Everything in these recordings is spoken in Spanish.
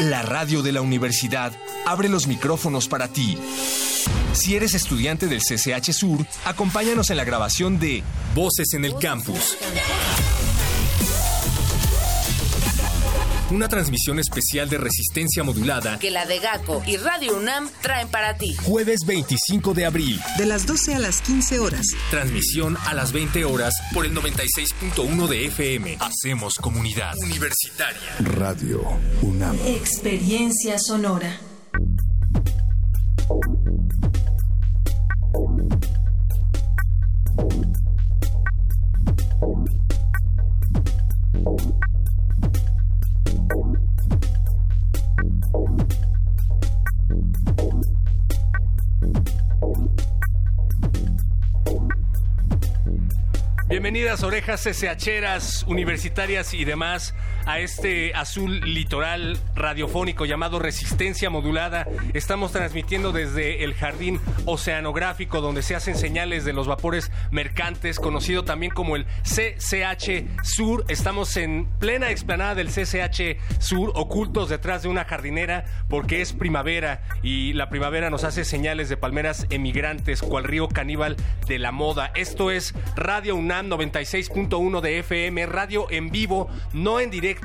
La radio de la universidad abre los micrófonos para ti. Si eres estudiante del CCH Sur, acompáñanos en la grabación de Voces en el Campus. Una transmisión especial de resistencia modulada que la de GACO y Radio UNAM traen para ti. jueves 25 de abril. De las 12 a las 15 horas. Transmisión a las 20 horas por el 96.1 de FM. Hacemos comunidad universitaria. Radio UNAM. Experiencia sonora. Orejas SHeras, universitarias y demás a este azul litoral radiofónico llamado Resistencia Modulada. Estamos transmitiendo desde el jardín oceanográfico donde se hacen señales de los vapores mercantes, conocido también como el CCH Sur. Estamos en plena explanada del CCH Sur, ocultos detrás de una jardinera porque es primavera y la primavera nos hace señales de palmeras emigrantes, cual río caníbal de la moda. Esto es Radio UNAM 96.1 de FM, radio en vivo, no en directo.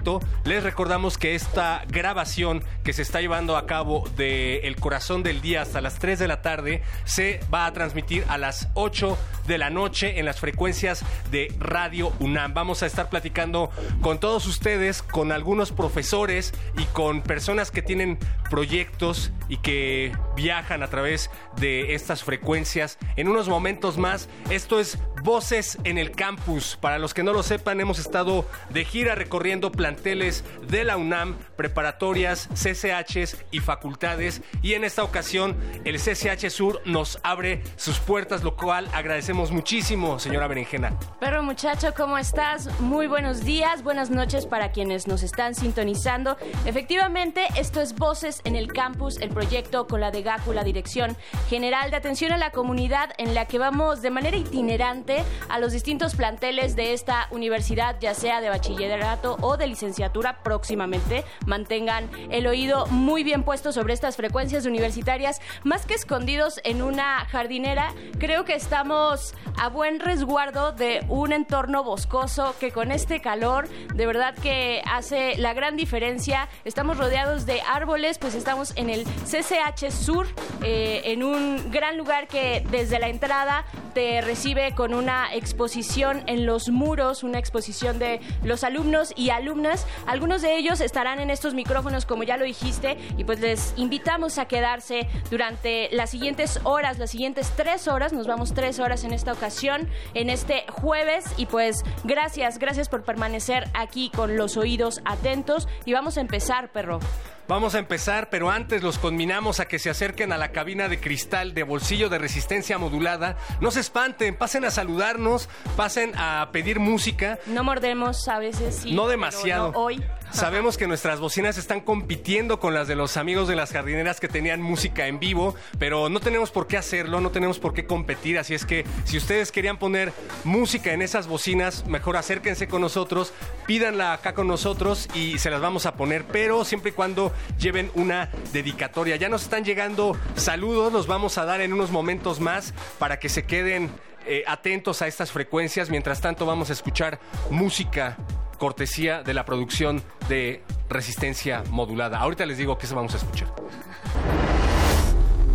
Les recordamos que esta grabación que se está llevando a cabo de El Corazón del Día hasta las 3 de la tarde se va a transmitir a las 8 de la noche en las frecuencias de Radio UNAM. Vamos a estar platicando con todos ustedes, con algunos profesores y con personas que tienen proyectos y que viajan a través de estas frecuencias. En unos momentos más, esto es Voces en el Campus. Para los que no lo sepan, hemos estado de gira recorriendo planteles de la UNAM, preparatorias, CCHs y facultades. Y en esta ocasión, el CCH Sur nos abre sus puertas, lo cual agradecemos muchísimo, señora Berenjena. Perro muchacho, ¿cómo estás? Muy buenos días, buenas noches para quienes nos están sintonizando. Efectivamente, esto es Voces en el Campus, el proyecto con la de la Dirección General de Atención a la Comunidad, en la que vamos de manera itinerante a los distintos planteles de esta universidad, ya sea de bachillerato o de licenciatura próximamente. Mantengan el oído muy bien puesto sobre estas frecuencias universitarias, más que escondidos en una jardinera. Creo que estamos a buen resguardo de un entorno boscoso que con este calor de verdad que hace la gran diferencia. Estamos rodeados de árboles, pues estamos en el CCH Sur, eh, en un gran lugar que desde la entrada te recibe con una exposición en los muros, una exposición de los alumnos y alumnas. Algunos de ellos estarán en estos micrófonos, como ya lo dijiste, y pues les invitamos a quedarse durante las siguientes horas, las siguientes tres horas. Nos vamos tres horas en esta ocasión, en este jueves, y pues gracias, gracias por permanecer aquí con los oídos atentos. Y vamos a empezar, perro. Vamos a empezar, pero antes los conminamos a que se acerquen a la cabina de cristal de bolsillo de resistencia modulada. No se espanten, pasen a saludarnos, pasen a pedir música. No mordemos a veces, sí. No demasiado. no hoy. Sabemos que nuestras bocinas están compitiendo con las de los amigos de las jardineras que tenían música en vivo, pero no tenemos por qué hacerlo, no tenemos por qué competir, así es que si ustedes querían poner música en esas bocinas, mejor acérquense con nosotros, pídanla acá con nosotros y se las vamos a poner, pero siempre y cuando lleven una dedicatoria. Ya nos están llegando saludos, los vamos a dar en unos momentos más para que se queden eh, atentos a estas frecuencias. Mientras tanto vamos a escuchar música cortesía de la producción de Resistencia Modulada. Ahorita les digo qué se vamos a escuchar.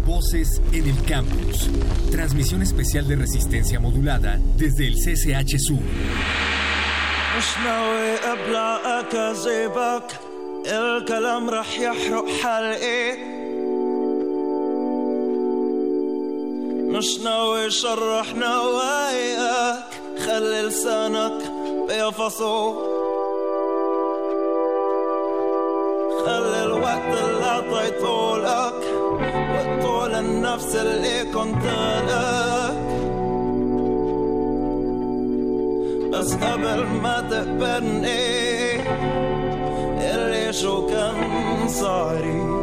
Voces en el campus. Transmisión especial de Resistencia Modulada desde el CCH Sur. مش ناوي ابلع اكاذيبك الكلام رح يحرق حلقي مش ناوي شرح نواياك خلي لسانك بيفصو خلي الوقت اللي اعطيته لك وقته للنفس اللي كنت لك. بس قبل ما تقبلني اللي شو كان صاري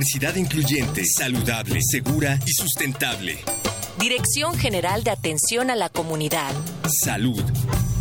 Universidad incluyente, saludable, segura y sustentable. Dirección General de Atención a la Comunidad. Salud.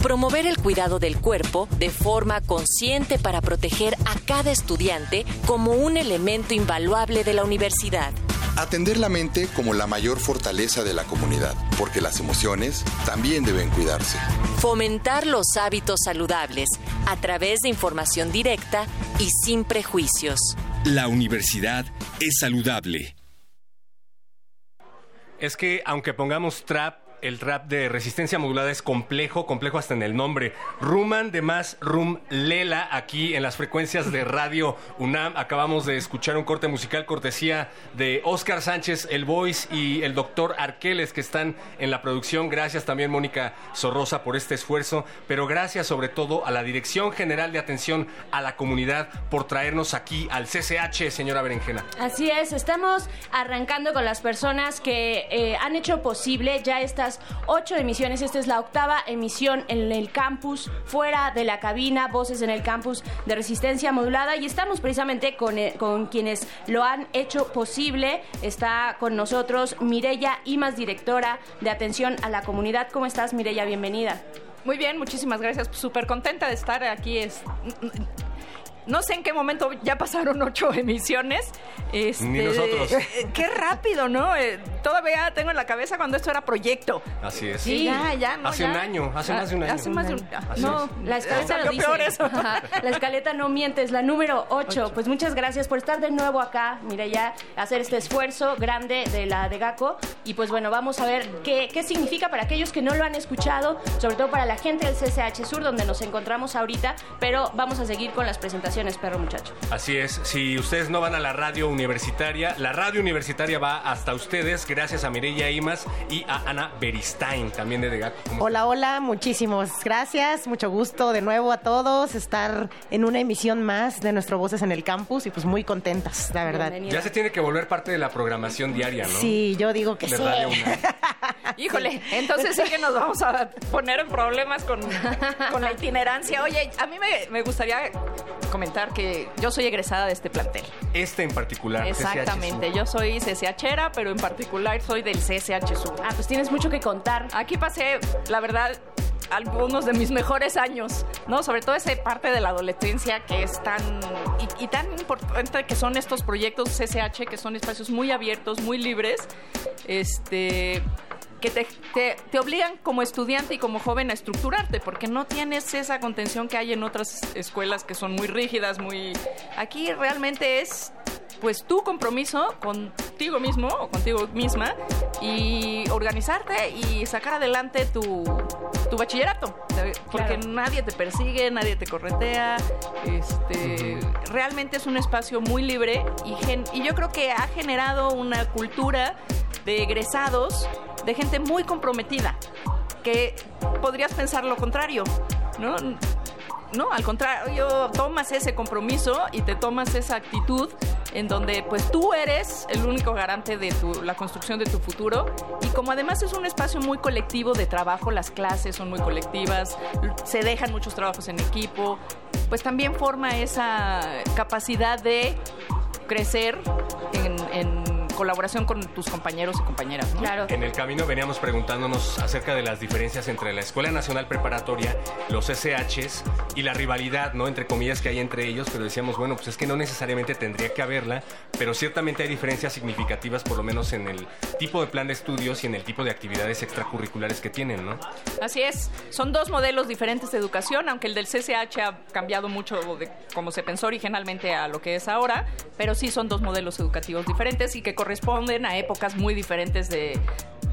Promover el cuidado del cuerpo de forma consciente para proteger a cada estudiante como un elemento invaluable de la universidad. Atender la mente como la mayor fortaleza de la comunidad, porque las emociones también deben cuidarse. Fomentar los hábitos saludables a través de información directa y sin prejuicios. La universidad es saludable. Es que aunque pongamos trap, el rap de resistencia modulada es complejo, complejo hasta en el nombre. Ruman de más Rum Lela aquí en las frecuencias de Radio UNAM. Acabamos de escuchar un corte musical cortesía de Oscar Sánchez, el Voice y el doctor Arqueles que están en la producción. Gracias también Mónica Sorrosa por este esfuerzo, pero gracias sobre todo a la Dirección General de Atención a la Comunidad por traernos aquí al CCH, señora Berenjena. Así es, estamos arrancando con las personas que eh, han hecho posible ya ocho emisiones. Esta es la octava emisión en el campus, fuera de la cabina, voces en el campus de resistencia modulada. Y estamos precisamente con, eh, con quienes lo han hecho posible. Está con nosotros Mireya Imas, directora de atención a la comunidad. ¿Cómo estás, Mireya? Bienvenida. Muy bien, muchísimas gracias. Súper contenta de estar aquí. Es, no sé en qué momento ya pasaron ocho emisiones. Este, Ni nosotros. Qué rápido, ¿no? Eh, todavía tengo en la cabeza cuando esto era proyecto. Así es. Sí. Ya, ya, no, Hace ya. un año, hace más de un año. Hace más de un Así No, es. la escaleta lo dice. peor eso. Ajá, La escaleta no miente, es la número 8. Pues muchas gracias por estar de nuevo acá, mire ya, hacer este esfuerzo grande de la de GACO. Y pues bueno, vamos a ver qué, qué significa para aquellos que no lo han escuchado, sobre todo para la gente del CCH Sur, donde nos encontramos ahorita. Pero vamos a seguir con las presentaciones, perro muchacho. Así es, si ustedes no van a la radio universitaria, la radio universitaria va hasta ustedes gracias a Mireya Imas y a Ana Beristain, también de Degaco. Hola, hola, muchísimas gracias, mucho gusto de nuevo a todos estar en una emisión más de nuestro Voces en el Campus y pues muy contentas, la verdad. Ya se tiene que volver parte de la programación diaria, ¿no? Sí, yo digo que de sí. Radio. Híjole, entonces sí que nos vamos a poner en problemas con, con la itinerancia. Oye, a mí me, me gustaría comentar que yo soy egresada de este plantel. Este en particular. Exactamente, yo soy CCHera, pero en particular soy del CCH Sur. Ah, pues tienes mucho que contar. Aquí pasé, la verdad, algunos de mis mejores años, ¿no? Sobre todo esa parte de la adolescencia que es tan y, y tan importante que son estos proyectos CCH, que son espacios muy abiertos, muy libres, este que te, te, te, obligan como estudiante y como joven a estructurarte, porque no tienes esa contención que hay en otras escuelas que son muy rígidas, muy... Aquí realmente es pues tu compromiso contigo mismo o contigo misma y organizarte y sacar adelante tu, tu bachillerato, porque claro. nadie te persigue, nadie te corretea, este, realmente es un espacio muy libre y, gen, y yo creo que ha generado una cultura de egresados, de gente muy comprometida, que podrías pensar lo contrario, ¿no? No, al contrario, tomas ese compromiso y te tomas esa actitud en donde pues tú eres el único garante de la construcción de tu futuro y como además es un espacio muy colectivo de trabajo, las clases son muy colectivas, se dejan muchos trabajos en equipo, pues también forma esa capacidad de crecer en colaboración con tus compañeros y compañeras. ¿no? Claro. En el camino veníamos preguntándonos acerca de las diferencias entre la Escuela Nacional Preparatoria, los SHs y la rivalidad, ¿no? Entre comillas que hay entre ellos, pero decíamos, bueno, pues es que no necesariamente tendría que haberla, pero ciertamente hay diferencias significativas, por lo menos en el tipo de plan de estudios y en el tipo de actividades extracurriculares que tienen, ¿no? Así es, son dos modelos diferentes de educación, aunque el del CCH ha cambiado mucho de cómo se pensó originalmente a lo que es ahora, pero sí son dos modelos educativos diferentes y que corresponden a épocas muy diferentes de,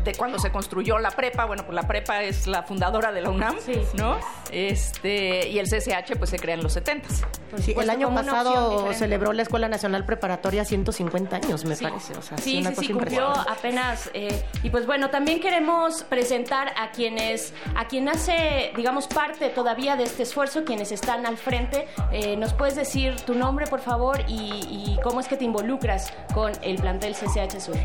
de cuando se construyó la prepa. Bueno, pues la prepa es la fundadora de la UNAM, sí, sí. ¿no? Este, y el CCH pues se crea en los 70 sí, el año pasado celebró la Escuela Nacional Preparatoria 150 años, me sí. parece. O sea, sí, una sí, cosa sí, cumplió apenas. Eh, y pues bueno, también queremos presentar a quienes, a quien hace, digamos, parte todavía de este esfuerzo, quienes están al frente. Eh, ¿Nos puedes decir tu nombre, por favor, y, y cómo es que te involucras con el plantel CCH Sur?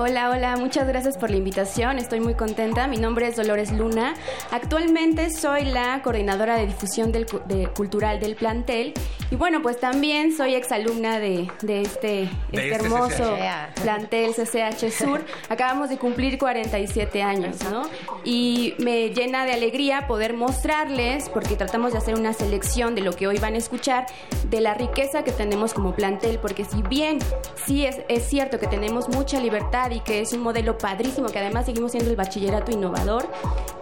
Hola, hola, muchas gracias por la invitación, estoy muy contenta. Mi nombre es Dolores Luna. Actualmente soy la coordinadora de difusión del, de, cultural del plantel y bueno, pues también soy exalumna de, de este, De este este hermoso CCH. plantel CCH Sur. Acabamos de cumplir 47 años, ¿no? Y me llena de alegría poder mostrarles, porque tratamos de hacer una selección de lo que hoy van a escuchar, de la riqueza que tenemos como plantel, porque si bien sí es, es cierto que tenemos mucha libertad y que es un modelo padrísimo, que además seguimos siendo el bachillerato innovador,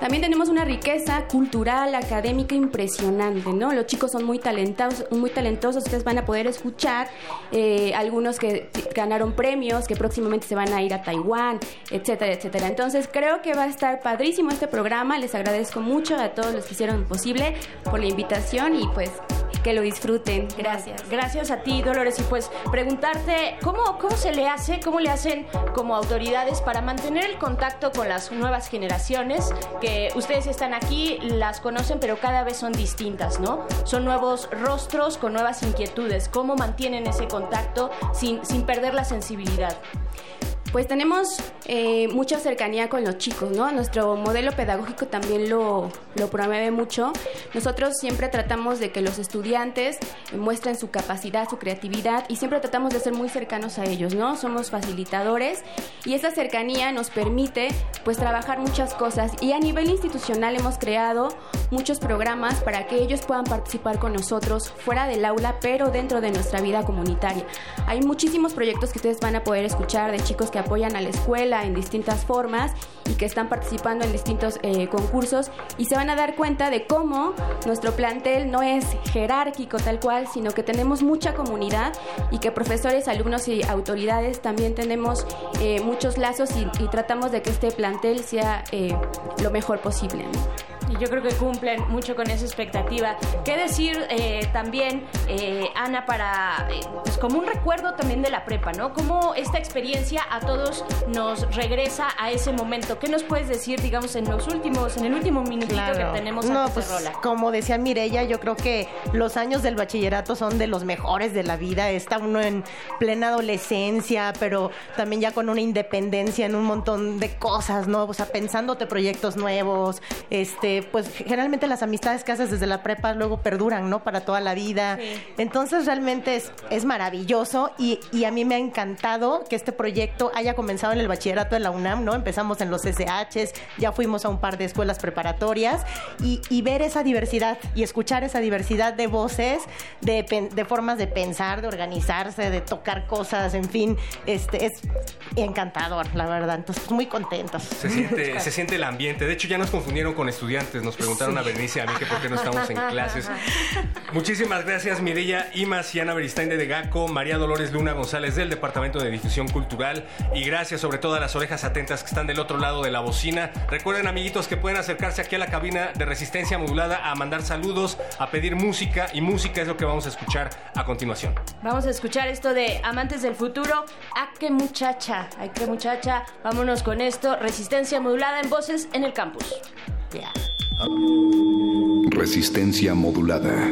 también tenemos una riqueza cultural, académica impresionante, ¿no? Los chicos son muy talentosos, muy talentosos, ustedes van a poder escuchar eh, algunos que ganaron premios, que próximamente se van a ir a Taiwán, etcétera, etcétera. Entonces creo que va a estar padrísimo este programa, les agradezco mucho a todos los que hicieron posible por la invitación y pues que lo disfruten. Gracias. Gracias a ti, Dolores. Y pues preguntarte, ¿cómo, ¿cómo se le hace, cómo le hacen como autoridades para mantener el contacto con las nuevas generaciones? Que ustedes están aquí, las conocen, pero cada vez son distintas, ¿no? Son nuevos rostros con nuevas inquietudes. ¿Cómo mantienen ese contacto sin, sin perder la sensibilidad? Pues tenemos eh, mucha cercanía con los chicos, ¿no? Nuestro modelo pedagógico también lo, lo, promueve mucho. Nosotros siempre tratamos de que los estudiantes muestren su capacidad, su creatividad y siempre tratamos de ser muy cercanos a ellos, ¿no? Somos facilitadores y esa cercanía nos permite pues trabajar muchas cosas y a nivel institucional hemos creado muchos programas para que ellos puedan participar con nosotros fuera del aula, pero dentro de nuestra vida comunitaria. Hay muchísimos proyectos que ustedes van a poder escuchar de chicos que apoyan a la escuela en distintas formas y que están participando en distintos eh, concursos y se van a dar cuenta de cómo nuestro plantel no es jerárquico tal cual, sino que tenemos mucha comunidad y que profesores, alumnos y autoridades también tenemos eh, muchos lazos y, tratamos de que este plantel sea eh, lo mejor posible. Y yo creo que cumplen mucho con esa expectativa. ¿Qué decir eh, también, eh, Ana, para, eh, pues como un recuerdo también de la prepa, ¿no? Cómo esta experiencia a todos nos regresa a ese momento. ¿Qué nos puedes decir, digamos, en los últimos, en el último minutito que tenemos no, antes pues, rola? Como decía Mirella, yo creo que los años del bachillerato son de los mejores de la vida. Está uno en plena adolescencia, pero también ya con una independencia en un montón de cosas, ¿no? O sea, pensándote proyectos nuevos, este, pues generalmente las amistades que haces desde la prepa luego perduran, ¿no? Para toda la vida. Entonces realmente es, es maravilloso y, y a mí me ha encantado que este proyecto haya comenzado en el bachillerato de la UNAM, ¿no? Empezamos en los SHs, ya fuimos a un par de escuelas preparatorias y, y ver esa diversidad y escuchar esa diversidad de voces, de, de formas de pensar, de organizarse, de tocar cosas, en fin, este es encantador, la verdad. Entonces, muy contentos. Se siente, se siente el ambiente. De hecho, ya nos confundieron con estudiantes. Nos preguntaron Sí. a Berenice a mí que por qué no estamos en clases. Muchísimas gracias, Mireya Imas y Ana Beristain de Degaco, María Dolores Luna González del Departamento de Difusión Cultural. Y gracias sobre todo a las orejas atentas que están del otro lado de la bocina. Recuerden, amiguitos, que pueden acercarse aquí a la cabina de resistencia modulada a mandar saludos, a pedir música. Y música es lo que vamos a escuchar a continuación. Vamos a escuchar esto de Amantes del Futuro. ¡Ah, qué muchacha! ¡Ay, qué muchacha! Vámonos con esto. Resistencia modulada en voces en el campus. Ya. Resistencia modulada.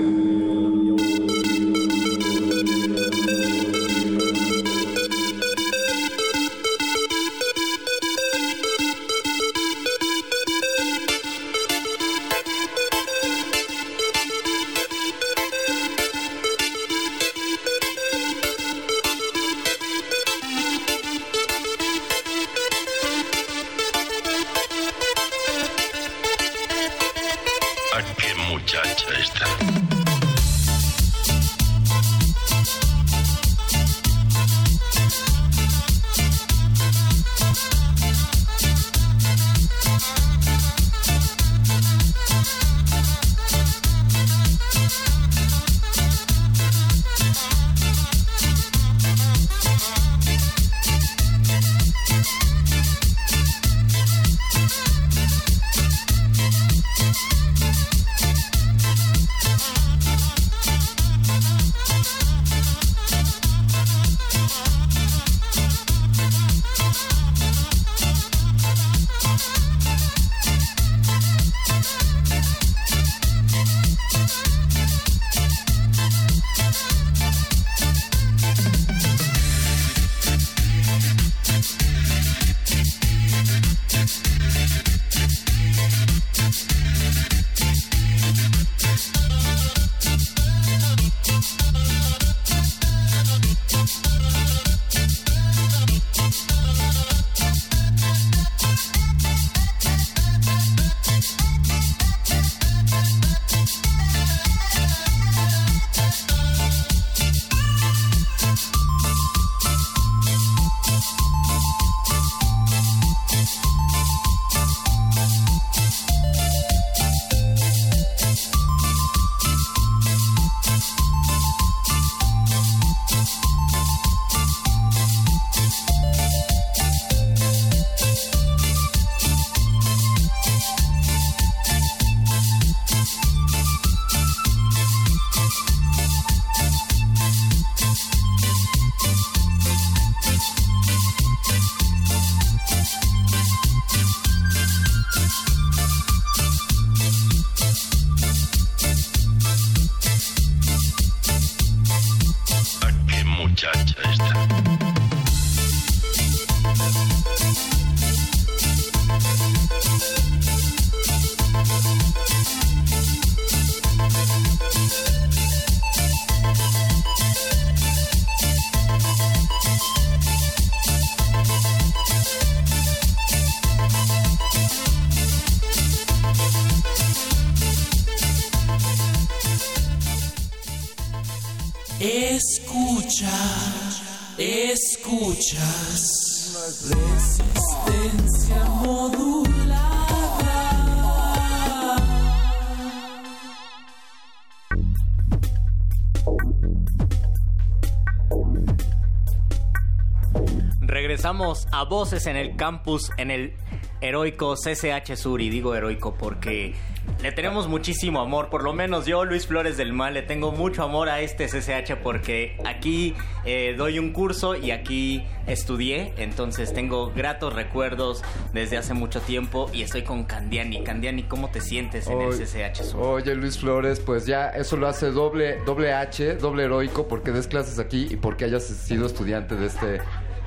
A Voces en el Campus, en el heroico CCH Sur, y digo heroico porque Le tenemos muchísimo amor, por lo menos yo, Luis Flores del Mal, le tengo mucho amor a este CCH porque aquí eh, doy un curso y aquí estudié, entonces tengo gratos recuerdos desde hace mucho tiempo y estoy con Candiani. Candiani, ¿cómo te sientes en el CCH Sur? Oye, Luis Flores, pues ya eso lo hace doble, doble H, doble heroico, porque des clases aquí y porque hayas sido estudiante de este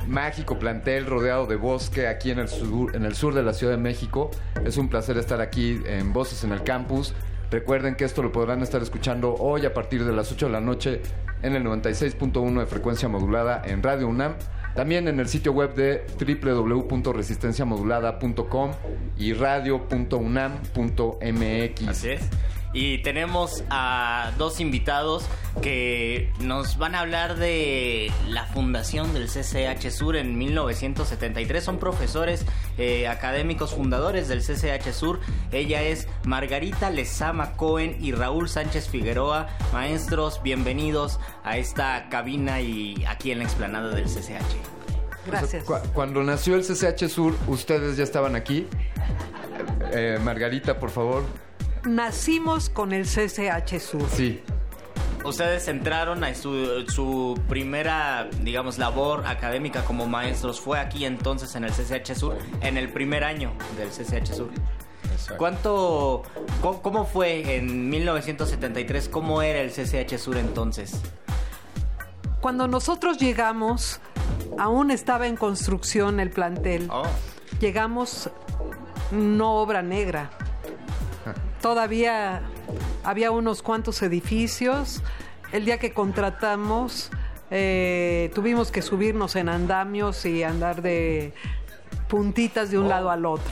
mágico plantel rodeado de bosque aquí en el sur, en el sur de la Ciudad de México. Es un placer estar aquí en Voces en el Campus. Recuerden que esto lo podrán estar escuchando hoy a partir de las 8 de la noche en el 96.1 de frecuencia modulada en Radio UNAM. También en el sitio web de www.resistenciamodulada.com y radio.unam.mx. Y tenemos a dos invitados que nos van a hablar de la fundación del CCH Sur en 1973. Son profesores eh, académicos fundadores del CCH Sur. Ella es Margarita Lezama Cohen y Raúl Sánchez Figueroa. Maestros, bienvenidos a esta cabina y aquí en la explanada del CCH. Gracias. Cu- cuando nació el CCH Sur, ¿ustedes ya estaban aquí? Eh, Margarita, por favor. Nacimos con el CCH Sur. Sí. Ustedes entraron a su, su primera, digamos, labor académica como maestros. Fue aquí entonces en el CCH Sur, en el primer año del CCH Sur. ¿Cuánto, cómo, cómo fue en 1973? ¿Cómo era el CCH Sur entonces? Cuando nosotros llegamos, aún estaba en construcción el plantel. Llegamos no obra negra. Todavía había unos cuantos edificios. El día que contratamos, eh, tuvimos que subirnos en andamios y andar de puntitas de un lado al otro.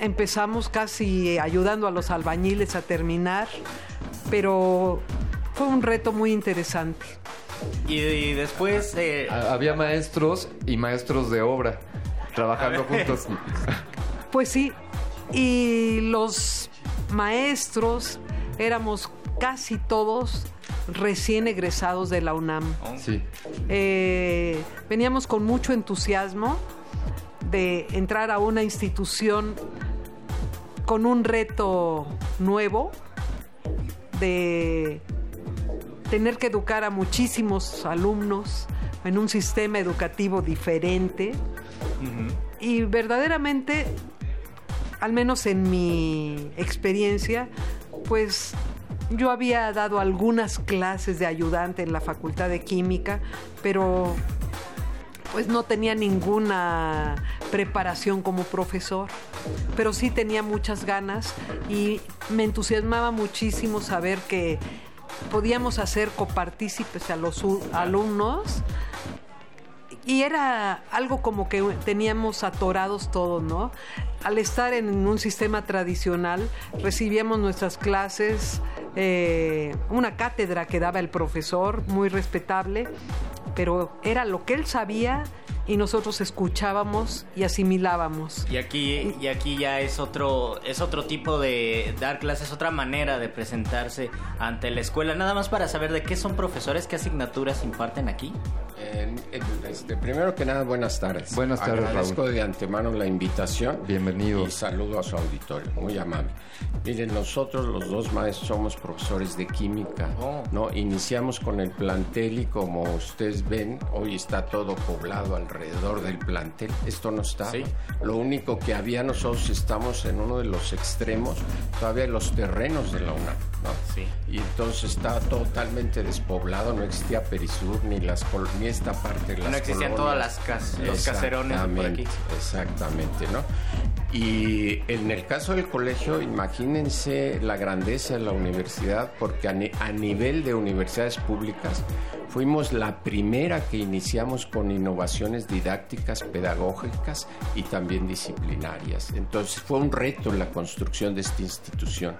Empezamos casi ayudando a los albañiles a terminar, pero fue un reto muy interesante. Y, y después... eh, Ha- Había maestros y maestros de obra trabajando juntos. Pues sí, y los maestros éramos casi todos recién egresados de la UNAM. Sí. Eh, veníamos con mucho entusiasmo de entrar a una institución con un reto nuevo, de tener que educar a muchísimos alumnos en un sistema educativo diferente y verdaderamente, al menos en mi experiencia, pues yo había dado algunas clases de ayudante en la Facultad de Química, pero pues no tenía ninguna preparación como profesor, pero sí tenía muchas ganas y me entusiasmaba muchísimo saber que podíamos hacer copartícipes a los alumnos y era algo como que teníamos atorados todos, ¿no? Al estar en un sistema tradicional, recibíamos nuestras clases, eh, una cátedra que daba el profesor, muy respetable, pero era lo que él sabía y nosotros escuchábamos y asimilábamos. Y aquí, y aquí ya es otro, es otro tipo de dar clases, otra manera de presentarse ante la escuela. Nada más para saber de qué son profesores, qué asignaturas imparten aquí. Este, primero que nada, buenas tardes. Buenas tardes, Agradezco Raúl. de antemano la invitación. Bienvenido. Y saludo a su auditorio, muy amable. Miren, nosotros los dos maestros somos profesores de química, Oh. ¿no? Iniciamos con el plantel y como ustedes ven, hoy está todo poblado alrededor del plantel. Esto no está. Sí. Lo único que había, nosotros estamos en uno de los extremos, todavía los terrenos de la UNAM, ¿no? Sí. Y entonces estaba totalmente despoblado, no existía Perisur ni las ni esta parte de las No existían todas colonias. las cas- los caserones por aquí. Exactamente, Exactamente, ¿no? Y en el caso del colegio, imagínense la grandeza de la universidad, porque a, ni- a nivel de universidades públicas fuimos la primera que iniciamos con innovaciones didácticas, pedagógicas y también disciplinarias. Entonces fue un reto la construcción de esta institución.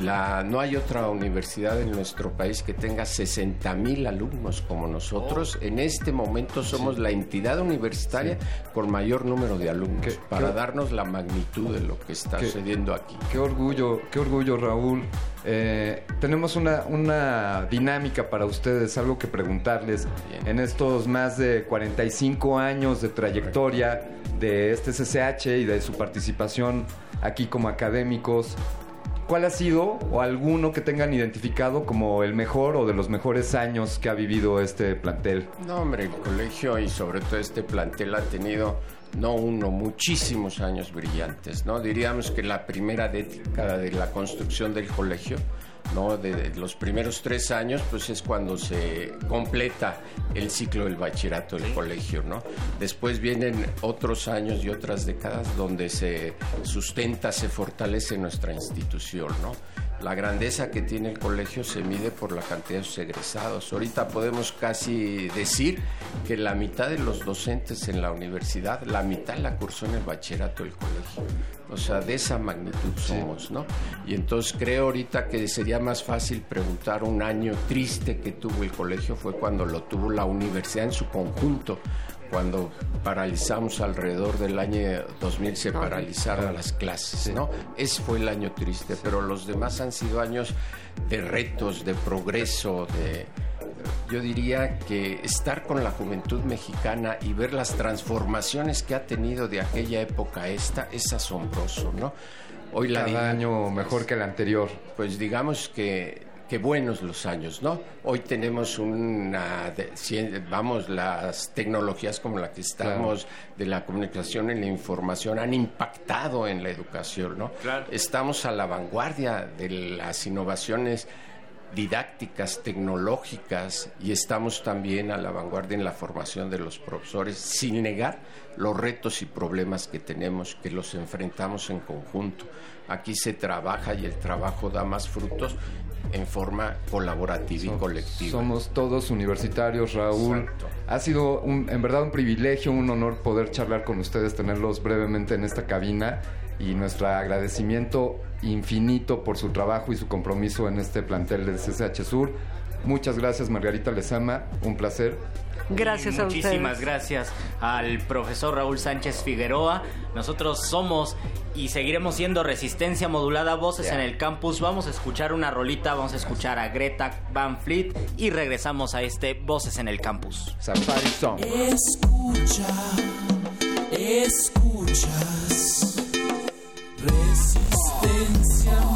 La, no hay otra universidad en nuestro país que tenga 60 mil alumnos como nosotros. En este momento somos la entidad universitaria con mayor número de alumnos para qué- darnos la magnitud de lo que está qué- sucediendo aquí. Qué orgullo, qué orgullo, Raúl. Eh, tenemos una, una dinámica para ustedes, algo que preguntarles. En estos más de 45 años de trayectoria de este CCH y de su participación aquí como académicos, ¿cuál ha sido o alguno que tengan identificado como el mejor o de los mejores años que ha vivido este plantel? No, hombre, el colegio y sobre todo este plantel ha tenido no uno, muchísimos años brillantes, ¿no? Diríamos que la primera década de la construcción del colegio, ¿no? De, los primeros tres años, pues es cuando se completa el ciclo del bachillerato del colegio, ¿no? Después vienen otros años y otras décadas donde se sustenta, se fortalece nuestra institución, ¿no? La grandeza que tiene el colegio se mide por la cantidad de sus egresados. Ahorita podemos casi decir que la mitad de los docentes en la universidad, la mitad la cursó en el bachillerato del colegio. O sea, de esa magnitud somos, ¿no? Y entonces creo ahorita que sería más fácil preguntar un año triste que tuvo el colegio fue cuando lo tuvo la universidad en su conjunto cuando paralizamos alrededor del año 2000 se paralizaron las clases, ¿no? Ese fue el año triste, pero los demás han sido años de retos, de progreso, de yo diría que estar con la juventud mexicana y ver las transformaciones que ha tenido de aquella época a esta es asombroso, ¿no? Hoy la Cada año mejor que el anterior. Pues digamos que qué buenos los años, ¿no? Hoy tenemos una, vamos, las tecnologías como la que estamos, de la comunicación y la información, han impactado en la educación, ¿no? Estamos a la vanguardia de las innovaciones didácticas, tecnológicas y estamos también a la vanguardia en la formación de los profesores, sin negar los retos y problemas que tenemos, que los enfrentamos en conjunto. Aquí se trabaja y el trabajo da más frutos en forma colaborativa y colectiva. Somos todos universitarios, Raúl. Ha sido en verdad un privilegio, un honor poder charlar con ustedes, tenerlos brevemente en esta cabina y nuestro agradecimiento infinito por su trabajo y su compromiso en este plantel del CCH Sur. Muchas gracias Margarita Lezama, un placer. Gracias a Muchísimas gracias al profesor Raúl Sánchez Figueroa. Nosotros somos y seguiremos siendo Resistencia Modulada Voces en el campus. Vamos a escuchar una rolita, vamos a escuchar a Greta Van Fleet y regresamos a este Voces en el campus. Safari Song. Escucha, escuchas. Resistencia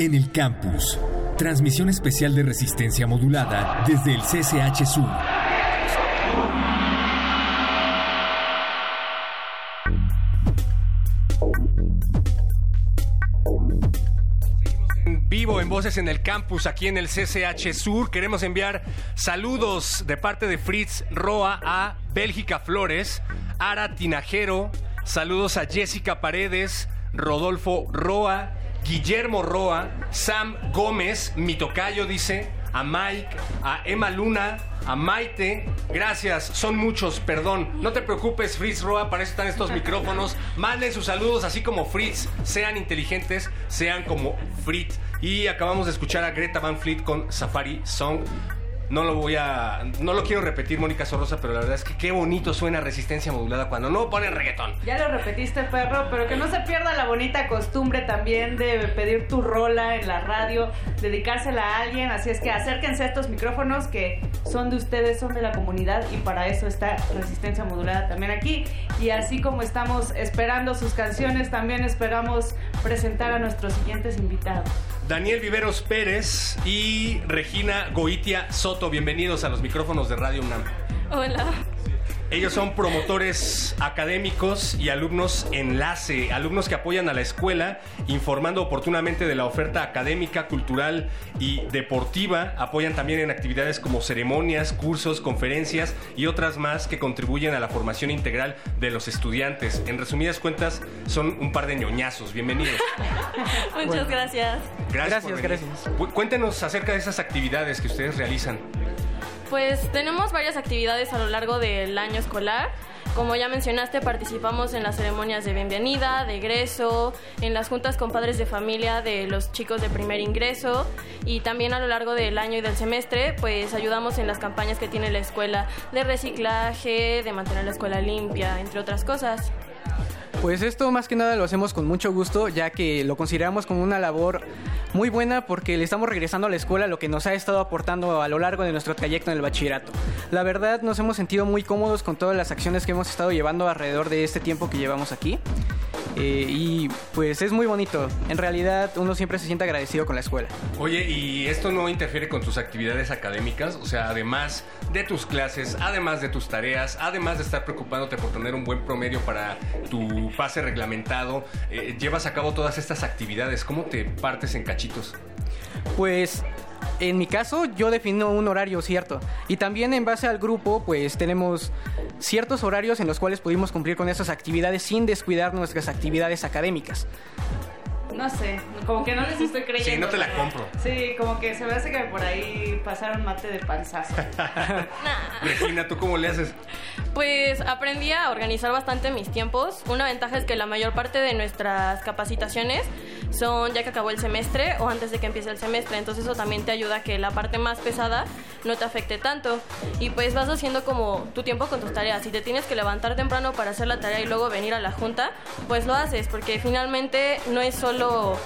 En el campus, transmisión especial de resistencia modulada desde el CCH Sur. vivo en Voces en el Campus, aquí en el CCH Sur. Queremos enviar saludos de parte de Fritz Roa a Bélgica Flores, Ara Tinajero, saludos a Jessica Paredes, Rodolfo Roa, Guillermo Roa, Sam Gómez, mi tocayo dice, a Mike, a Emma Luna, a Maite. Gracias, son muchos, perdón. No te preocupes, Fritz Roa, para eso están estos micrófonos. Manden sus saludos, así como Fritz. Sean inteligentes, sean como Fritz. Y acabamos de escuchar a Greta Van Fleet con Safari Song. No lo voy a. No lo quiero repetir, Mónica Sorrosa, pero la verdad es que qué bonito suena resistencia modulada cuando no ponen reggaetón. Ya lo repetiste, perro, pero que no se pierda la bonita costumbre también de pedir tu rola en la radio, dedicársela a alguien. Así es que acérquense a estos micrófonos que son de ustedes, son de la comunidad y para eso está resistencia modulada también aquí. Y así como estamos esperando sus canciones, también esperamos presentar a nuestros siguientes invitados. Daniel Viveros Pérez y Regina Goitia Soto, bienvenidos a los micrófonos de Radio UNAM. Hola. Ellos son promotores académicos y alumnos enlace, alumnos que apoyan a la escuela informando oportunamente de la oferta académica, cultural y deportiva. Apoyan también en actividades como ceremonias, cursos, conferencias y otras más que contribuyen a la formación integral de los estudiantes. En resumidas cuentas, son un par de ñoñazos. Bienvenidos. Muchas gracias. Gracias, por venir. Cu- Cuéntenos acerca de esas actividades que ustedes realizan. Pues tenemos varias actividades a lo largo del año escolar. Como ya mencionaste, participamos en las ceremonias de bienvenida, de egreso, en las juntas con padres de familia de los chicos de primer ingreso y también a lo largo del año y del semestre, pues ayudamos en las campañas que tiene la escuela de reciclaje, de mantener la escuela limpia, entre otras cosas. Pues esto más que nada lo hacemos con mucho gusto, ya que lo consideramos como una labor muy buena porque le estamos regresando a la escuela lo que nos ha estado aportando a lo largo de nuestro trayecto en el bachillerato. La verdad nos hemos sentido muy cómodos con todas las acciones que hemos estado llevando alrededor de este tiempo que llevamos aquí. Eh, y pues es muy bonito. En realidad uno siempre se siente agradecido con la escuela. Oye, ¿y esto no interfiere con tus actividades académicas? O sea, además de tus clases, además de tus tareas, además de estar preocupándote por tener un buen promedio para tu pase reglamentado, eh, llevas a cabo todas estas actividades. ¿Cómo te partes en cachitos? Pues en mi caso yo defino un horario cierto y también en base al grupo pues tenemos ciertos horarios en los cuales pudimos cumplir con esas actividades sin descuidar nuestras actividades académicas. No sé, como que no les estoy creyendo. Sí, no te la compro. Sí, como que se me hace que por ahí pasaron mate de panzazo. Regina, ¿tú cómo le haces? Pues aprendí a organizar bastante mis tiempos. Una ventaja es que la mayor parte de nuestras capacitaciones son ya que acabó el semestre o antes de que empiece el semestre. Entonces eso también te ayuda a que la parte más pesada no te afecte tanto. Y pues vas haciendo como tu tiempo con tus tareas. Si te tienes que levantar temprano para hacer la tarea y luego venir a la junta, pues lo haces. Porque finalmente no es solo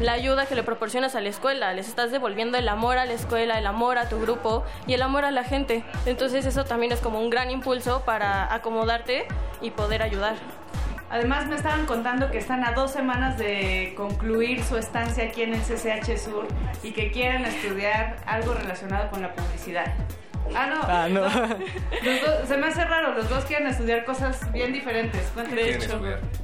la ayuda que le proporcionas a la escuela, les estás devolviendo el amor a la escuela, el amor a tu grupo y el amor a la gente. Entonces eso también es como un gran impulso para acomodarte y poder ayudar. Además me estaban contando que están a dos semanas de concluir su estancia aquí en el CCH Sur y que quieren estudiar algo relacionado con la publicidad. Ah, no. Ah, no. Los dos- se me hace raro, los dos quieren estudiar cosas bien diferentes. Cuéntame.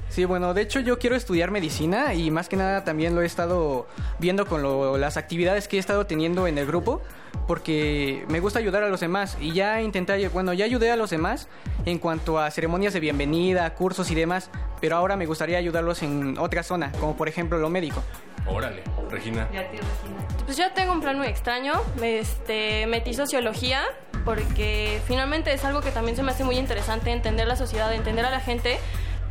Sí, bueno, de hecho yo quiero estudiar medicina y más que nada también lo he estado viendo con lo- las actividades que he estado teniendo en el grupo porque me gusta ayudar a los demás y ya intenté, bueno, ya ayudé a los demás en cuanto a ceremonias de bienvenida, cursos y demás, pero ahora me gustaría ayudarlos en otra zona, como por ejemplo lo médico. Órale, Regina. Y a ti, Regina. Pues yo tengo un plan muy extraño. Este, metí sociología porque finalmente es algo que también se me hace muy interesante entender la sociedad, entender a la gente.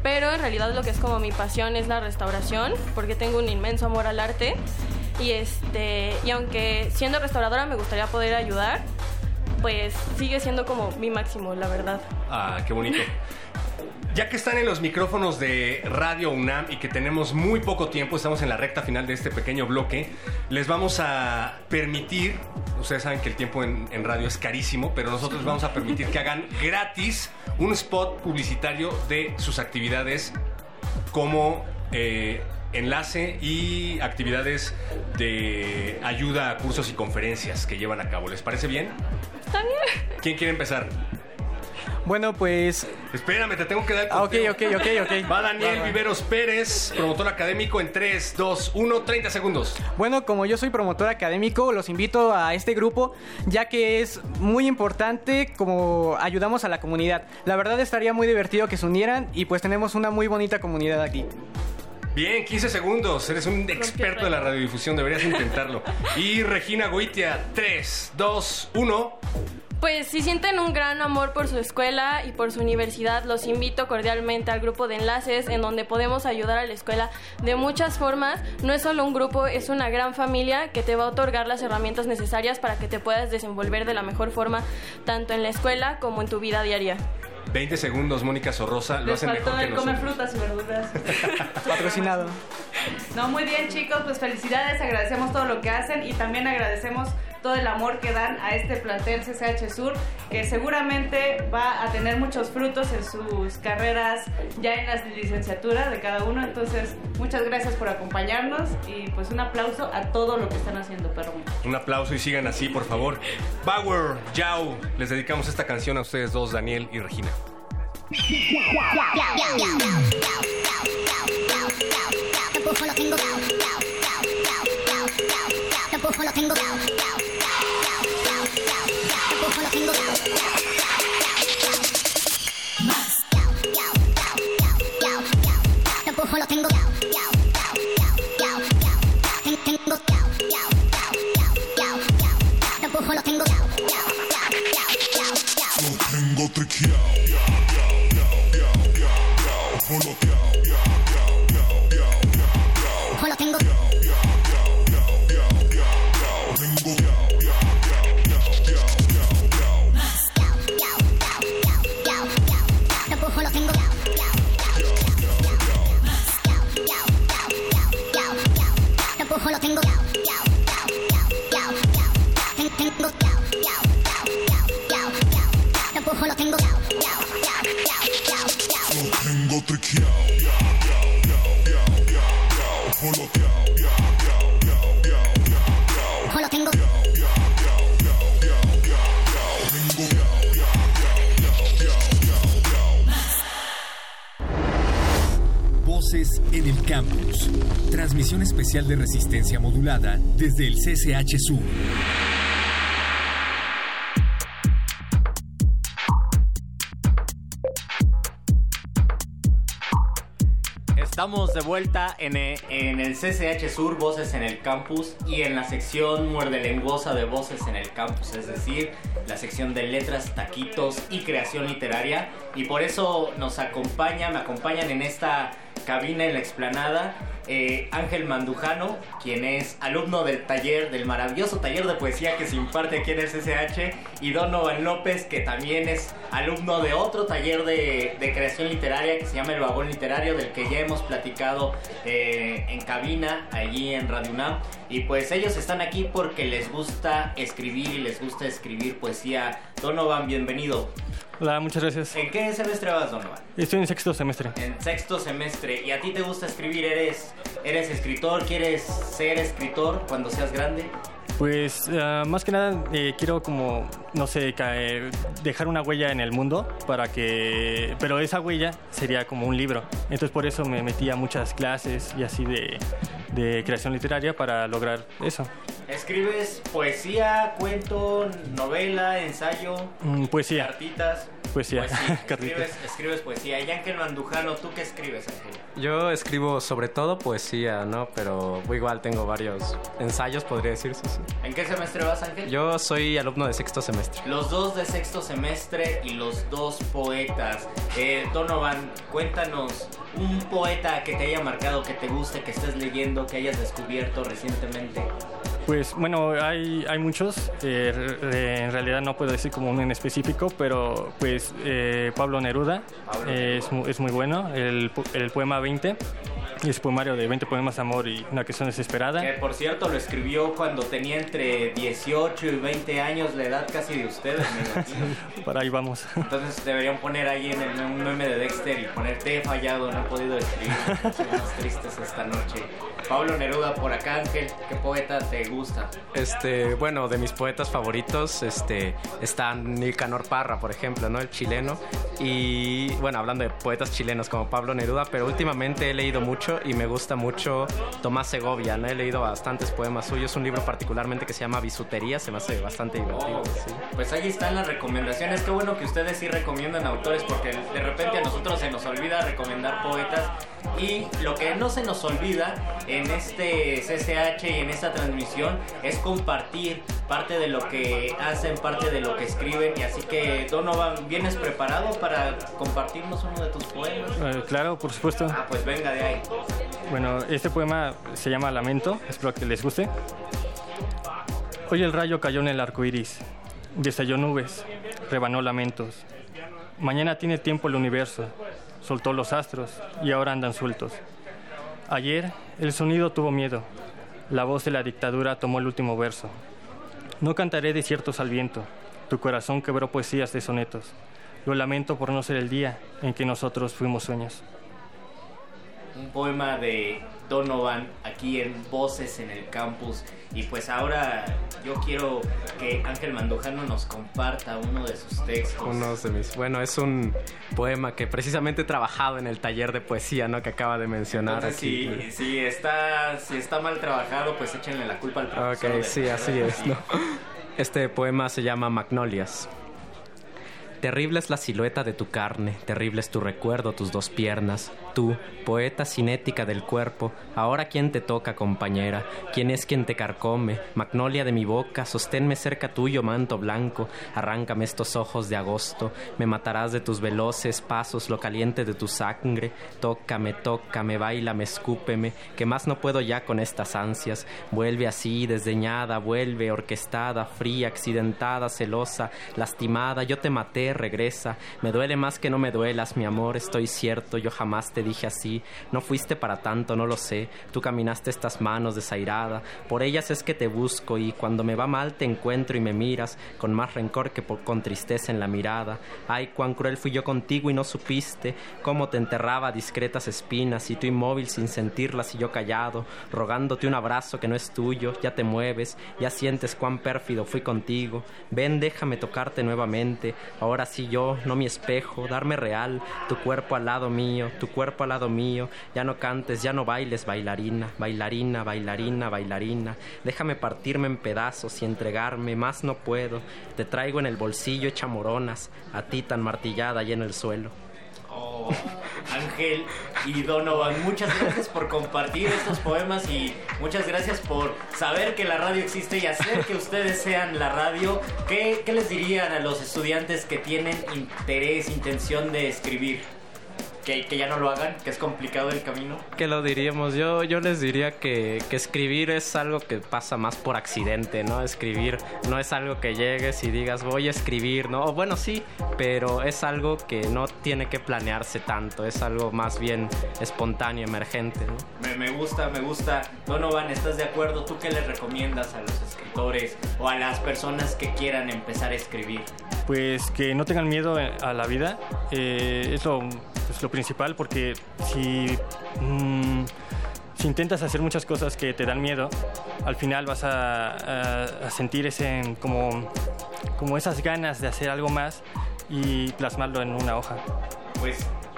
Pero en realidad lo que es como mi pasión es la restauración, porque tengo un inmenso amor al arte. Y este, y aunque siendo restauradora me gustaría poder ayudar, pues sigue siendo como mi máximo, la verdad. Ah, qué bonito. Ya que están en los micrófonos de Radio UNAM y que tenemos muy poco tiempo, estamos en la recta final de este pequeño bloque, les vamos a permitir, ustedes saben que el tiempo en, en radio es carísimo, pero nosotros les vamos a permitir que hagan gratis un spot publicitario de sus actividades como eh, enlace y actividades de ayuda a cursos y conferencias que llevan a cabo. ¿Les parece bien? Está bien. ¿Quién quiere empezar? Bueno, pues... Espérame, te tengo que dar el Ah, ok, ok, ok, ok. Va Daniel Va, va. Viveros Pérez, promotor académico en 3, 2, 1, 30 segundos. Bueno, como yo soy promotor académico, los invito a este grupo, ya que es muy importante como ayudamos a la comunidad. La verdad estaría muy divertido que se unieran y pues tenemos una muy bonita comunidad aquí. Bien, 15 segundos. Eres un experto de la radiodifusión, deberías intentarlo. Y Regina Goitia, 3, 2, 1. Pues si sienten un gran amor por su escuela y por su universidad, los invito cordialmente al grupo de enlaces en donde podemos ayudar a la escuela de muchas formas. No es solo un grupo, es una gran familia que te va a otorgar las herramientas necesarias para que te puedas desenvolver de la mejor forma, tanto en la escuela como en tu vida diaria. 20 segundos, Mónica Sorrosa. Lo Les hacen mejor que nosotros. frutas y verduras. Patrocinado. No, muy bien chicos, pues felicidades, agradecemos todo lo que hacen y también agradecemos todo el amor que dan a este plantel CCH Sur, que seguramente va a tener muchos frutos en sus carreras ya en la licenciatura de cada uno. Entonces, muchas gracias por acompañarnos y pues un aplauso a todo lo que están haciendo, perro. Un aplauso y sigan así, por favor. Bauer, Yao, les dedicamos esta canción a ustedes dos, Daniel y Regina. Tampoco lo tengo Tampoco lo tengo Tampoco Voces en el campus. Transmisión especial de resistencia modulada desde el CCH. Estamos de vuelta en e- en el, CCH Sur, Voces en el Campus, y en la sección muerde lenguosa de Voces en el Campus, es decir, la sección de letras, taquitos y creación literaria. Y por eso nos acompaña, me acompañan en esta cabina en la explanada eh, Ángel Mandujano, quien es alumno del taller, del maravilloso taller de poesía que se imparte aquí en el CCH, y Donovan López, que también es alumno de otro taller de, de creación literaria que se llama El Vagón Literario, del que ya hemos platicado eh, en cabina, allí en Radio UNAM. Y pues ellos están aquí porque les gusta escribir y les gusta escribir poesía. Donovan, bienvenido. Hola, muchas gracias. ¿En qué semestre vas, Donovan? Estoy en sexto semestre. En sexto semestre. ¿Y a ti te gusta escribir? ¿Eres, eres escritor? ¿Quieres ser escritor cuando seas grande? Pues ah, más que nada eh, quiero como, no sé, caer- dejar una huella en el mundo para que... Pero esa huella sería como un libro. Entonces por eso me metí a muchas clases y así de, de creación literaria para lograr eso. ¿Escribes poesía, cuento, novela, ensayo, Mm, poesía. cartitas? Poesía. Cartitas. Escribes, escribes poesía. Y Ángel Mandujano, ¿tú qué escribes, Ángel? Yo escribo sobre todo poesía, ¿no? Pero igual tengo varios ensayos, podría decirse. sí. ¿En qué semestre vas, Ángel? Yo soy alumno de sexto semestre. Los dos de sexto semestre y los dos poetas. Eh, Donovan, cuéntanos un poeta que te haya marcado, que te guste, que estés leyendo, que hayas descubierto recientemente. Pues bueno, hay, hay muchos. eh, en realidad no puedo decir como uno en específico, pero pues eh, Pablo Neruda eh, es, es muy bueno. El, el poema 20 ese poemario de 20 poemas de amor y una canción desesperada. Que por cierto lo escribió cuando tenía entre 18 y 20 años, la edad casi de ustedes, me. Para ahí vamos. Entonces deberían poner ahí en el un meme de Dexter y poner te he fallado, no he podido escribir. Más tristes esta noche. Pablo Neruda por acá, Ángel, ¿qué poeta te gusta? Este, bueno, de mis poetas favoritos, este, están Nicanor Parra, por ejemplo, ¿no? El chileno. Y bueno, hablando de poetas chilenos como Pablo Neruda, pero últimamente he leído mucho y me gusta mucho Tomás Segovia, ¿no? He leído bastantes poemas suyos, un libro particularmente que se llama Bisutería, se me hace bastante divertido. sí. Pues ahí están las recomendaciones. Qué bueno que ustedes sí recomiendan autores porque de repente a nosotros se nos olvida recomendar poetas y lo que no se nos olvida en este CCH y en esta transmisión es compartir parte de lo que hacen, parte de lo que escriben y así que Donovan, ¿vienes preparado para compartirnos uno de tus poemas? Eh, claro, por supuesto. Ah, pues venga de ahí. Bueno, este poema se llama Lamento, espero que les guste. Hoy el rayo cayó en el arco iris, desayó nubes, rebanó lamentos. Mañana tiene tiempo el universo, soltó los astros y ahora andan sueltos. Ayer el sonido tuvo miedo, la voz de la dictadura tomó el último verso. No cantaré desiertos al viento, tu corazón quebró poesías de sonetos. Lo lamento por no ser el día en que nosotros fuimos sueños. un poema de Donovan aquí en Voces en el Campus. Y pues ahora yo quiero que Ángel Mandojano nos comparta uno de sus textos. Uno de mis, bueno, es un poema que precisamente he trabajado en el taller de poesía, ¿no? Que acaba de mencionar Entonces, aquí. si, si está, si está mal trabajado, pues échenle la culpa al profesor. Ok, sí, así es, ¿no? Este poema se llama Magnolias. Terrible es la silueta de tu carne, terrible es tu recuerdo, tus dos piernas. Tú, poeta cinética del cuerpo, ahora quién te toca, compañera, quién es quien te carcome. Magnolia de mi boca, sosténme cerca tuyo, manto blanco, arráncame estos ojos de agosto, me matarás de tus veloces pasos, lo caliente de tu sangre. Tócame, tócame, bailame, escúpeme, que más no puedo ya con estas ansias. Vuelve así, desdeñada, vuelve orquestada, fría, accidentada, celosa, lastimada. Yo te maté, regresa. Me duele más que no me duelas, mi amor. Estoy cierto, yo jamás te dije así. No fuiste para tanto, no lo sé. Tú caminaste estas manos desairada. Por ellas es que te busco y cuando me va mal te encuentro y me miras con más rencor que con tristeza en la mirada. Ay, cuán cruel fui yo contigo y no supiste cómo te enterraba discretas espinas y tú inmóvil sin sentirlas y yo callado, rogándote un abrazo que no es tuyo. Ya te mueves, ya sientes cuán pérfido fui contigo. Ven, déjame tocarte nuevamente. Ahora sí yo, no mi espejo, darme real, tu cuerpo al lado mío, tu cuerpo al lado mío. Ya no cantes, ya no bailes, bailarina, bailarina, bailarina, bailarina. Déjame partirme en pedazos y entregarme, más no puedo. Te traigo en el bolsillo hecha moronas, a ti tan martillada y en el suelo. Oh, Ángel y Donovan, muchas gracias por compartir estos poemas y muchas gracias por saber que la radio existe y hacer que ustedes sean la radio. ¿Qué, qué les dirían a los estudiantes que tienen interés, intención de escribir? Que, que ya no lo hagan, que es complicado el camino. ¿Qué lo diríamos? Yo, yo les diría que, que escribir es algo que pasa más por accidente, ¿no? Escribir no es algo que llegues y digas voy a escribir, ¿no? O bueno, sí, pero es algo que no tiene que planearse tanto, es algo más bien espontáneo, emergente, ¿no? Me, me gusta, me gusta. Donovan, ¿estás de acuerdo? ¿Tú qué les recomiendas a los escritores o a las personas que quieran empezar a escribir? Pues que no tengan miedo a la vida, eh, es lo, pues, lo principal, porque si, mm, si intentas hacer muchas cosas que te dan miedo, al final vas a, a- a sentir ese, como, como esas ganas de hacer algo más y plasmarlo en una hoja. Pues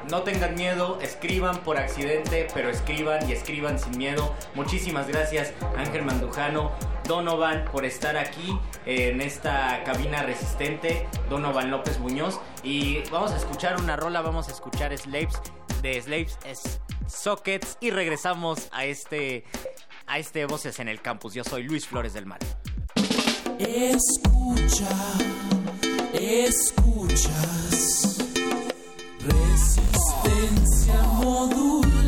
no tengan miedo, escriban por accidente, pero escriban y escriban sin miedo. Muchísimas gracias Ángel Mandujano, Donovan por estar aquí en esta cabina resistente, Donovan López Muñoz. Y vamos a escuchar una rola, vamos a escuchar Slaves de Slaves es Sockets y regresamos a este, a este Voces en el Campus. Yo soy Luis Flores del Mar. Escucha, escuchas. Resistencia modulada.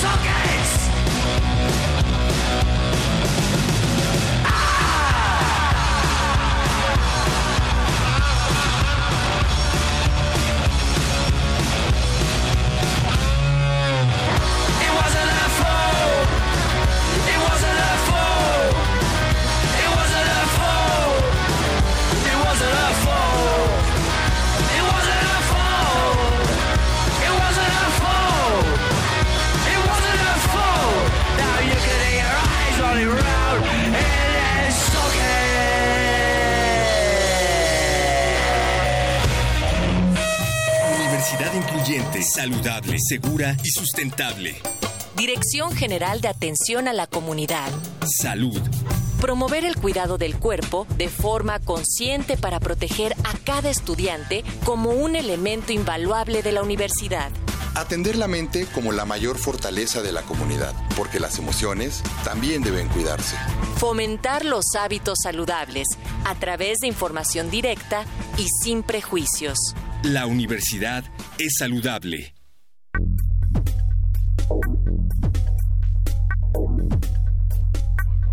sucker! Incluyente, saludable, segura y sustentable. Dirección General de Atención a la Comunidad. Salud. Promover el cuidado del cuerpo de forma consciente para proteger a cada estudiante como un elemento invaluable de la universidad. Atender la mente como la mayor fortaleza de la comunidad, porque las emociones también deben cuidarse. Fomentar los hábitos saludables a través de información directa y sin prejuicios. La universidad es saludable.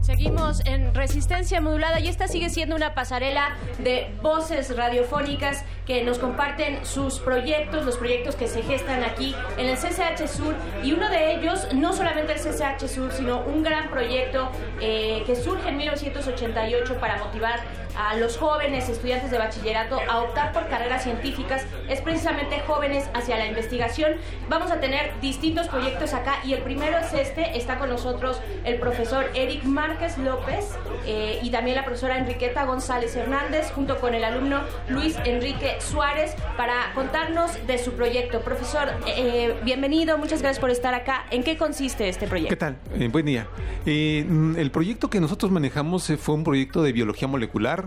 Seguimos en Resistencia Modulada y esta sigue siendo una pasarela de voces radiofónicas que nos comparten sus proyectos, los proyectos que se gestan aquí en el CCH Sur y uno de ellos, no solamente el CCH Sur, sino un gran proyecto eh, que surge en 1988 para motivar a los jóvenes estudiantes de bachillerato a optar por carreras científicas, es precisamente jóvenes hacia la investigación. Vamos a tener distintos proyectos acá y el primero es este, está con nosotros el profesor Eric Márquez López eh, y también la profesora Enriqueta González Hernández junto con el alumno Luis Enrique Suárez para contarnos de su proyecto. Profesor, eh, bienvenido, muchas gracias por estar acá. ¿En qué consiste este proyecto? ¿Qué tal? Eh, buen día. Mm, el proyecto que nosotros manejamos fue un proyecto de biología molecular.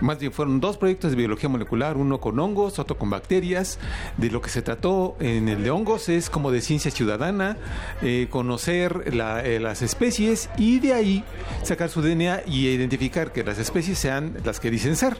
Más bien fueron dos proyectos de biología molecular, uno con hongos, otro con bacterias. De lo que se trató en el de hongos es como de ciencia ciudadana, eh, conocer eh, las especies y de ahí sacar su DNA y identificar que las especies sean las que dicen ser.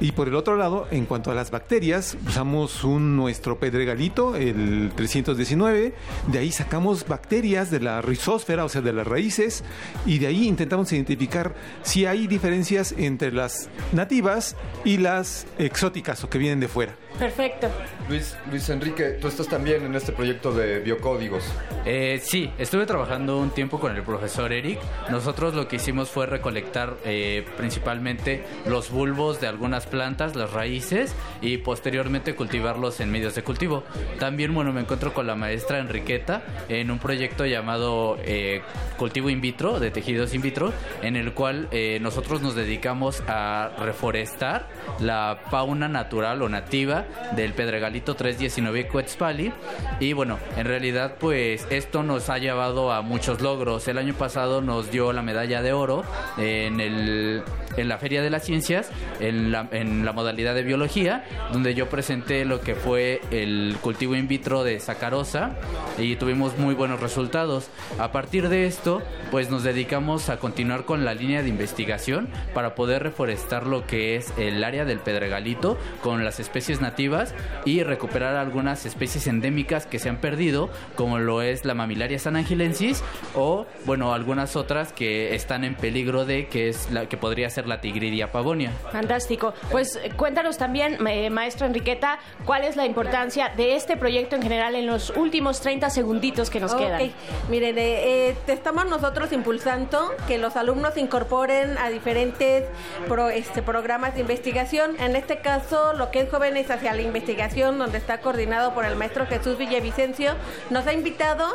Y por el otro lado, en cuanto a las bacterias, usamos un nuestro pedregalito, el 319, de ahí sacamos bacterias de la rizósfera, o sea, de las raíces, y de ahí intentamos identificar si hay diferencias entre las nativas y las exóticas o que vienen de fuera. Perfecto. Luis, Luis Enrique, tú estás también en este proyecto de biocódigos. Eh, sí, estuve trabajando un tiempo con el profesor Eric. Nosotros lo que hicimos fue recolectar eh, principalmente los bulbos de algunas plantas, las raíces, y posteriormente cultivarlos en medios de cultivo. También, bueno, me encuentro con la maestra Enriqueta en un proyecto llamado eh, Cultivo In Vitro, de tejidos in vitro, en el cual eh, nosotros nos dedicamos a reforestar la fauna natural o nativa del Pedregalito 319 Coetzpali. Y bueno, en realidad pues esto nos ha llevado a muchos logros. El año pasado nos dio la medalla de oro en, el, en la Feria de las Ciencias, en la, en la modalidad de biología, donde yo presenté lo que fue el cultivo in vitro de sacarosa y tuvimos muy buenos resultados. A partir de esto, pues nos dedicamos a continuar con la línea de investigación para poder reforestar lo que es el área del Pedregalito con las especies nativas y recuperar algunas especies endémicas que se han perdido, como lo es la mamilaria sanangilensis o, bueno, algunas otras que están en peligro de que es la que podría ser la tigridia pavonia. Fantástico. Pues eh, cuéntanos también, eh, maestra Enriqueta, cuál es la importancia de este proyecto en general en los últimos 30 segunditos que nos Ok, quedan. Miren, eh, eh, te estamos nosotros impulsando que los alumnos se incorporen a diferentes pro- este, programas de investigación. En este caso, lo que es Jóvenes hacia la investigación, donde está coordinado por el maestro Jesús Villavicencio, nos ha invitado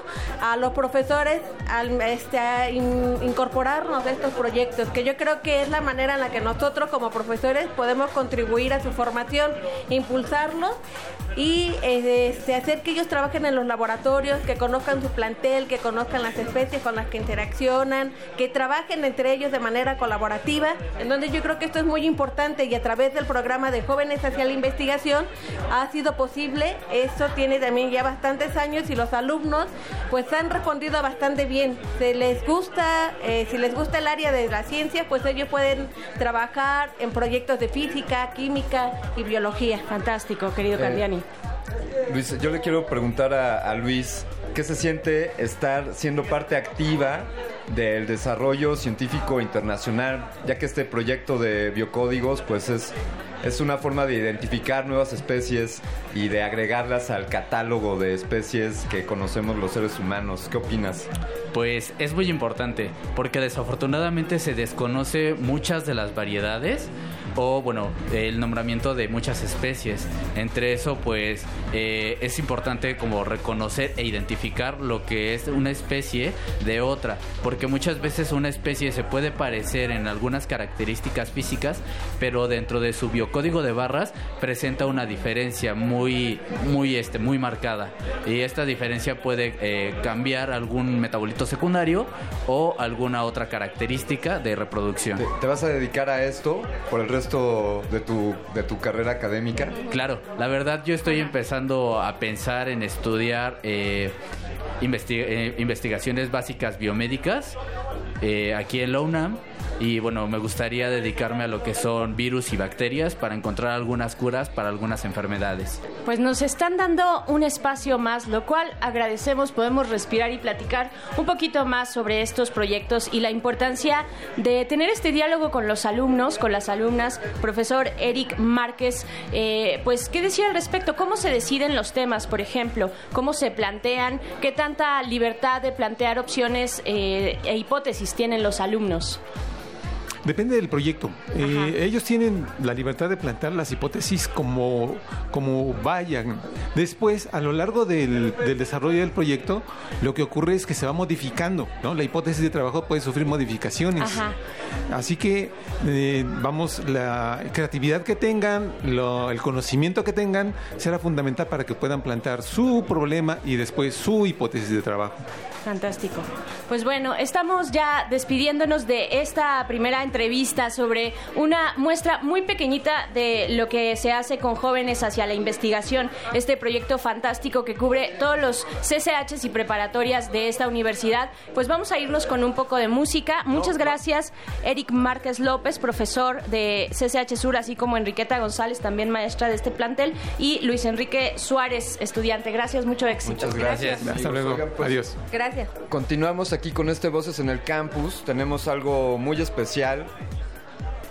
a los profesores al, este, a in- incorporarnos a estos proyectos, que yo creo que es la manera en la que nosotros como profesores podemos contribuir a su formación, impulsarlos y este, hacer que ellos trabajen en los laboratorios, que conozcan su plantel, que conozcan las especies con las que interaccionan, que trabajen entre ellos de manera colaborativa. Entonces yo creo que esto es muy importante y a través del programa de Jóvenes hacia la Investigación ha sido posible. Esto tiene también ya bastantes años y los alumnos pues han respondido bastante bien. Se les gusta, eh, si les gusta el área de la ciencia, pues ellos pueden trabajar en proyectos de física, química y biología. Fantástico, querido Eh, Candiani. Luis, yo le quiero preguntar a, Luis, ¿qué se siente estar siendo parte activa del desarrollo científico internacional, ya que este proyecto de biocódigos, pues es, es una forma de identificar nuevas especies y de agregarlas al catálogo de especies que conocemos los seres humanos? ¿Qué opinas? Pues es muy importante, porque desafortunadamente se desconoce muchas de las variedades o, bueno, el nombramiento de muchas especies. Entre eso, pues eh, es importante como reconocer e identificar lo que es una especie de otra, porque muchas veces una especie se puede parecer en algunas características físicas, pero dentro de su biocódigo de barras presenta una diferencia muy, muy, este, muy marcada. Y esta diferencia puede eh, cambiar algún metabolito secundario o alguna otra característica de reproducción. ¿Te vas a dedicar a esto por el resto de tu, de tu carrera académica? Claro, la verdad yo estoy empezando a pensar en estudiar eh, eh, investigaciones básicas biomédicas eh, aquí en la y bueno, me gustaría dedicarme a lo que son virus y bacterias para encontrar algunas curas para algunas enfermedades. Pues nos están dando un espacio más, lo cual agradecemos, podemos respirar y platicar un poquito más sobre estos proyectos y la importancia de tener este diálogo con los alumnos, con las alumnas. Profesor Eric Márquez, eh, pues, ¿qué decir al respecto? ¿Cómo se deciden los temas, por ejemplo? ¿Cómo se plantean? ¿Qué tanta libertad de plantear opciones eh, e hipótesis tienen los alumnos? Depende del proyecto. Eh, ellos tienen la libertad de plantear las hipótesis como, como vayan. Después, a lo largo del, del desarrollo del proyecto, lo que ocurre es que se va modificando. ¿no? La hipótesis de trabajo puede sufrir modificaciones. Ajá. Así que, eh, vamos, la creatividad que tengan, lo- el conocimiento que tengan, será fundamental para que puedan plantear su problema y después su hipótesis de trabajo. Fantástico. Pues bueno, estamos ya despidiéndonos de esta primera entrevista sobre una muestra muy pequeñita de lo que se hace con jóvenes hacia la investigación, este proyecto fantástico que cubre todos los CCHs y preparatorias de esta universidad. Pues vamos a irnos con un poco de música. Muchas gracias, Eric Márquez López, profesor de CCH Sur, así como Enriqueta González, también maestra de este plantel, y Luis Enrique Suárez, estudiante. Gracias, mucho éxito. Hasta luego. Adiós. Gracias. Continuamos aquí con este Voces en el Campus. Tenemos algo muy especial.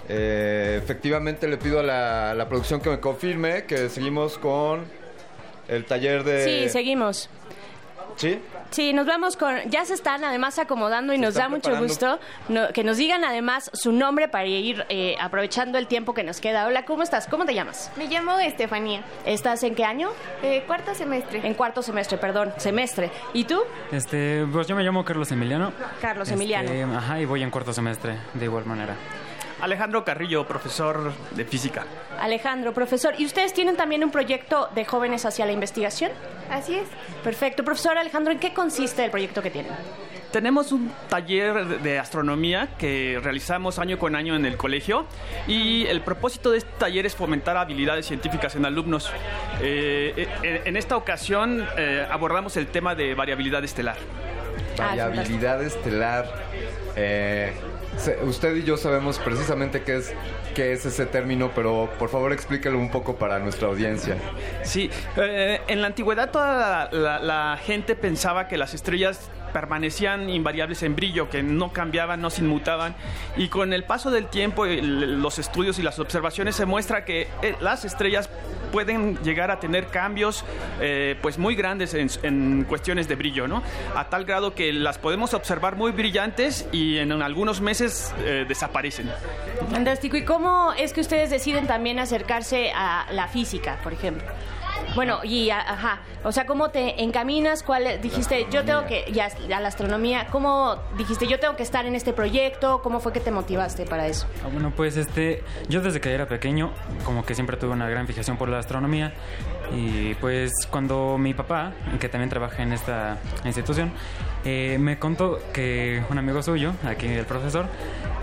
Eh, efectivamente le pido a la, la producción que me confirme que seguimos con el taller de... Sí, seguimos. ¿Sí? Sí, nos vamos con. Ya se están además acomodando y nos da mucho gusto no- que nos digan además su nombre para ir eh, aprovechando el tiempo que nos queda. Hola, ¿cómo estás? ¿Cómo te llamas? Me llamo Estefanía. ¿Estás en qué año? Eh, cuarto semestre. En cuarto semestre, perdón, semestre. ¿Y tú? Este, pues yo me llamo Carlos Emiliano. Carlos Este, Emiliano. Ajá, y voy en cuarto semestre, de igual manera. Alejandro Carrillo, profesor de física. Alejandro, profesor. ¿Y ustedes tienen también un proyecto de jóvenes hacia la investigación? Así es. Perfecto. Profesor Alejandro, ¿en qué consiste el proyecto que tienen? Tenemos un taller de- astronomía que realizamos año con año en el colegio y el propósito de este taller es fomentar habilidades científicas en alumnos. Eh, eh, en esta ocasión eh, abordamos el tema de variabilidad estelar. Variabilidad estelar. Eh, usted y yo sabemos precisamente qué es, qué es ese término, pero por favor explíquelo un poco para nuestra audiencia. Sí, eh, en la antigüedad toda la, la- la gente pensaba que las estrellas permanecían invariables en brillo, que no cambiaban, no se inmutaban. Y con el paso del tiempo, los estudios y las observaciones se muestra que eh, las estrellas pueden llegar a tener cambios eh, pues muy grandes en, en cuestiones de brillo, ¿no? A tal grado que las podemos observar muy brillantes y en algunos meses eh, desaparecen. Fantástico. ¿Y cómo es que ustedes deciden también acercarse a la física, por ejemplo? Bueno, y ajá, o sea, ¿cómo te encaminas? ¿Cuál dijiste, yo tengo que, ya, a la astronomía, ¿cómo dijiste, yo tengo que estar en este proyecto? ¿Cómo fue que te motivaste para eso? Ah, Bueno, pues este, yo desde que era pequeño, como que siempre tuve una gran fijación por la astronomía. Y pues cuando mi papá, que también trabaja en esta institución, eh, me contó que un amigo suyo, aquí el profesor,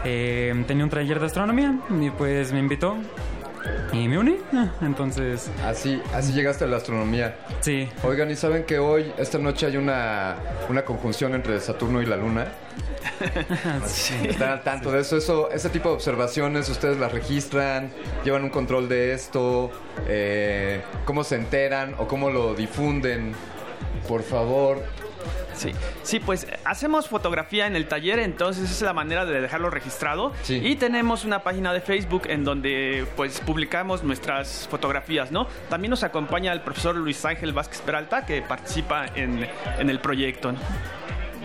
eh, tenía un taller de astronomía y pues me invitó y me uní. Ah, Entonces... Así, así llegaste a la astronomía. Sí. Oigan, ¿y saben que hoy, esta noche, hay una, una conjunción entre Saturno y la Luna? Están al tanto de eso, eso, ese tipo de observaciones, ustedes las registran, llevan un control de esto, eh, cómo se enteran o cómo lo difunden, por favor. Sí, sí, pues hacemos fotografía en el taller, entonces esa es la manera de dejarlo registrado. Y tenemos una página de Facebook en donde pues publicamos nuestras fotografías, ¿no? También nos acompaña el profesor Luis Ángel Vázquez Peralta, que participa en, en el proyecto. ¿no?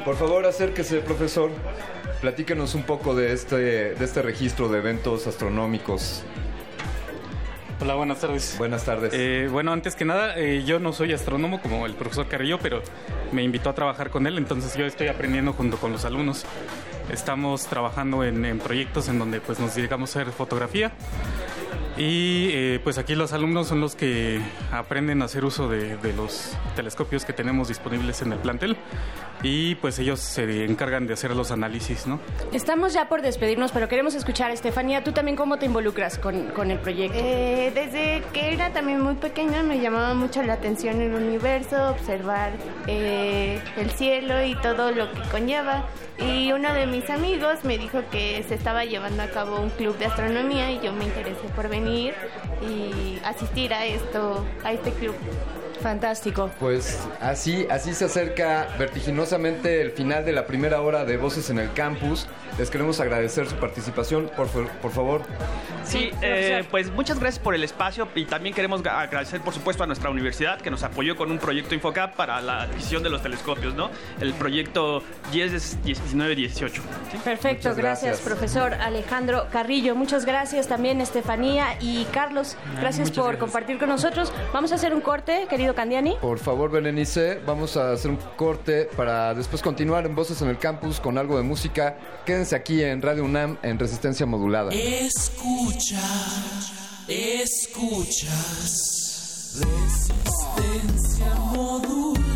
Por favor, acérquese, profesor. Platíquenos un poco de este, de este registro de eventos astronómicos. Hola, buenas tardes. Buenas tardes. Eh, bueno, antes que nada, eh, yo no soy astrónomo como el profesor Carrillo, pero me invitó a trabajar con él, entonces yo estoy aprendiendo junto con los alumnos. Estamos trabajando en, en proyectos en donde pues nos dedicamos a hacer fotografía y eh, pues aquí los alumnos son los que aprenden a hacer uso de, de los telescopios que tenemos disponibles en el plantel y pues ellos se encargan de hacer los análisis, ¿no? Estamos ya por despedirnos, pero queremos escuchar, Estefanía, ¿tú también cómo te involucras con, con el proyecto? Eh, desde que era también muy pequeña me llamaba mucho la atención el universo, observar eh, el cielo y todo lo que conlleva. Y uno de mis amigos me dijo que se estaba llevando a cabo un club de astronomía y yo me interesé por venir y asistir a esto, a este club. Fantástico. Pues así, así se acerca vertiginosamente el final de la primera hora de Voces en el Campus. Les queremos agradecer su participación, por, por favor. Sí, eh, pues muchas gracias por el espacio y también queremos agradecer, por supuesto, a nuestra universidad que nos apoyó con un proyecto Infocap para la adquisición de los telescopios, ¿no? El proyecto 10 1918. Perfecto, Muchas gracias, gracias. profesor Alejandro Carrillo. Muchas gracias también, Estefanía y Carlos. Gracias muchas por gracias. compartir con nosotros. Vamos a hacer un corte, querido Candiani. Por favor, Berenice, vamos a hacer un corte para después continuar en Voces en el Campus con algo de música. Quédense aquí en Radio UNAM en Resistencia Modulada. Escucha, escuchas. Resistencia modulada.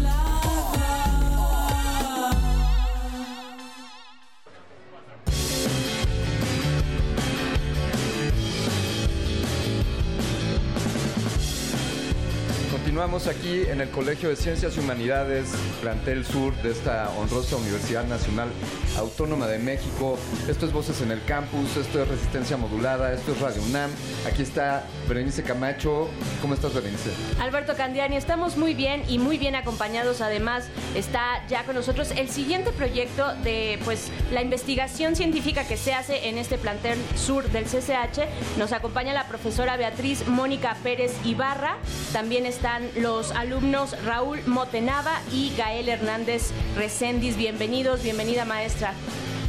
Continuamos aquí en el Colegio de Ciencias y Humanidades, plantel sur de esta honrosa Universidad Nacional Autónoma de México. Esto es Voces en el Campus, esto es Resistencia Modulada, esto es Radio UNAM. Aquí está Berenice Camacho. ¿Cómo estás, Berenice? Alberto Candiani, estamos muy bien y muy bien acompañados. Además, está ya con nosotros el siguiente proyecto de pues la investigación científica que se hace en este plantel sur del CCH. Nos acompaña la profesora Beatriz Mónica Pérez Ibarra. También están los alumnos Raúl Motenava y Gael Hernández Recendis. Bienvenidos, bienvenida maestra.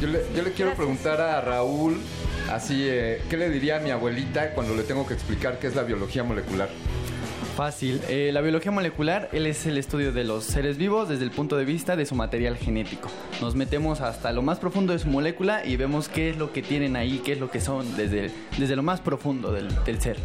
Yo le, yo le quiero preguntar a Raúl, así, eh, ¿qué le diría a mi abuelita cuando le tengo que explicar qué es la biología molecular? Fácil. Eh, la biología molecular él es el estudio de los seres vivos desde el punto de vista de su material genético. Nos metemos hasta lo más profundo de su molécula y vemos qué es lo que tienen ahí, qué es lo que son desde, desde lo más profundo del, ser.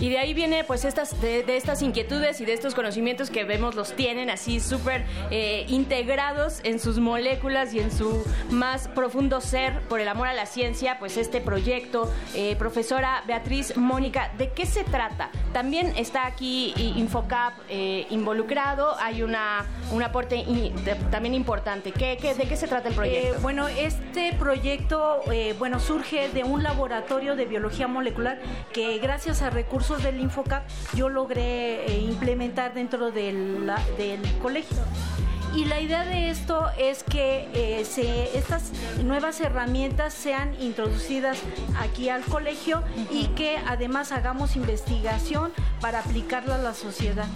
Y de ahí viene pues estas de, estas inquietudes y de estos conocimientos que vemos los tienen así súper eh, integrados en sus moléculas y en su más profundo ser por el amor a la ciencia pues este proyecto eh, profesora Beatriz Mónica de qué se trata también está aquí Infocap eh, involucrado hay una un aporte de- también importante ¿Qué, qué- de qué se trata el proyecto Eh, bueno, este proyecto eh, bueno, surge de un laboratorio de biología molecular que gracias a recursos del Infocap yo logré implementar dentro del, la- del colegio. Y la idea de esto es que eh, se, estas nuevas herramientas sean introducidas aquí al colegio y que además hagamos investigación para aplicarla a la sociedad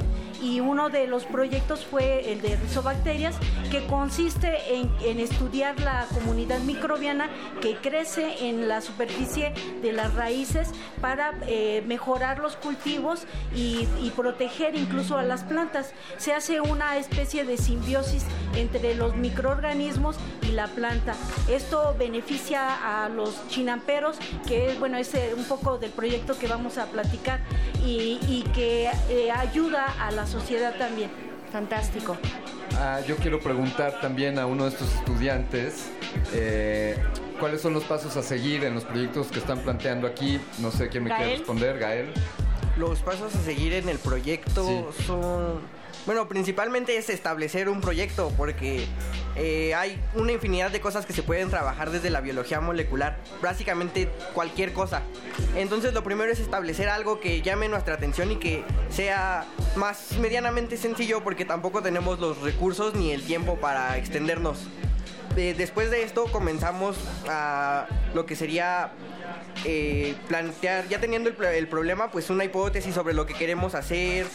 y uno de los proyectos fue el de rizobacterias, que consiste en, estudiar la comunidad microbiana que crece en la superficie de las raíces para eh, mejorar los cultivos y, proteger incluso a las plantas. Se hace una especie de simbiosis entre los microorganismos y la planta. Esto beneficia a los chinamperos, que es bueno, es eh, un poco del proyecto que vamos a platicar y, que eh, ayuda a la sociedad también. Fantástico. Ah, yo quiero preguntar también a uno de estos estudiantes eh, cuáles son los pasos a seguir en los proyectos que están planteando aquí. No sé quién me quiere responder, Gael. Los pasos a seguir en el proyecto son... Bueno, principalmente es establecer un proyecto porque eh, hay una infinidad de cosas que se pueden trabajar desde la biología molecular, básicamente cualquier cosa. Entonces lo primero es establecer algo que llame nuestra atención y que sea más medianamente sencillo porque tampoco tenemos los recursos ni el tiempo para extendernos. Eh, después de esto comenzamos a lo que sería eh, plantear, ya teniendo el problema, pues una hipótesis sobre lo que queremos hacer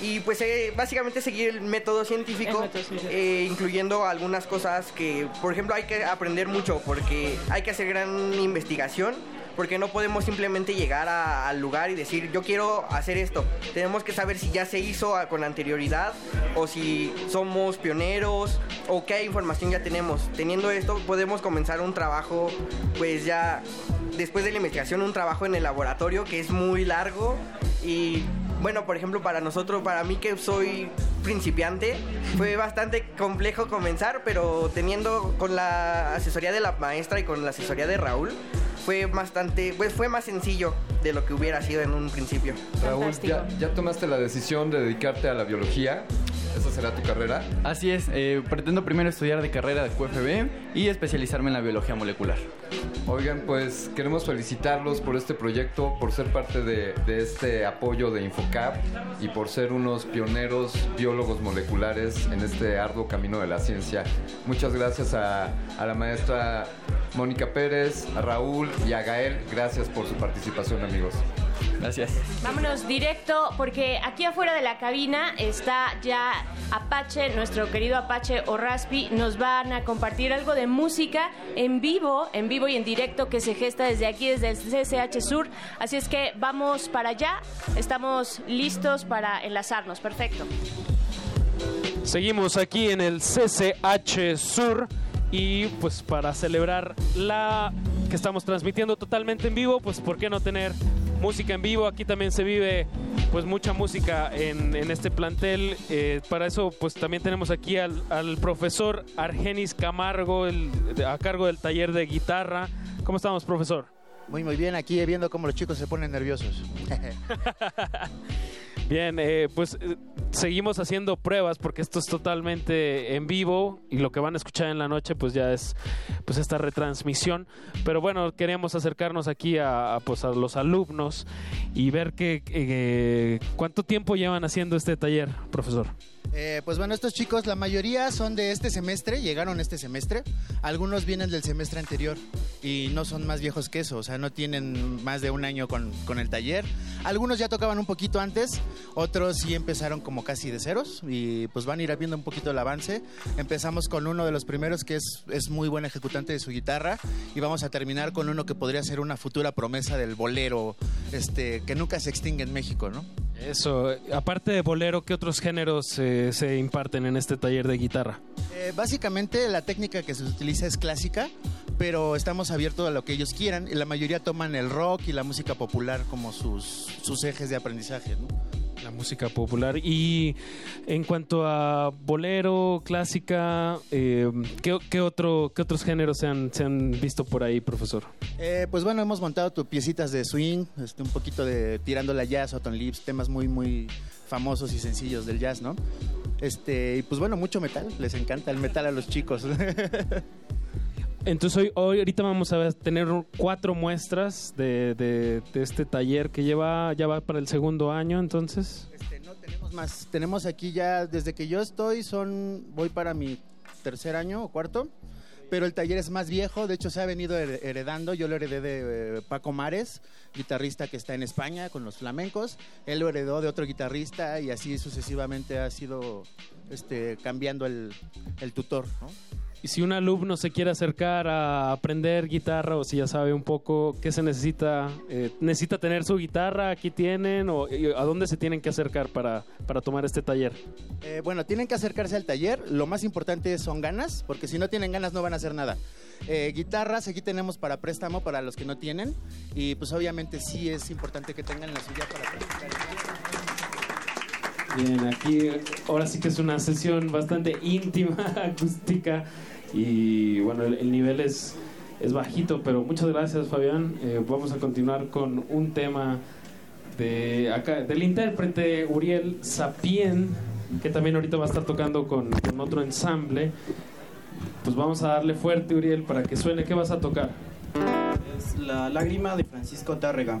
y pues eh, básicamente seguir el método científico, eh, incluyendo algunas cosas que, por ejemplo, hay que aprender mucho porque hay que hacer gran investigación. Porque no podemos simplemente llegar al lugar y decir, yo quiero hacer esto. Tenemos que saber si ya se hizo a- con anterioridad o si somos pioneros o qué información ya tenemos. Teniendo esto, podemos comenzar un trabajo, pues ya después de la investigación, un trabajo en el laboratorio que es muy largo y bueno, por ejemplo, para nosotros, para mí que soy principiante, fue bastante complejo comenzar, pero teniendo con la asesoría de la maestra y con la asesoría de Raúl, fue bastante, pues fue más sencillo de lo que hubiera sido en un principio. Raúl, ¿ya, ya tomaste la decisión de dedicarte a la biología? ¿Esa será tu carrera? Así es, eh, pretendo primero estudiar de carrera de QFB y especializarme en la biología molecular. Oigan, pues queremos felicitarlos por este proyecto, por ser parte de, de este apoyo de Infocap y por ser unos pioneros biólogos moleculares en este arduo camino de la ciencia. Muchas gracias a, a la maestra Mónica Pérez, a Raúl y a Gael. Gracias por su participación, amigos. Gracias. Vámonos directo porque aquí afuera de la cabina está ya Apache, nuestro querido Apache o Raspi. Nos van a compartir algo de música en vivo, en vivo y en directo que se gesta desde aquí, desde el CCH Sur. Así es que vamos para allá. Estamos listos para enlazarnos. Perfecto. Seguimos aquí en el CCH Sur y pues para celebrar la que estamos transmitiendo totalmente en vivo, pues por qué no tener música en vivo. Aquí también se vive pues mucha música en, en este plantel. Eh, para eso pues también tenemos aquí al, al profesor Argenis Camargo el- a cargo del taller de guitarra. ¿Cómo estamos, profesor? Muy, muy bien, aquí viendo cómo los chicos se ponen nerviosos. Bien, eh, pues eh, seguimos haciendo pruebas porque esto es totalmente en vivo y lo que van a escuchar en la noche pues ya es pues esta retransmisión. Pero bueno, queríamos acercarnos aquí a, pues a los alumnos y ver que, eh, cuánto tiempo llevan haciendo este taller, profesor. Eh, pues bueno, estos chicos, la mayoría son de este semestre, llegaron este semestre. Algunos vienen del semestre anterior y no son más viejos que eso, o sea, no tienen más de un año con, con el taller. Algunos ya tocaban un poquito antes, otros sí empezaron como casi de ceros y pues van a ir viendo un poquito el avance. Empezamos con uno de los primeros que es, es muy buen ejecutante de su guitarra y vamos a terminar con uno que podría ser una futura promesa del bolero, este, que nunca se extingue en México, ¿no? Eso, aparte de bolero, ¿qué otros géneros eh, se imparten en este taller de guitarra? Eh, básicamente la técnica que se utiliza es clásica, pero estamos abiertos a lo que ellos quieran la mayoría toman el rock y la música popular como sus, sus ejes de aprendizaje. ¿no? La música popular. Y en cuanto a bolero, clásica, eh, ¿qué, qué otro, ¿qué otros géneros se han, se han visto por ahí, profesor? Eh, pues bueno, hemos montado tu piecitas de swing, este, un poquito de tirando la jazz, Autumn Leaves, temas muy, muy famosos y sencillos del jazz, ¿no? Este, y pues bueno, mucho metal, les encanta el metal a los chicos. Entonces hoy, hoy ahorita vamos a tener cuatro muestras de, de- de este taller que lleva ya va para el segundo año, entonces. Tenemos más. Tenemos aquí ya, desde que yo estoy, son voy para mi tercer año o cuarto. Pero el taller es más viejo, de hecho se ha venido her- heredando. Yo lo heredé de eh, Paco Mares, guitarrista que está en España con los flamencos. Él lo heredó de otro guitarrista y así sucesivamente ha sido este, cambiando el, el tutor. ¿no? Y si un alumno se quiere acercar a aprender guitarra o si ya sabe un poco qué se necesita, eh, necesita tener su guitarra, aquí tienen o a dónde se tienen que acercar para, para tomar este taller. Eh, bueno, tienen que acercarse al taller. Lo más importante son ganas, porque si no tienen ganas no van a hacer nada. Eh, guitarras, aquí tenemos para préstamo para los que no tienen. Y pues obviamente sí es importante que tengan la suya para practicar. Bien, aquí ahora sí que es una sesión bastante íntima, acústica y bueno, el, el nivel es, es bajito, pero muchas gracias Fabián. Eh, vamos a continuar con un tema de acá, del intérprete Uriel Sapien, que también ahorita va a estar tocando con, con otro ensamble. Pues vamos a darle fuerte Uriel para que suene. ¿Qué vas a tocar? Es La lágrima de Francisco Tárrega.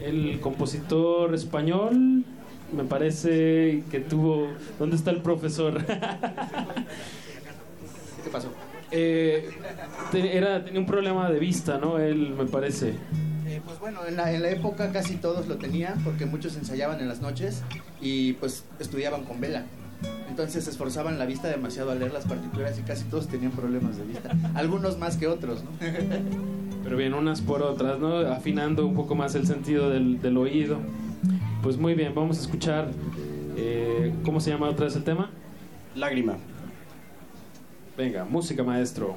El compositor español, me parece que tuvo... ¿Dónde está el profesor? ¿Qué pasó? Eh, era, tenía un problema de vista, ¿no? Él, me parece. Eh, pues bueno, en la, en la época casi todos lo tenían porque muchos ensayaban en las noches y pues estudiaban con vela. Entonces esforzaban la vista demasiado al leer las partituras y casi todos tenían problemas de vista. Algunos más que otros, ¿no? Pero bien, unas por otras, ¿no? Afinando un poco más el sentido del, del oído. Pues muy bien, vamos a escuchar... eh, ¿Cómo se llama otra vez el tema? Lágrima. Venga, música maestro.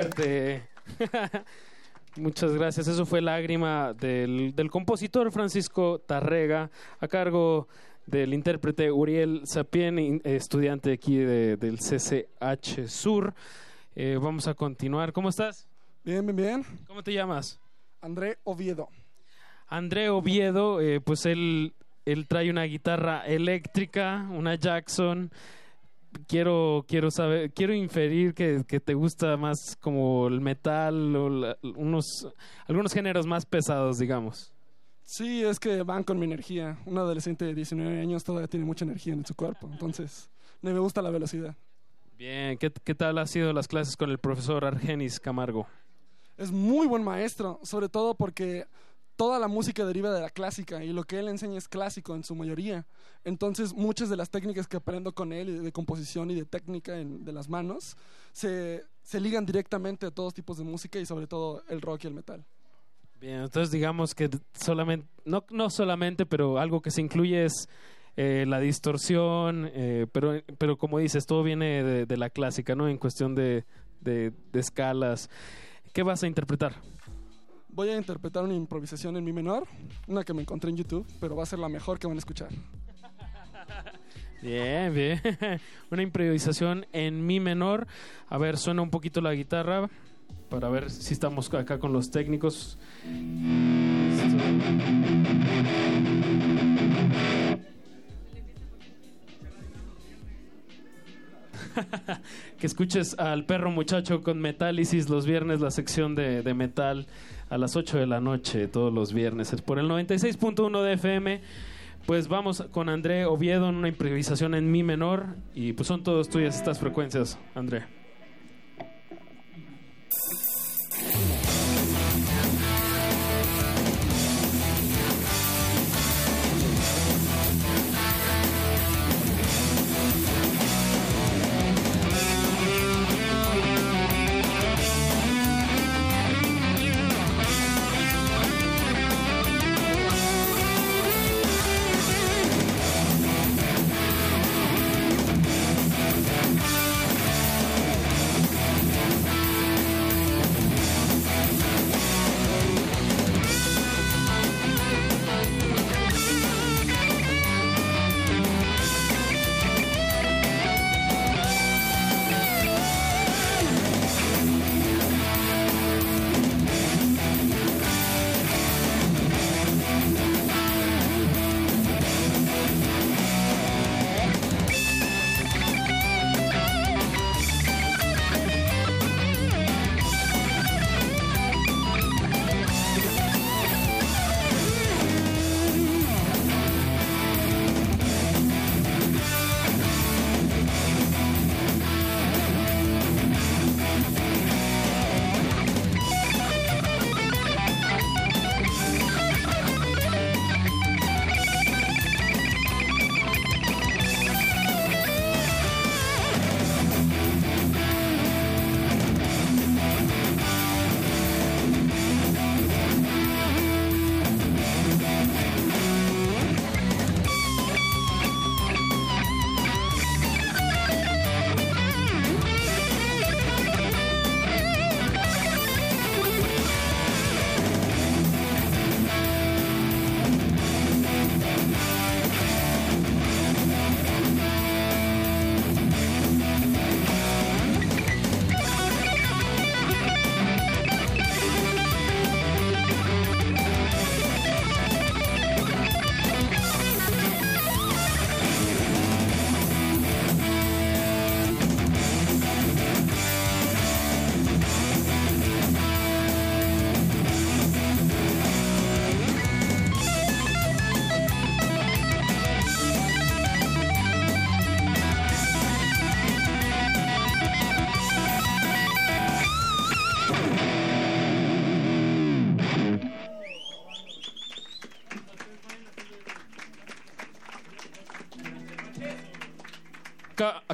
Fuerte. Muchas gracias. Eso fue Lágrima del, del compositor Francisco Tarrega, a cargo del intérprete Uriel Sapien, estudiante aquí de- del CCH Sur. Eh, vamos a continuar. ¿Cómo estás? Bien, bien, bien. ¿Cómo te llamas? André Oviedo. André Oviedo, eh, pues él, él trae una guitarra eléctrica, una Jackson. Quiero, quiero saber, quiero inferir que, que te gusta más como el metal o la- unos, algunos géneros más pesados, digamos. Sí, es que van con mi energía. Un adolescente de 19 años todavía tiene mucha energía en su cuerpo. Entonces, me gusta la velocidad. Bien, ¿qué, qué tal han sido las clases con el profesor Argenis Camargo? Es muy buen maestro, sobre todo porque toda la música deriva de la clásica y lo que él enseña es clásico en su mayoría. Entonces, muchas de las técnicas que aprendo con él, de composición y de técnica de las manos, se, se ligan directamente a todos tipos de música y sobre todo el rock y el metal. Bien, entonces digamos que solamente, no, no solamente, pero algo que se incluye es eh, la distorsión, eh, pero, pero como dices, todo viene de, la clásica, ¿no? En cuestión de, de escalas. ¿Qué vas a interpretar? Voy a interpretar una improvisación en mi menor, una que me encontré en YouTube, pero va a ser la mejor que van a escuchar. Bien, bien. Una improvisación en mi menor. A ver, suena un poquito la guitarra para ver si estamos acá con los técnicos. que escuches al perro muchacho con Metálisis los viernes, la sección de, de metal a las 8 de la noche, todos los viernes, es por el 96.1 de FM. Pues vamos con André Oviedo en una improvisación en mi menor y pues son todas tuyas estas frecuencias, André.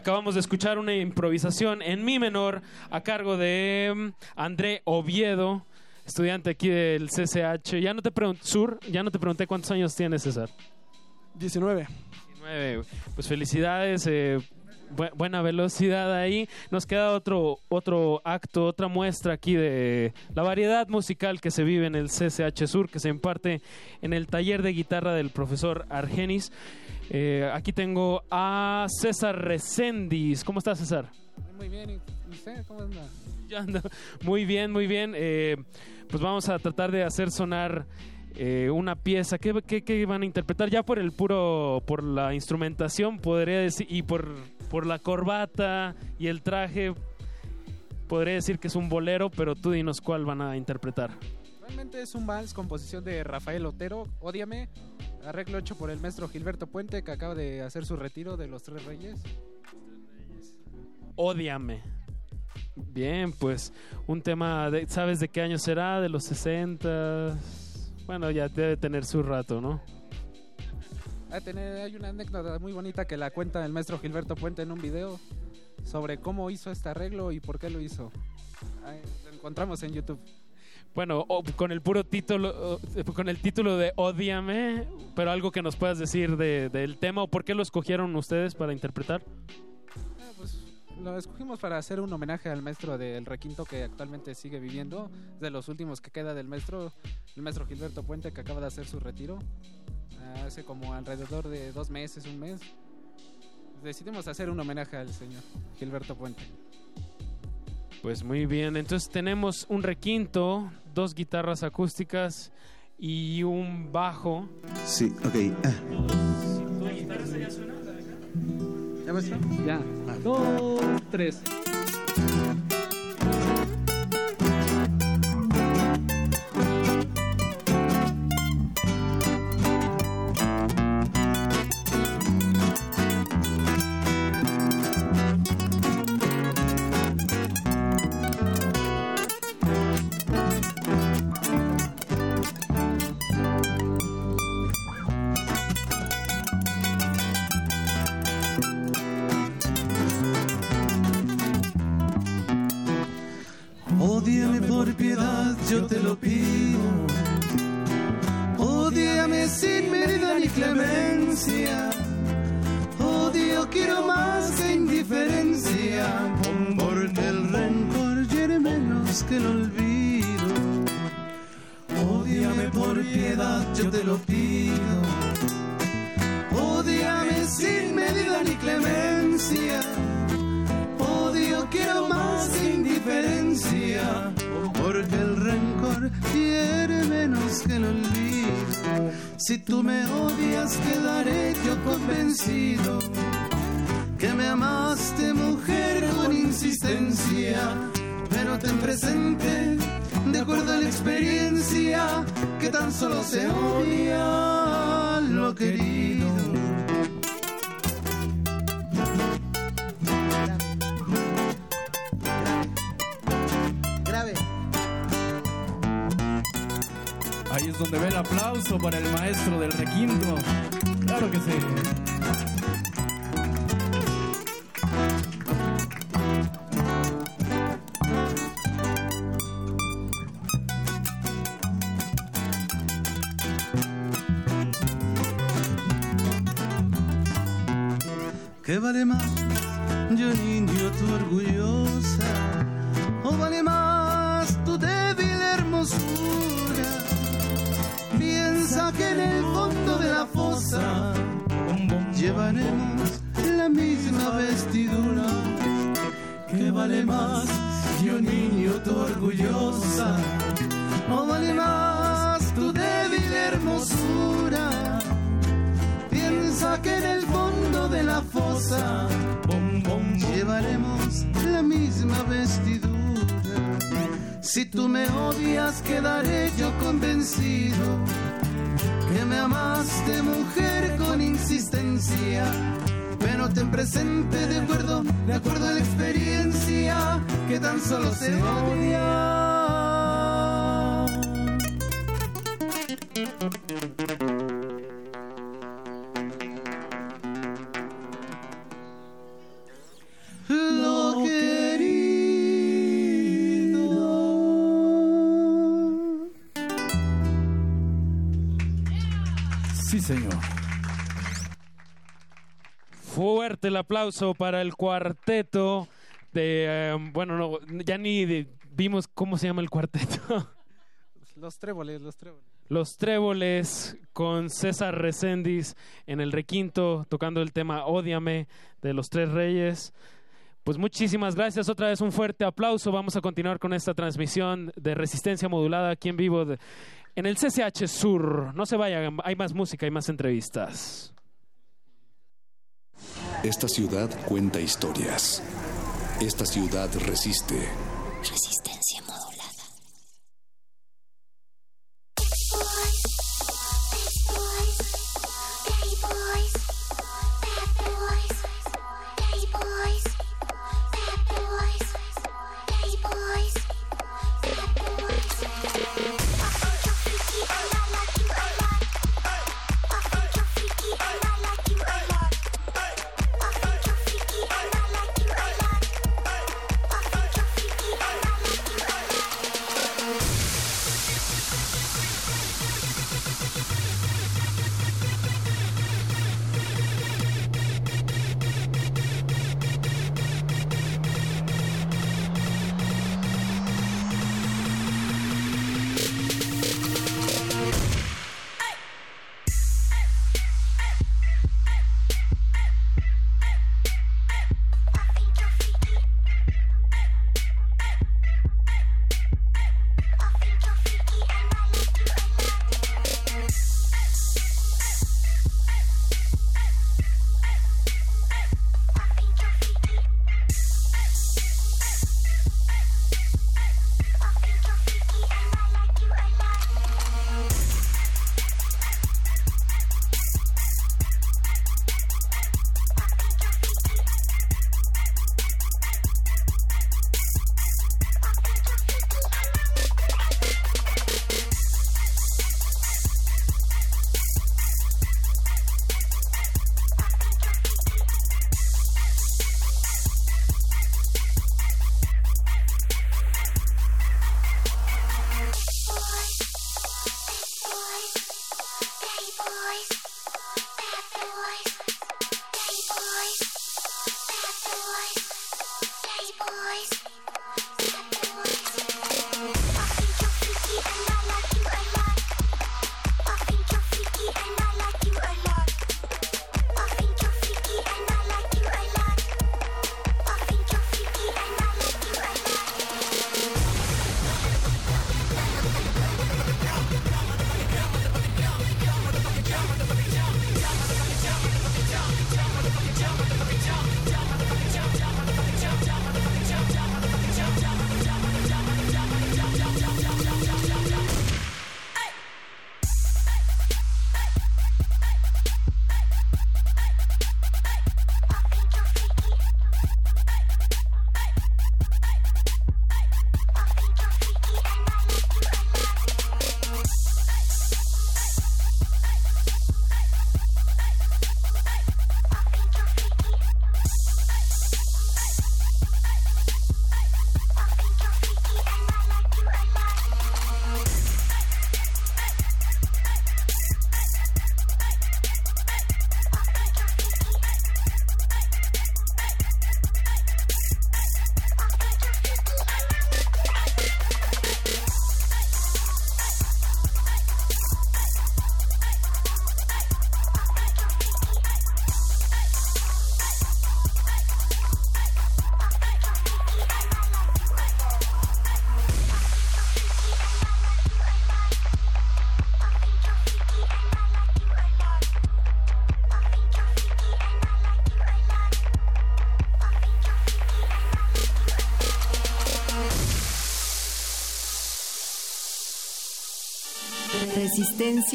Acabamos de escuchar una improvisación en mi menor a cargo de mm, André Oviedo, estudiante aquí del CCH. Ya no te pregunté, Sur, ya no te pregunté cuántos años tienes, César. 19. 19. Pues felicidades, eh, bu- buena velocidad ahí. Nos queda otro, otro acto, otra muestra aquí de la variedad musical que se vive en el CCH Sur, que se imparte en el taller de guitarra del profesor Argenis. Eh, aquí tengo a César Recendis. ¿Cómo estás, César? Muy bien, ¿y usted cómo anda? Ando. Muy bien, muy bien. Eh, pues vamos a tratar de hacer sonar eh, una pieza. ¿Qué, qué, qué van a interpretar? Ya por el puro, por la instrumentación, podría decir, y por, por la corbata y el traje, podría decir que es un bolero, pero tú dinos cuál van a interpretar. Realmente es un vals, composición de Rafael Otero, Ódiame, arreglo hecho por el maestro Gilberto Puente, que acaba de hacer su retiro de los Tres Reyes. Ódiame. Bien, pues un tema, de, ¿sabes de qué año será? ¿De los 60? Bueno, ya debe tener su rato, ¿no? Hay, tener- hay una anécdota muy bonita que la cuenta el maestro Gilberto Puente en un video sobre cómo hizo este arreglo y por qué lo hizo. Ahí lo encontramos en YouTube. Bueno, o- con el puro título, o- con el título de Odiame, pero algo que nos puedas decir de- del tema o por qué lo escogieron ustedes para interpretar. Ah, pues lo escogimos para hacer un homenaje al maestro del requinto que actualmente sigue viviendo, de los últimos que queda del maestro, el maestro Gilberto Puente que acaba de hacer su retiro, hace como alrededor de dos meses, un mes. Decidimos hacer un homenaje al señor Gilberto Puente. Pues muy bien, entonces tenemos un requinto, dos guitarras acústicas y un bajo. Sí, ok. ah. ¿Ya? Ya. Dos, tres. Que olvido. Si tú me odias, quedaré yo convencido que me amaste, mujer, con insistencia. Pero ten presente, de acuerdo a la experiencia, que tan solo se odia lo querido. Donde ve el aplauso para el maestro del requinto. Claro que sí. ¿Qué vale más, poesía, pero ten presente de acuerdo, de acuerdo a la experiencia que tan solo se odia. Lo querido. Sí, señor. Fuerte el aplauso para el cuarteto de... eh, bueno, no, ya ni de- vimos cómo se llama el cuarteto. Los tréboles, los tréboles. Los Tréboles con César Recendis en el requinto tocando el tema Ódiame de los Tres Reyes. Pues muchísimas gracias, otra vez un fuerte aplauso. Vamos a continuar con esta transmisión de resistencia modulada aquí en vivo de- en el CCH Sur. No se vayan, hay más música, hay más entrevistas. Esta ciudad cuenta historias. Esta ciudad resiste. Resistencia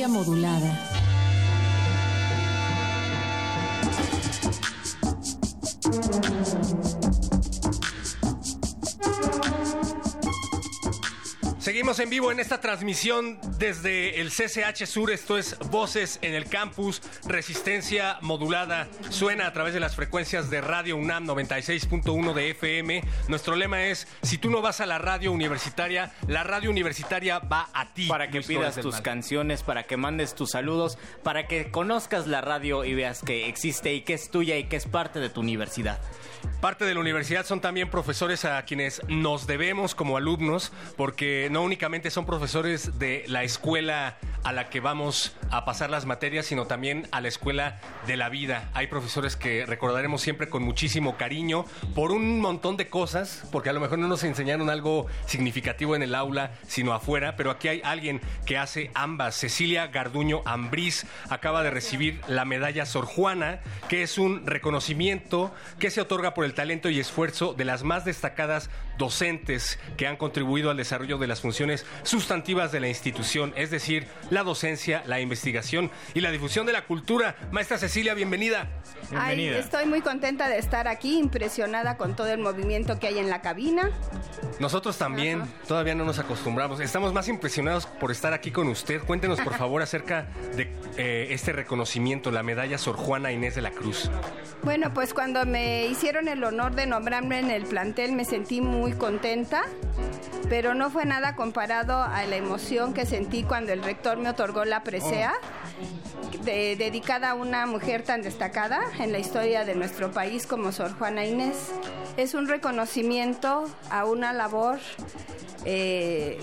Modulada. Seguimos en vivo en esta transmisión desde el CCH Sur. Esto es Voces en el Campus. Resistencia modulada. Suena a través de las frecuencias de Radio UNAM 96.1 de FM. Nuestro lema es: si tú no vas a la radio universitaria, la radio universitaria va a ti. Para que Luis pidas tus Mal. canciones, para que mandes tus saludos, para que conozcas la radio y veas que existe y que es tuya y que es parte de tu universidad. Parte de la universidad son también profesores a quienes nos debemos como alumnos, porque no únicamente son profesores de la escuela a la que vamos a pasar las materias, sino también a la escuela de la vida. Hay profesores que recordaremos siempre con muchísimo cariño por un montón de cosas, porque a lo mejor no nos enseñaron algo significativo en el aula, sino afuera, pero aquí hay alguien que hace ambas. Cecilia Garduño Ambriz acaba de recibir la medalla Sor Juana, que es un reconocimiento que se otorga por el talento y esfuerzo de las más destacadas docentes que han contribuido al desarrollo de las funciones sustantivas de la institución, es decir, la docencia, la investigación y la difusión de la cultura. Maestra Cecilia, bienvenida. Ay, estoy muy contenta de estar aquí, impresionada con todo el movimiento que hay en la cabina. Nosotros también, todavía no nos acostumbramos. Estamos más impresionados por estar aquí con usted. Cuéntenos, por favor, acerca de eh, este reconocimiento, la medalla Sor Juana Inés de la Cruz. Bueno, pues cuando me hicieron el honor de nombrarme en el plantel me sentí muy contenta, pero no fue nada comparado a la emoción que sentí cuando el rector me otorgó la presea. de- dedicada a una mujer tan destacada en la historia de nuestro país como Sor Juana Inés. Es un reconocimiento a una labor eh,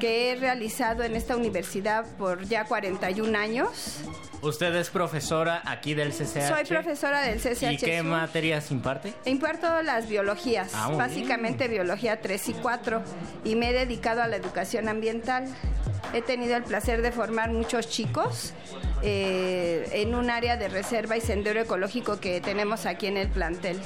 que he realizado en esta universidad por ya 41 años. Usted es profesora aquí del CCH. Soy profesora del CCH ¿Y qué Sur. materias imparte? Imparto las biologías, Ah, básicamente biología 3 y 4, y me he dedicado a la educación ambiental. He tenido el placer de formar muchos chicos eh, en un área de reserva y sendero ecológico que tenemos aquí en el plantel.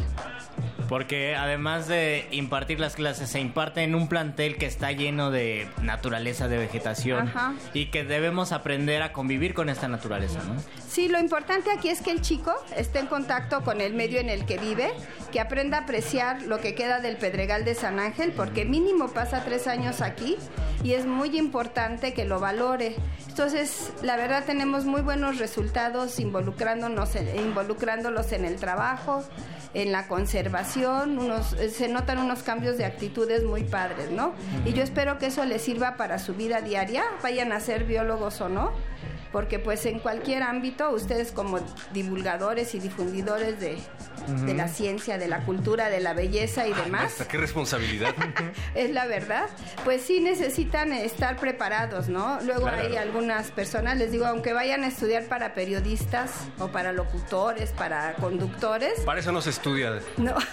Porque además de impartir las clases, se imparte en un plantel que está lleno de naturaleza, de vegetación, Ajá. y que debemos aprender a convivir con esta naturaleza, ¿no? Sí, lo importante aquí es que el chico esté en contacto con el medio en el que vive, que aprenda a apreciar lo que queda del Pedregal de San Ángel, porque mínimo pasa tres años aquí y es muy importante que lo valore. Entonces, la verdad tenemos muy buenos resultados involucrándonos, involucrándolos en el trabajo, en la conservación, eh, se notan unos cambios de actitudes muy padres, ¿no? Y yo espero que eso les sirva para su vida diaria, vayan a ser biólogos o no porque pues en cualquier ámbito ustedes como divulgadores y difundidores de, la ciencia, de la cultura, de la belleza y demás, Maestra, qué responsabilidad. es la verdad, pues sí necesitan estar preparados, ¿no? Luego Claro. hay algunas personas, les digo, aunque vayan a estudiar para periodistas o para locutores, para conductores, Para eso no se estudia. no.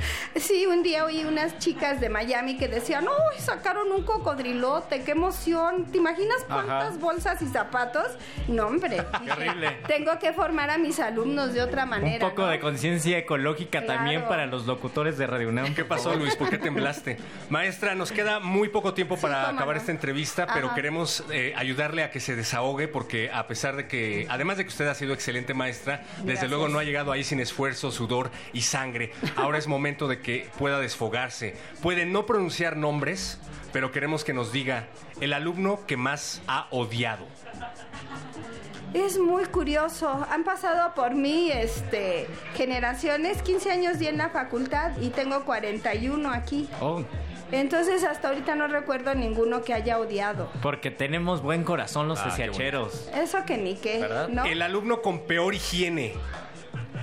Sí, un día oí unas chicas de Miami que decían, ¡Uy, sacaron un cocodrilote! ¡Qué emoción! ¿Te imaginas cuántas Ajá. bolsas y zapatos? No, hombre. Qué horrible. Tengo que formar a mis alumnos de otra Un manera. poco ¿no? de conciencia ecológica Claro. también para los locutores de Radio UNAM. ¿Qué pasó, Luis? ¿Por qué temblaste? Maestra, nos queda muy poco tiempo para acabar no. esta entrevista, pero Ajá. queremos eh, ayudarle a que se desahogue, porque a pesar de que, además de que usted ha sido excelente maestra, desde Gracias. luego no ha llegado ahí sin esfuerzo, sudor y sangre. Ahora es momento de que pueda desfogarse. Puede no pronunciar nombres, pero queremos que nos diga el alumno que más ha odiado. Es muy curioso. Han pasado por mí este, generaciones. 15 años di en la facultad y tengo 41 aquí. Oh, Entonces hasta ahorita no recuerdo ninguno que haya odiado. porque tenemos buen corazón los Ah. Eso que ni qué, ¿Verdad? ¿no? El alumno con peor higiene.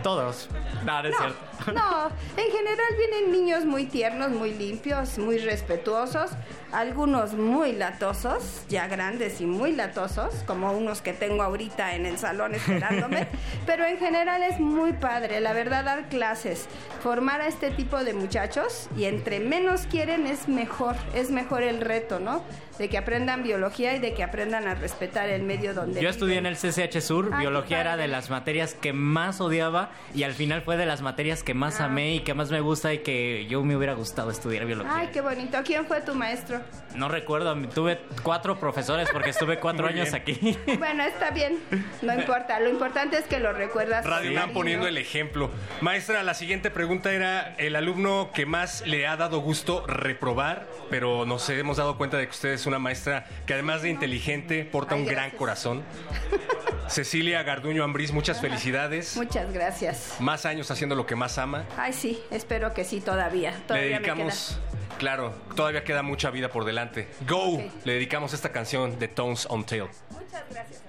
Todos. No, no es cierto. No, en general vienen niños muy tiernos, muy limpios, muy respetuosos, algunos muy latosos, ya grandes y muy latosos, como unos que tengo ahorita en el salón esperándome, pero en general es muy padre, la verdad, dar clases, formar a este tipo de muchachos y entre menos quieren es mejor, es mejor el reto, ¿no? De que aprendan biología y de que aprendan a respetar el medio donde Yo estudié en el CCH Sur, Ay, qué biología era de las materias que más odiaba y al final fue de las materias que más amé y que más me gusta y que yo me hubiera gustado estudiar biología. Ay, qué bonito. ¿Quién fue tu maestro? No recuerdo, tuve cuatro profesores porque estuve cuatro Muy años bien. aquí. Bueno, está bien. No importa. Lo importante es que lo recuerdas. Radio cariño. poniendo el ejemplo. Maestra, la siguiente pregunta era el alumno que más le ha dado gusto reprobar, pero nos hemos dado cuenta de que usted es una maestra que además de inteligente porta Ay, un gran corazón. Cecilia Garduño Ambriz, muchas felicidades. Muchas gracias. Más años haciendo lo que más ama. Ay, sí. Espero que sí todavía. Le Todavía dedicamos, claro, todavía queda mucha vida por delante. Go, le dedicamos esta canción de Tones on Tail. Muchas gracias.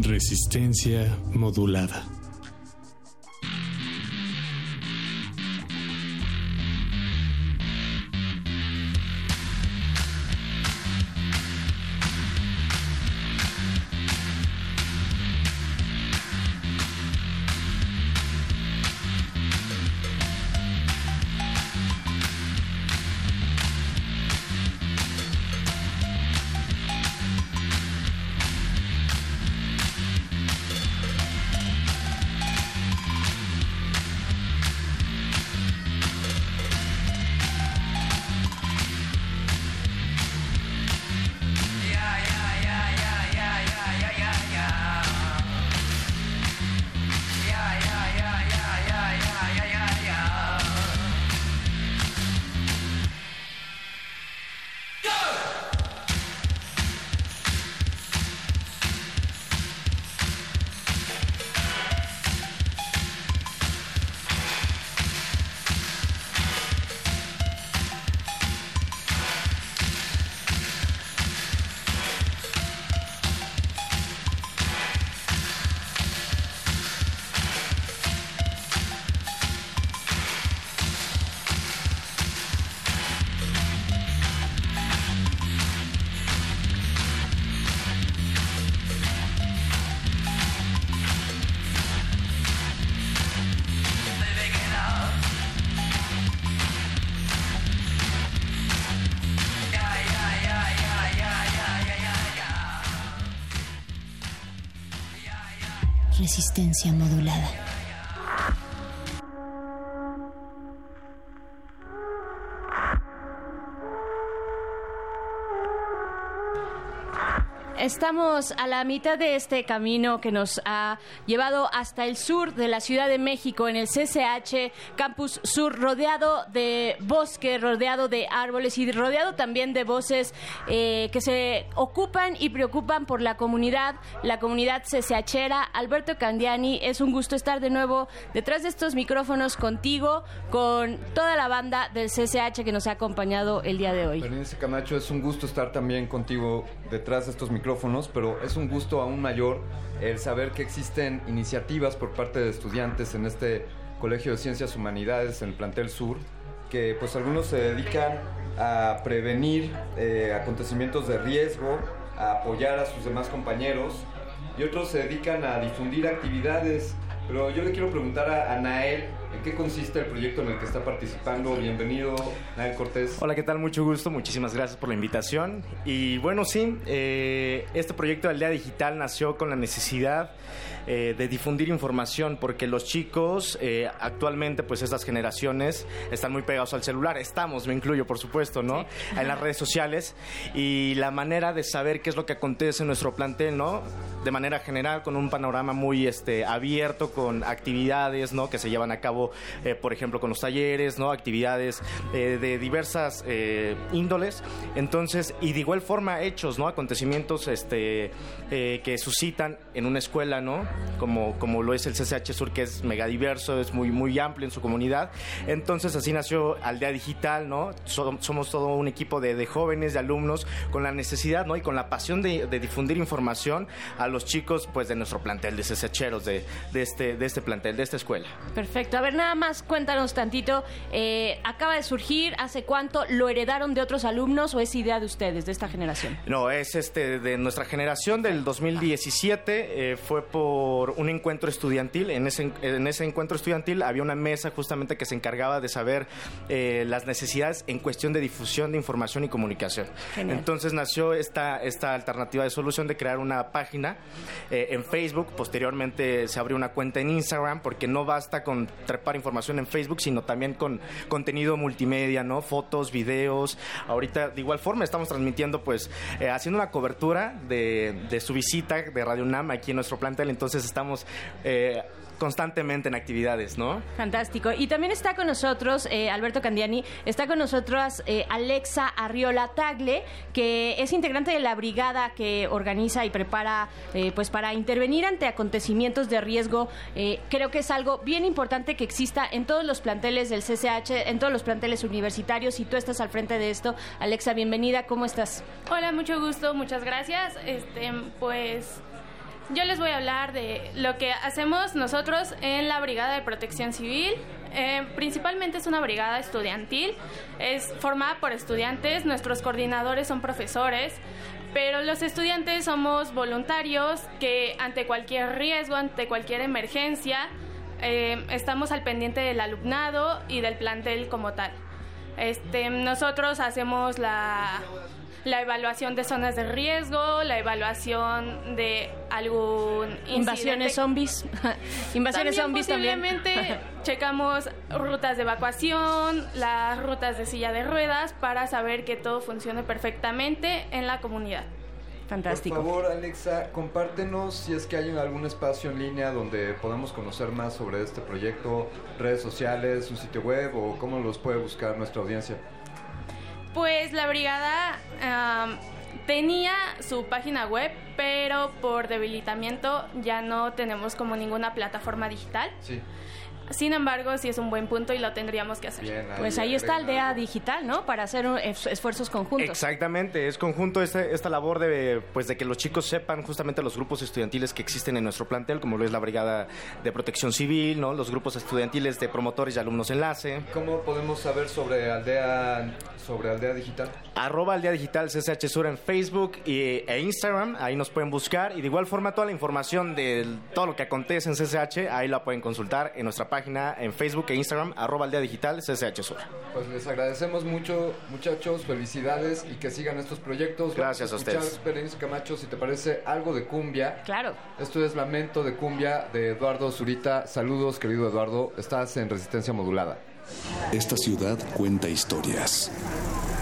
Resistencia modulada. Estamos a la mitad de este camino que nos ha llevado hasta el sur de la Ciudad de México, en el CCH Campus Sur, rodeado de bosque, rodeado de árboles y rodeado también de voces eh, que se ocupan y preocupan por la comunidad, la comunidad CCHera. Alberto Candiani, es un gusto estar de nuevo detrás de estos micrófonos contigo, con toda la banda del CCH que nos ha acompañado el día de hoy. Berenice Camacho, es un gusto estar también contigo detrás de estos micrófonos, pero es un gusto aún mayor el saber que existen iniciativas por parte de estudiantes en este Colegio de Ciencias Humanidades en el plantel sur, que pues algunos se dedican a prevenir eh, acontecimientos de riesgo, a apoyar a sus demás compañeros y otros se dedican a difundir actividades. Pero yo le quiero preguntar a, Nael, ¿en qué consiste el proyecto en el que está participando? Bienvenido, Nael Cortés. Hola, ¿qué tal? Mucho gusto, muchísimas gracias por la invitación. Y bueno, sí, eh, este proyecto de Aldea Digital nació con la necesidad eh, de difundir información porque los chicos eh, actualmente, pues estas generaciones están muy pegados al celular, estamos, me incluyo por supuesto, ¿no? En las redes sociales y la manera de saber qué es lo que acontece en nuestro plantel, ¿no? De manera general, con un panorama muy este, abierto, con actividades, ¿no? Que se llevan a cabo, eh, por ejemplo, con los talleres, ¿no? Actividades eh, de diversas eh, índoles. Entonces, y de igual forma hechos, ¿no? Acontecimientos este, que suscitan en una escuela, ¿no? Como, como lo es el CCH Sur, que es mega diverso, es muy, muy amplio en su comunidad. Entonces, así nació Aldea Digital, ¿no? So- somos todo un equipo de, de jóvenes, de alumnos, con la necesidad, ¿no? Y con la pasión de, de difundir información a los chicos, pues, de nuestro plantel de CCHeros, de, de, este, de este plantel, de esta escuela. Perfecto. A ver, nada más cuéntanos tantito. eh, ¿Acaba de surgir? ¿Hace cuánto? ¿Lo heredaron de otros alumnos o es idea de ustedes, de esta generación? No, es este de nuestra generación del 2017, eh, fue por un encuentro estudiantil. En ese, en ese encuentro estudiantil había una mesa justamente que se encargaba de saber eh, las necesidades en cuestión de difusión de información y comunicación. Genial. Entonces nació esta, esta alternativa de solución de crear una página eh, en Facebook, posteriormente se abrió una cuenta en Instagram, porque no basta con trepar información en Facebook, sino también con contenido multimedia, ¿no? Fotos, videos. Ahorita, de igual forma, estamos transmitiendo, pues, eh, haciendo una cobertura de, de su visita de Radio UNAM aquí en nuestro plantel. Entonces, estamos eh, constantemente en actividades, ¿no? Fantástico. Y también está con nosotros eh, Alberto Candiani, está con nosotros eh, Alexa Arriola Tagle, que es integrante de la brigada que organiza y prepara eh, pues para intervenir ante acontecimientos de riesgo. Eh, creo que es algo bien importante que exista en todos los planteles del CCH, en todos los planteles universitarios y tú estás al frente de esto. Alexa, bienvenida, ¿cómo estás? Hola, mucho gusto, muchas gracias. Este, pues yo les voy a hablar de lo que hacemos nosotros en la Brigada de Protección Civil. Eh, principalmente es una brigada estudiantil, es formada por estudiantes, nuestros coordinadores son profesores, pero los estudiantes somos voluntarios que ante cualquier riesgo, ante cualquier emergencia, eh, estamos al pendiente del alumnado y del plantel como tal. Este, nosotros hacemos la, la evaluación de zonas de riesgo, la evaluación de algún Invasiones zombies. Invasiones También zombies también. posiblemente checamos rutas de evacuación, las rutas de silla de ruedas para saber que todo funcione perfectamente en la comunidad. Fantástico. Por favor, Alexa, compártenos si es que hay algún espacio en línea donde podamos conocer más sobre este proyecto, redes sociales, un sitio web o cómo los puede buscar nuestra audiencia. Pues la brigada tenía su página web, pero por debilitamiento ya no tenemos como ninguna plataforma digital. Sí. Sin embargo, sí es un buen punto y lo tendríamos que hacer. Pues ahí está Aldea Digital, ¿no? Para hacer un- es- esfuerzos conjuntos. Exactamente, es conjunto este- esta labor de, pues, de que los chicos sepan justamente los grupos estudiantiles que existen en nuestro plantel, como lo es la Brigada de Protección Civil, ¿no? los grupos estudiantiles de promotores y alumnos enlace. ¿Cómo podemos saber sobre Aldea, sobre Aldea Digital? Arroba Aldea Digital CCH Sur en Facebook y, e Instagram, ahí nos pueden buscar y de igual forma toda la información de todo lo que acontece en CCH, ahí la pueden consultar en nuestra página en Facebook e Instagram, arroba Aldea Digital CCH Sur. Pues les agradecemos mucho, muchachos, felicidades y que sigan estos proyectos. Gracias a Vamos escuchar, ustedes. Berenice Camacho, si te parece algo de cumbia. Claro. Esto es Lamento de Cumbia de Eduardo Zurita. Saludos, querido Eduardo. Estás en Resistencia Modulada. Esta ciudad cuenta historias.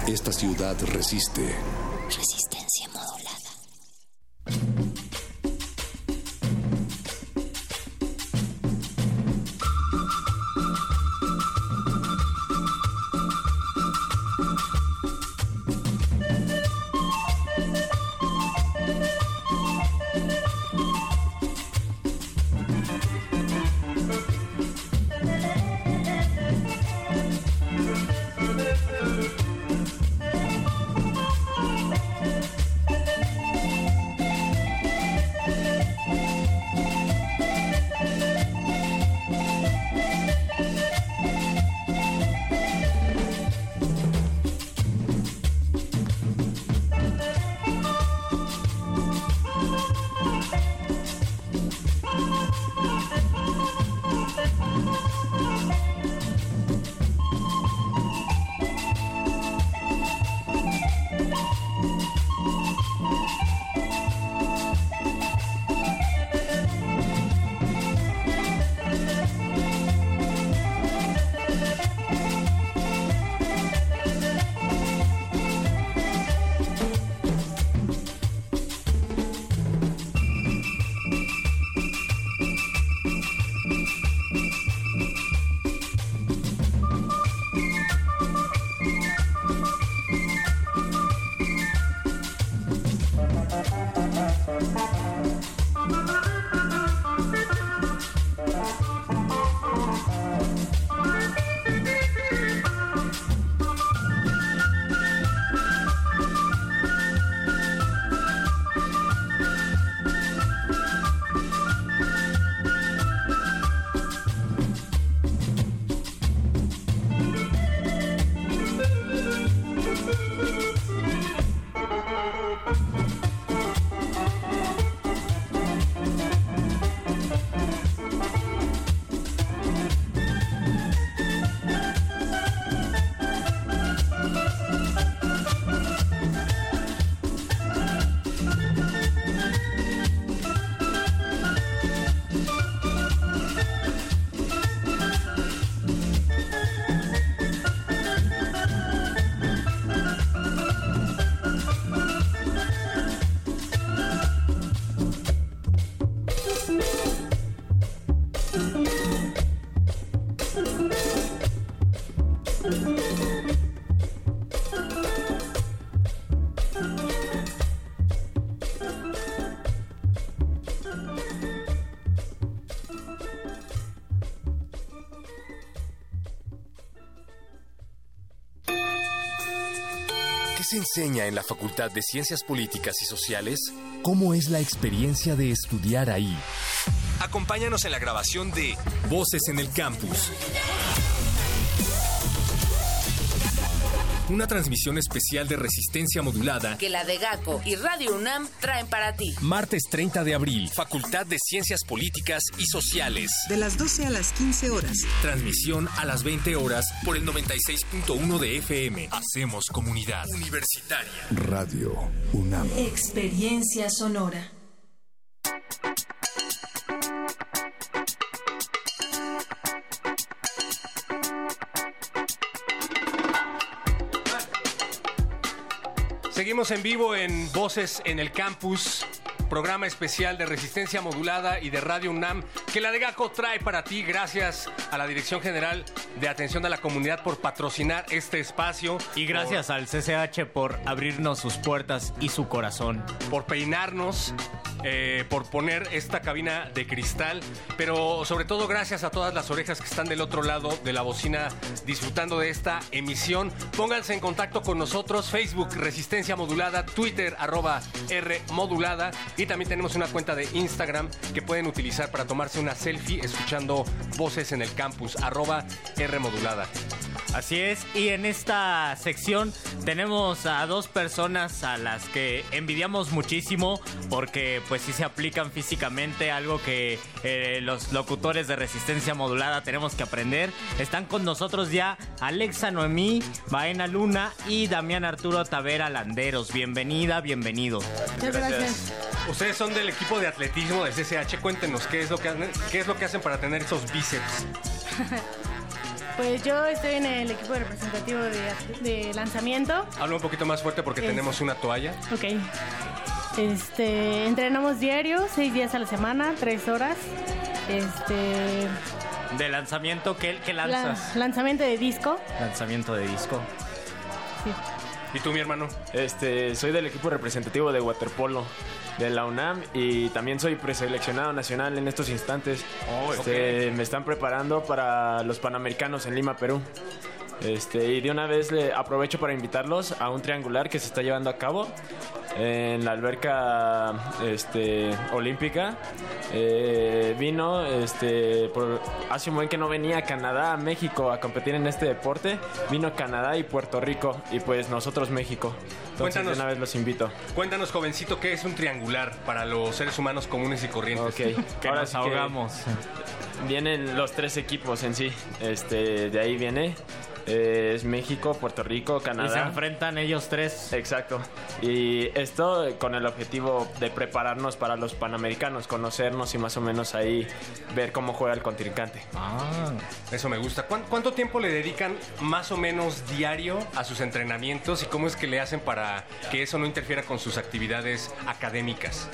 Esta ciudad resiste. Resistencia modulada. Se enseña en la Facultad de Ciencias Políticas y Sociales? ¿Cómo es la experiencia de estudiar ahí? Acompáñanos en la grabación de Voces en el Campus. Una transmisión especial de resistencia modulada. Que la de GACO y Radio UNAM traen para ti. Martes 30 de abril, Facultad de Ciencias Políticas y Sociales. De las 12 a las 15 horas. Transmisión a las 20 horas por el 96.1 de FM. Hacemos comunidad universitaria. Radio UNAM. Experiencia sonora. En vivo en Voces en el Campus, programa especial de resistencia modulada y de Radio UNAM que la de GACO trae para ti. Gracias a la Dirección General de Atención a la Comunidad por patrocinar este espacio. Y gracias al CCH por abrirnos sus puertas y su corazón. por peinarnos, eh, por poner esta cabina de cristal, pero sobre todo gracias a todas las orejas que están del otro lado de la bocina disfrutando de esta emisión. Pónganse en contacto con nosotros, Facebook Resistencia Modulada, Twitter arroba R Modulada y también tenemos una cuenta de Instagram que pueden utilizar para tomarse una selfie escuchando voces en el campus, arroba R Modulada. Así es, y en esta sección tenemos a dos personas a las que envidiamos muchísimo porque pues sí se aplican físicamente, algo que eh, los locutores de resistencia modulada tenemos que aprender. Están con nosotros ya Alexa Noemí, Baena Luna y Damián Arturo Tavera Landeros. Bienvenida, bienvenido. Ustedes son del equipo de atletismo de CCH. Cuéntenos qué es lo que hacen, qué es lo que hacen para tener esos bíceps. Pues yo estoy en el equipo representativo de, de lanzamiento. Habla un poquito más fuerte porque Es- tenemos una toalla. Ok. Este, entrenamos diario, seis días a la semana, tres horas. Este, De lanzamiento, ¿qué, qué la- lanzas? lanzamiento de disco. Lanzamiento de disco. ¿Y tú, mi hermano? Este, soy del equipo representativo de waterpolo de la UNAM y también soy preseleccionado nacional en estos instantes. Este, Me están preparando para los Panamericanos en Lima, Perú. Este, y de una vez le aprovecho para invitarlos a un triangular que se está llevando a cabo en la alberca este, olímpica. Eh, vino este, por, hace un buen que no venía a Canadá, a México a competir en este deporte. Vino Canadá y Puerto Rico y pues nosotros México. Entonces Cuéntanos. de una vez los invito. Cuéntanos, jovencito, qué es un triangular para los seres humanos comunes y corrientes. Ok, que ahora nos que ahogamos. Vienen los tres equipos en sí. Este, de ahí viene. Eh, es México, Puerto Rico, Canadá. Y se enfrentan ellos tres. Exacto. Y esto con el objetivo de prepararnos para los Panamericanos, conocernos y más o menos ahí ver cómo juega el contrincante. Ah, eso me gusta. ¿Cuán- ¿Cuánto tiempo le dedican más o menos diario a sus entrenamientos y cómo es que le hacen para que eso no interfiera con sus actividades académicas?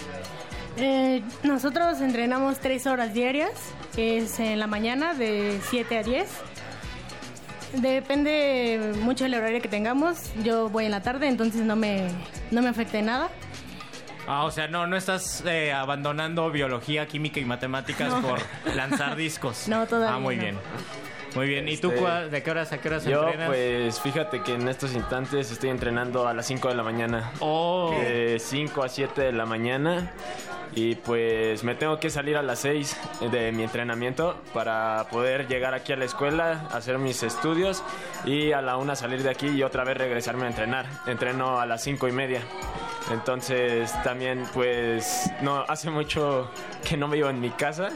Eh, nosotros entrenamos tres horas diarias, que es en la mañana de 7 a 10. Depende mucho del horario que tengamos. Yo voy en la tarde, entonces no me, no me afecta en nada. Ah, o sea, no, no estás eh, abandonando biología, química y matemáticas No. por lanzar discos. No, todavía Ah, muy no. bien. Muy bien. ¿Y tú Este, cua- de qué horas a qué horas Yo, entrenas? pues, fíjate que en estos instantes estoy entrenando a las 5 de la mañana. Oh. De 5 a 7 de la mañana. Y pues me tengo que salir a las 6 de mi entrenamiento para poder llegar aquí a la escuela, hacer mis estudios y a la 1 salir de aquí y otra vez regresarme a entrenar. Entreno a las 5 y media. Entonces también pues no hace mucho que no vivo en mi casa.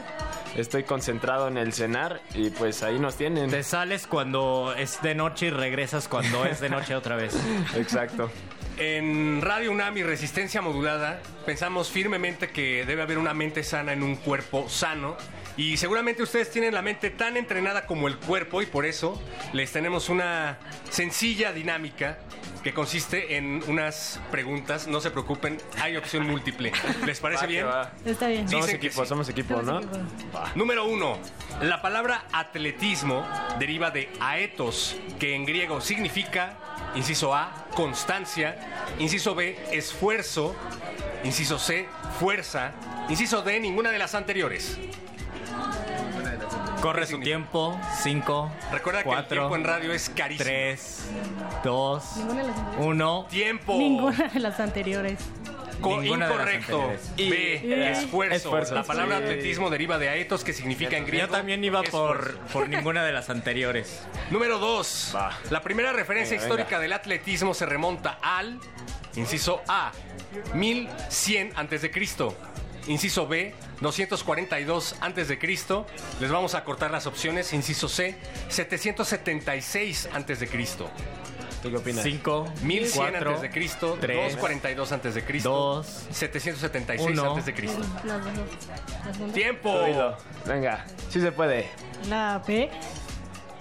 Estoy concentrado en el cenar y pues ahí nos tienen. Te sales cuando es de noche y regresas cuando es de noche otra vez. Exacto. En Radio UNAM y Resistencia Modulada pensamos firmemente que debe haber una mente sana en un cuerpo sano y seguramente ustedes tienen la mente tan entrenada como el cuerpo y por eso les tenemos una sencilla dinámica que consiste en unas preguntas, no se preocupen, hay opción múltiple. ¿Les parece bien? va. Está bien. Somos Dicen que equipo, sí. somos equipo, ¿no? Número uno, la palabra atletismo deriva de aetos, que en griego significa, inciso A, constancia, inciso B, esfuerzo, inciso C, fuerza, inciso D, ninguna de las anteriores. Corre su tiempo. 5. Recuerda que el tiempo en radio es carísimo. 3, 2, Ninguna de las anteriores. 1. Tiempo. Ninguna de las anteriores. Co- Ninguna de las incorrecto. anteriores. B. Eh, esfuerzo. esfuerzo. La palabra Sí. atletismo deriva de aetos, que significa en griego. Yo también iba por, por ninguna de las anteriores. Número 2. La primera referencia Venga, histórica venga. del atletismo se remonta al, inciso A, 1100 antes de Cristo. Inciso B, 242 antes de Cristo. Les vamos a cortar las opciones. Inciso C, 776 antes de Cristo. ¿Tú qué opinas? 5, 1100 4, antes de Cristo, 3, 242 antes de Cristo, 2, 776 uno. antes de Cristo. Tiempo. Venga, sí se puede. La B.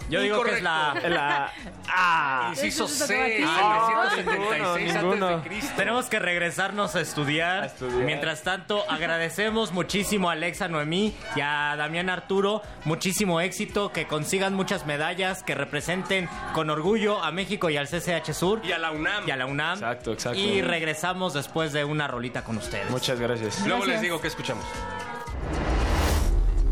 Yo digo que es la... La A. Inciso C. 776 ninguno. antes de Cristo. Tenemos que regresarnos a estudiar. estudiar. Mientras tanto, agradecemos muchísimo a Alexa Noemí y a Damián Arturo. Muchísimo éxito, que consigan muchas medallas, que representen con orgullo a México y al CCH Sur. Y a la UNAM. Y a la UNAM. Exacto, exacto. Y regresamos después de una rolita con ustedes. Muchas gracias. Luego les digo que escuchamos.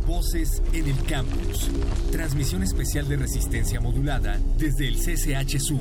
Voces en el campus. Transmisión especial de resistencia modulada desde el CCH Sur.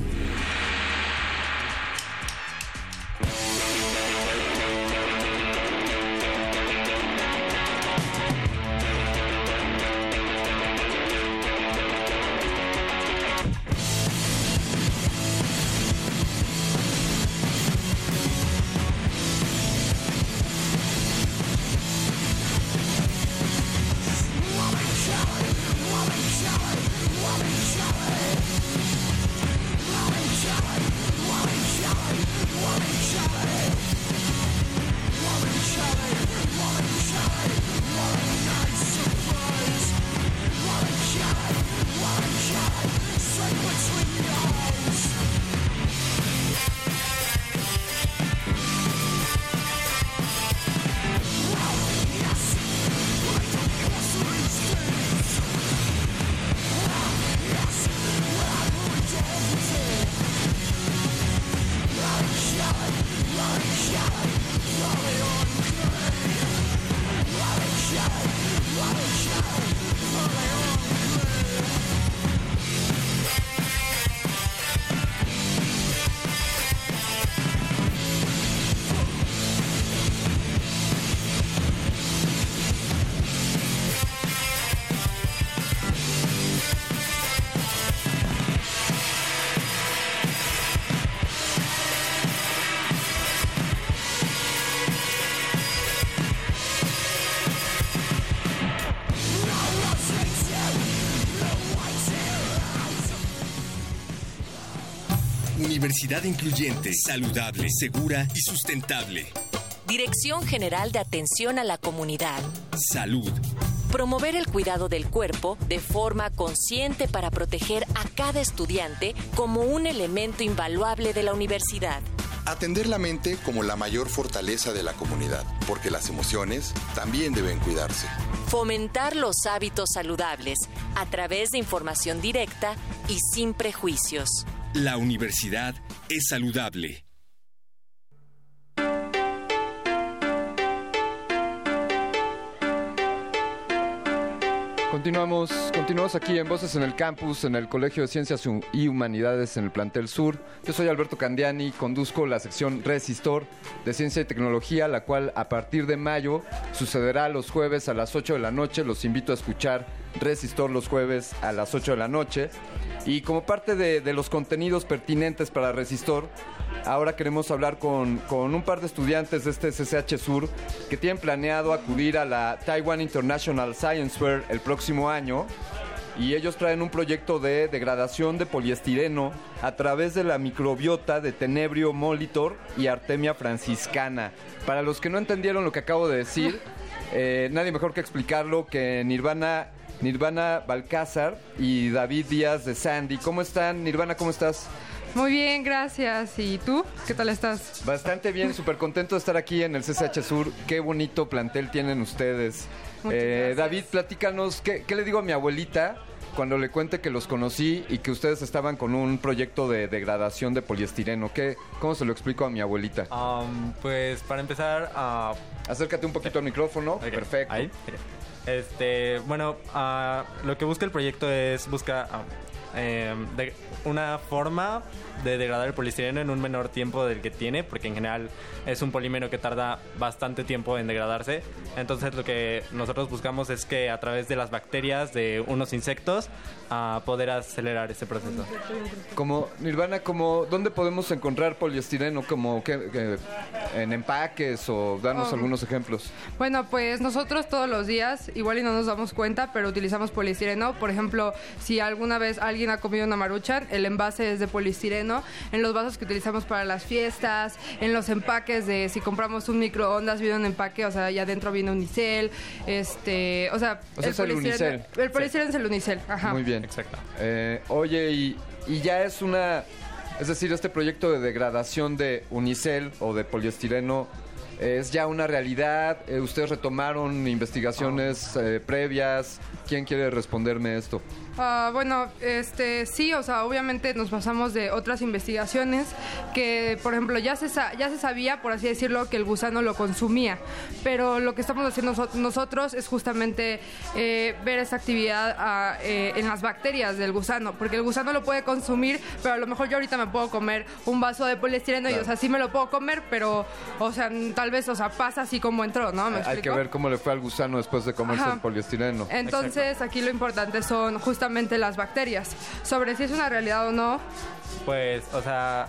Universidad incluyente, saludable, segura y sustentable. Dirección General de Atención a la Comunidad. Salud. Promover el cuidado del cuerpo de forma consciente para proteger a cada estudiante como un elemento invaluable de la universidad. Atender la mente como la mayor fortaleza de la comunidad, porque las emociones también deben cuidarse. Fomentar los hábitos saludables a través de información directa y sin prejuicios. La universidad es saludable. Continuamos, continuamos aquí en Voces en el Campus, en el Colegio de Ciencias y Humanidades en el Plantel Sur. Yo soy Alberto Candiani, conduzco la sección Resistor de Ciencia y Tecnología, la cual a partir de mayo sucederá los jueves a las 8 de la noche. Los invito a escuchar Resistor los jueves a las 8 de la noche. Y como parte de, de los contenidos pertinentes para Resistor, ahora queremos hablar con, con un par de estudiantes de este CCH Sur que tienen planeado acudir a la Taiwan International Science Fair el próximo año. Y ellos traen un proyecto de degradación de poliestireno a través de la microbiota de Tenebrio molitor y Artemia franciscana. Para los que no entendieron lo que acabo de decir, eh, nadie mejor que explicarlo que Nirvana Nirvana Balcázar y David Díaz de Sandy. ¿Cómo están? Nirvana, ¿cómo estás? Muy bien, gracias. ¿Y tú? ¿Qué tal estás? Bastante bien, súper contento de estar aquí en el CCH Sur. Qué bonito plantel tienen ustedes. Muchas Eh, gracias. David, platícanos, ¿qué, qué le digo a mi abuelita cuando le cuente que los conocí y que ustedes estaban con un proyecto de degradación de poliestireno? ¿Qué, ¿Cómo se lo explico a mi abuelita? Um, pues para empezar, ah, Acércate un poquito al micrófono. Perfecto. Ahí. Este, bueno, ah, lo que busca el proyecto es busca ah, em, de- una forma de degradar el poliestireno en un menor tiempo del que tiene, porque en general es un polímero que tarda bastante tiempo en degradarse. Entonces lo que nosotros buscamos es que a través de las bacterias de unos insectos ah, poder acelerar ese proceso. Como Nirvana, como ¿dónde podemos encontrar poliestireno? Como que, que- en empaques o darnos algunos ejemplos. Bueno, pues nosotros todos los días, igual y no nos damos cuenta, pero utilizamos poliestireno. Por ejemplo, si alguna vez alguien ha comido una maruchan, el envase es de poliestireno. En los vasos que utilizamos para las fiestas, en los empaques de si compramos un microondas, viene un empaque, o sea, y adentro viene unicel. Este, o sea, O sea, es el unicel. El poliestireno es el unicel, ajá. Muy bien. Exacto. oye, y, y ya es una. Es decir, este proyecto de degradación de unicel o de poliestireno es ya una realidad. Eh, Ustedes retomaron investigaciones eh, previas. ¿Quién quiere responderme esto? Ah, bueno, este sí, o sea, obviamente nos pasamos de otras investigaciones que, por ejemplo, ya se, ya se sabía, por así decirlo, que el gusano lo consumía, pero lo que estamos haciendo noso- nosotros es justamente eh, ver esa actividad ah, eh, en las bacterias del gusano, porque el gusano lo puede consumir, pero a lo mejor yo ahorita me puedo comer un vaso de poliestireno y, Claro. o sea, sí me lo puedo comer, pero, o sea, tal vez, o sea, pasa así como entró, ¿no? ¿Me Hay que explico? ver cómo le fue al gusano después de comerse Ajá. el poliestireno. Entonces, aquí lo importante son justamente las bacterias. Sobre si es una realidad o no, Pues, o sea,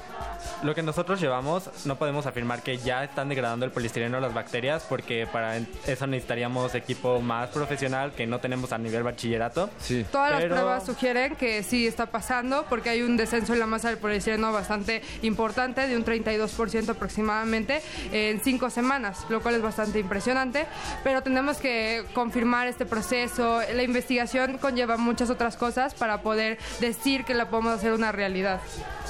lo que nosotros llevamos, no podemos afirmar que ya están degradando el poliestireno las bacterias, porque para eso necesitaríamos equipo más profesional que no tenemos a nivel bachillerato. Sí. Todas Pero- las pruebas sugieren que sí está pasando porque hay un descenso en la masa del poliestireno bastante importante, de un 32% aproximadamente en cinco semanas, lo cual es bastante impresionante. Pero tenemos que confirmar este proceso. La investigación conlleva muchas otras cosas para poder decir que la podemos hacer una realidad.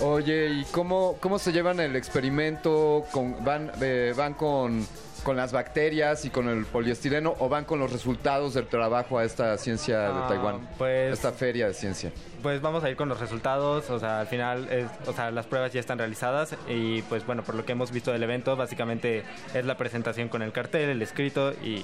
Oye, ¿y cómo, cómo se llevan el experimento? Con, ¿Van, eh, van con, con las bacterias y con el poliestireno o van con los resultados del trabajo a esta ciencia de Ah, Taiwán? pues- Esta feria de ciencia. Pues vamos a ir con los resultados, o sea, al final, es- o sea, las pruebas ya están realizadas y pues bueno, por lo que hemos visto del evento, básicamente es la presentación con el cartel, el escrito y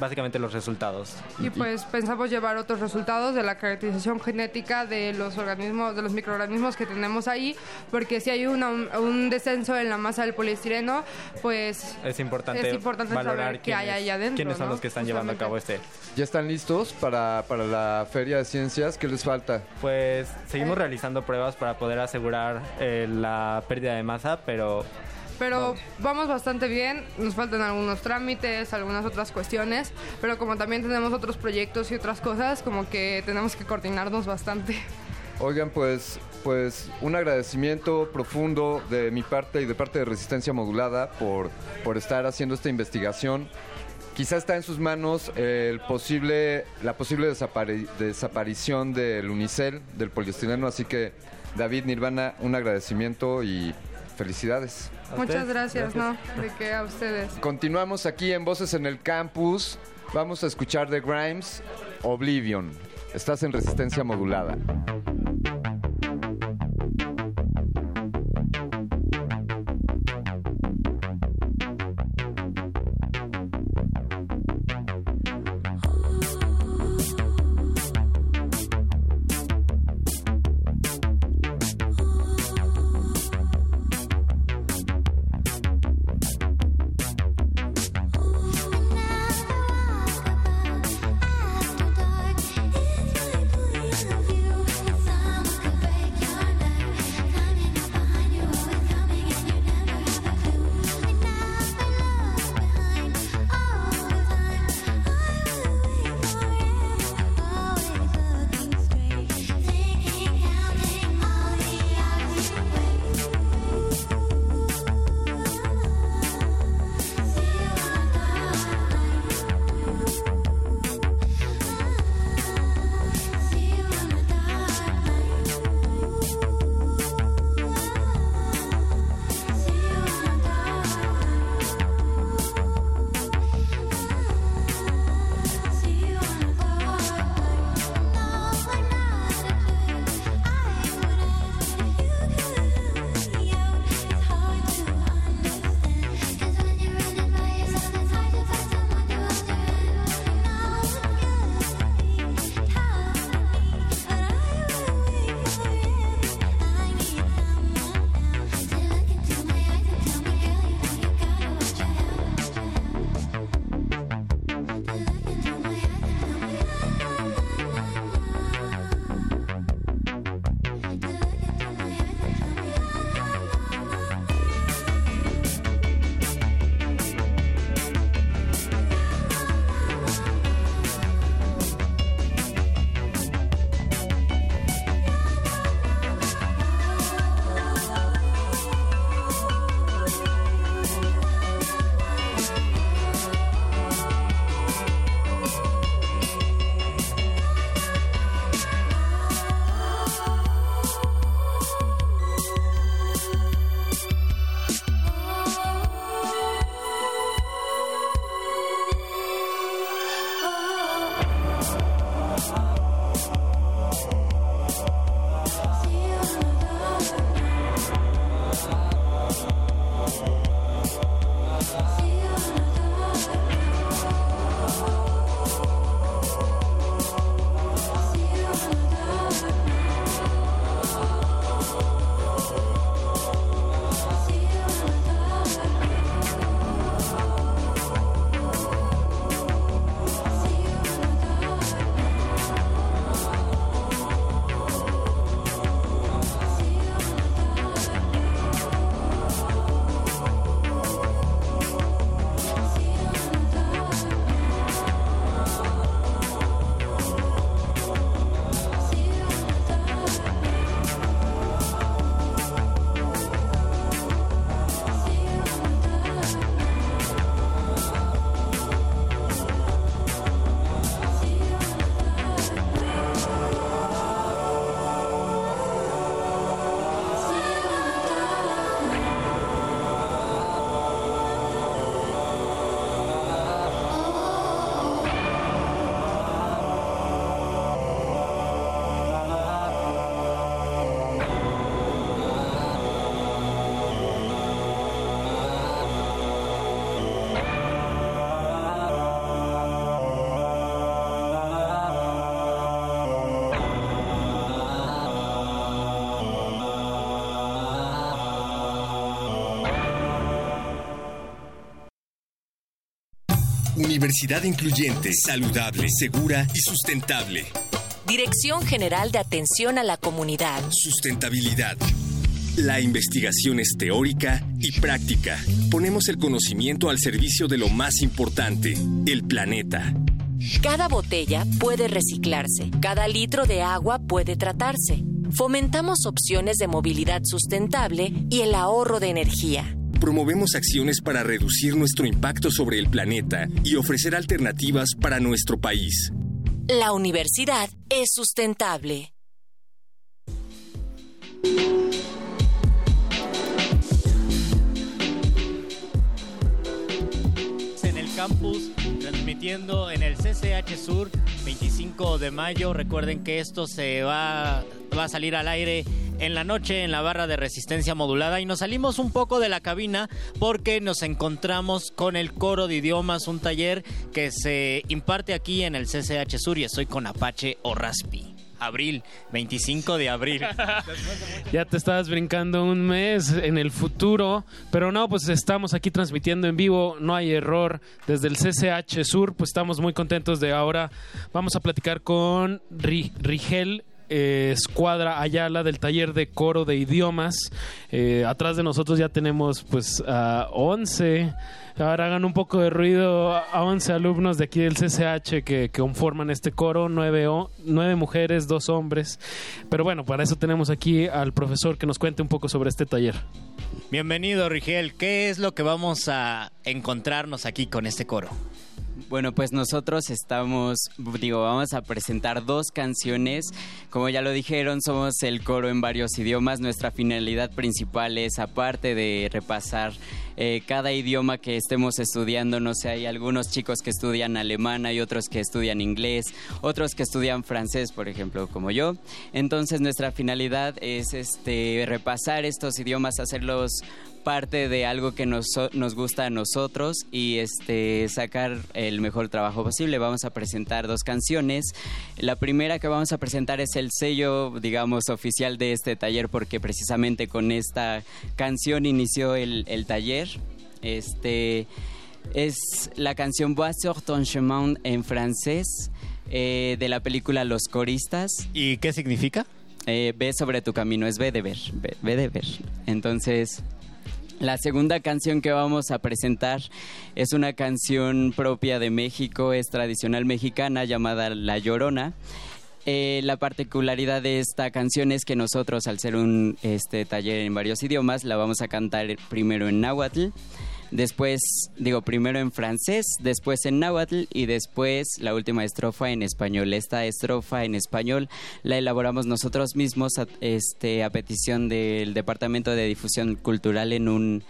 básicamente los resultados. Y pues pensamos llevar otros resultados de la caracterización genética de los organismos, de los microorganismos que tenemos ahí, porque si hay una- un descenso en la masa del poliestireno, pues Es importante, Es importante valorar saber qué hay quiénes- ahí adentro, quiénes son ¿no? los que están llevando a cabo este. ¿Ya están listos para, para la feria de ciencias? ¿Qué les falta? Pues seguimos realizando pruebas para poder asegurar eh, la pérdida de masa, pero Pero vamos bastante bien, nos faltan algunos trámites, algunas otras cuestiones, pero como también tenemos otros proyectos y otras cosas, como que tenemos que coordinarnos bastante. Oigan, pues, pues un agradecimiento profundo de mi parte y de parte de Resistencia Modulada por, por estar haciendo esta investigación. Quizá está en sus manos el posible, la posible desapari- desaparición del unicel, del poliestireno, así que David Nirvana, un agradecimiento y felicidades. Muchas gracias, ¿no? De que a ustedes. Continuamos aquí en Voces en el Campus. Vamos a escuchar de Grimes, Oblivion. Estás en resistencia modulada. Universidad incluyente, saludable, segura y sustentable. Dirección General de Atención a la Comunidad. Sustentabilidad. La investigación es teórica y práctica. Ponemos el conocimiento al servicio de lo más importante, el planeta. Cada botella puede reciclarse, cada litro de agua puede tratarse. Fomentamos opciones de movilidad sustentable y el ahorro de energía. Promovemos acciones para reducir nuestro impacto sobre el planeta y ofrecer alternativas para nuestro país. La universidad es sustentable. en el campus, transmitiendo en el CCH Sur, 25 de mayo. Recuerden que esto se va, va a salir al aire en la noche en la barra de resistencia modulada y nos salimos un poco de la cabina porque nos encontramos con el coro de idiomas, un taller que se imparte aquí en el CCH Sur y estoy con Apache o Raspi. Abril, 25 de abril. Ya te estabas brincando un mes en el futuro, pero no, pues estamos aquí transmitiendo en vivo, no hay error. Desde el CCH Sur, pues estamos muy contentos de ahora. Vamos a platicar con Ri- Rigel eh, Escuadra Ayala del taller de coro de idiomas. Eh, atrás de nosotros ya tenemos pues a 11. Ahora hagan un poco de ruido a 11 alumnos de aquí del CCH que, conforman este coro, nueve, o- nueve mujeres, dos hombres. Pero bueno, para eso tenemos aquí al profesor que nos cuente un poco sobre este taller. Bienvenido, Rigel. ¿Qué es lo que vamos a encontrarnos aquí con este coro? Bueno, pues nosotros estamos, digo, vamos a presentar dos canciones. Como ya lo dijeron, somos el coro en varios idiomas. Nuestra finalidad principal es, aparte de repasar eh, cada idioma que estemos estudiando, no sé, hay algunos chicos que estudian alemán, hay otros que estudian inglés, otros que estudian francés, por ejemplo, como yo. Entonces, nuestra finalidad es este, repasar estos idiomas, hacerlos parte de algo que nos, nos gusta a nosotros y este sacar el mejor trabajo posible. Vamos a presentar dos canciones. La primera que vamos a presentar es el sello, digamos, oficial de este taller porque precisamente con esta canción inició el, el taller. Este es la canción Bois sur ton chemin en francés eh, de la película Los Coristas. ¿Y qué significa? Eh, ve sobre tu camino, es ve de ver, ve, ve de ver. Entonces, la segunda canción que vamos a presentar es una canción propia de México, es tradicional mexicana llamada La Llorona. Eh, la particularidad de esta canción es que nosotros, al ser un este, taller en varios idiomas, la vamos a cantar primero en náhuatl, después, digo, primero en francés, después en náhuatl y después la última estrofa en español. Esta estrofa en español la elaboramos nosotros mismos a, este, a petición del Departamento de Difusión Cultural en un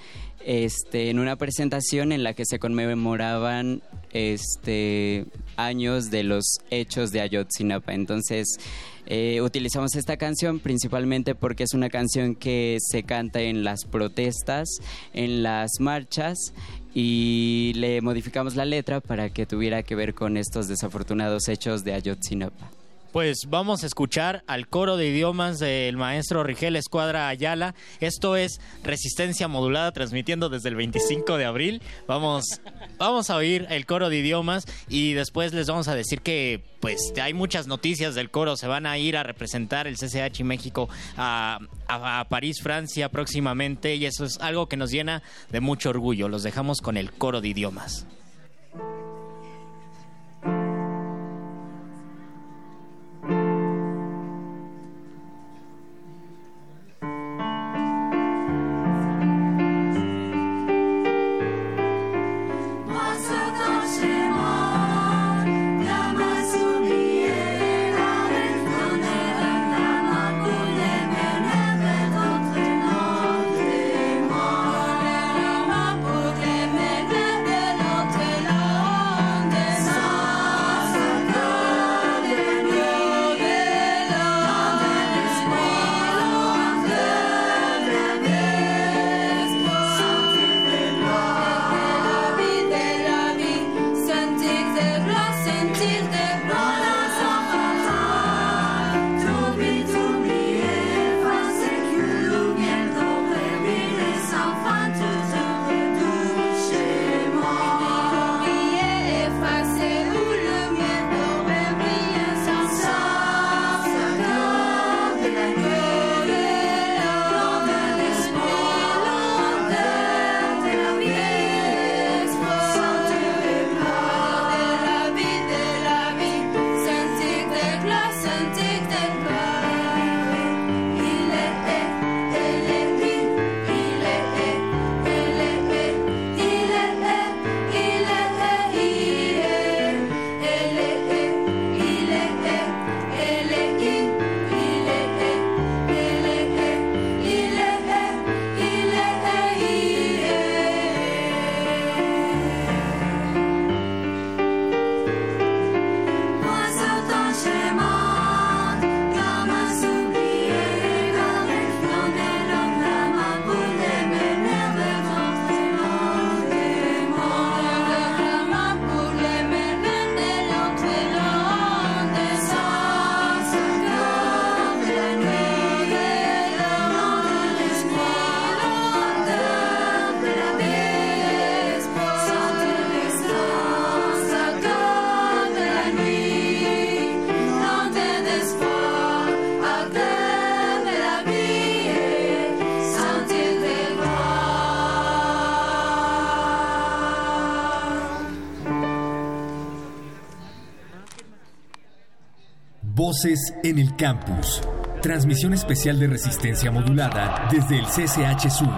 este, en una presentación en la que se conmemoraban este, años de los hechos de Ayotzinapa. Entonces, eh, utilizamos esta canción principalmente porque es una canción que se canta en las protestas, en las marchas y le modificamos la letra para que tuviera que ver con estos desafortunados hechos de Ayotzinapa. Pues vamos a escuchar al coro de idiomas del maestro Rigel Escuadra Ayala. Esto es Resistencia Modulada, transmitiendo desde el 25 de abril. Vamos, vamos a oír el coro de idiomas y después les vamos a decir que pues hay muchas noticias del coro. Se van a ir a representar el CCH México a, a- a París, Francia próximamente y eso es algo que nos llena de mucho orgullo. Los dejamos con el coro de idiomas. Voces en el campus. Transmisión especial de resistencia modulada desde el CCH Sur.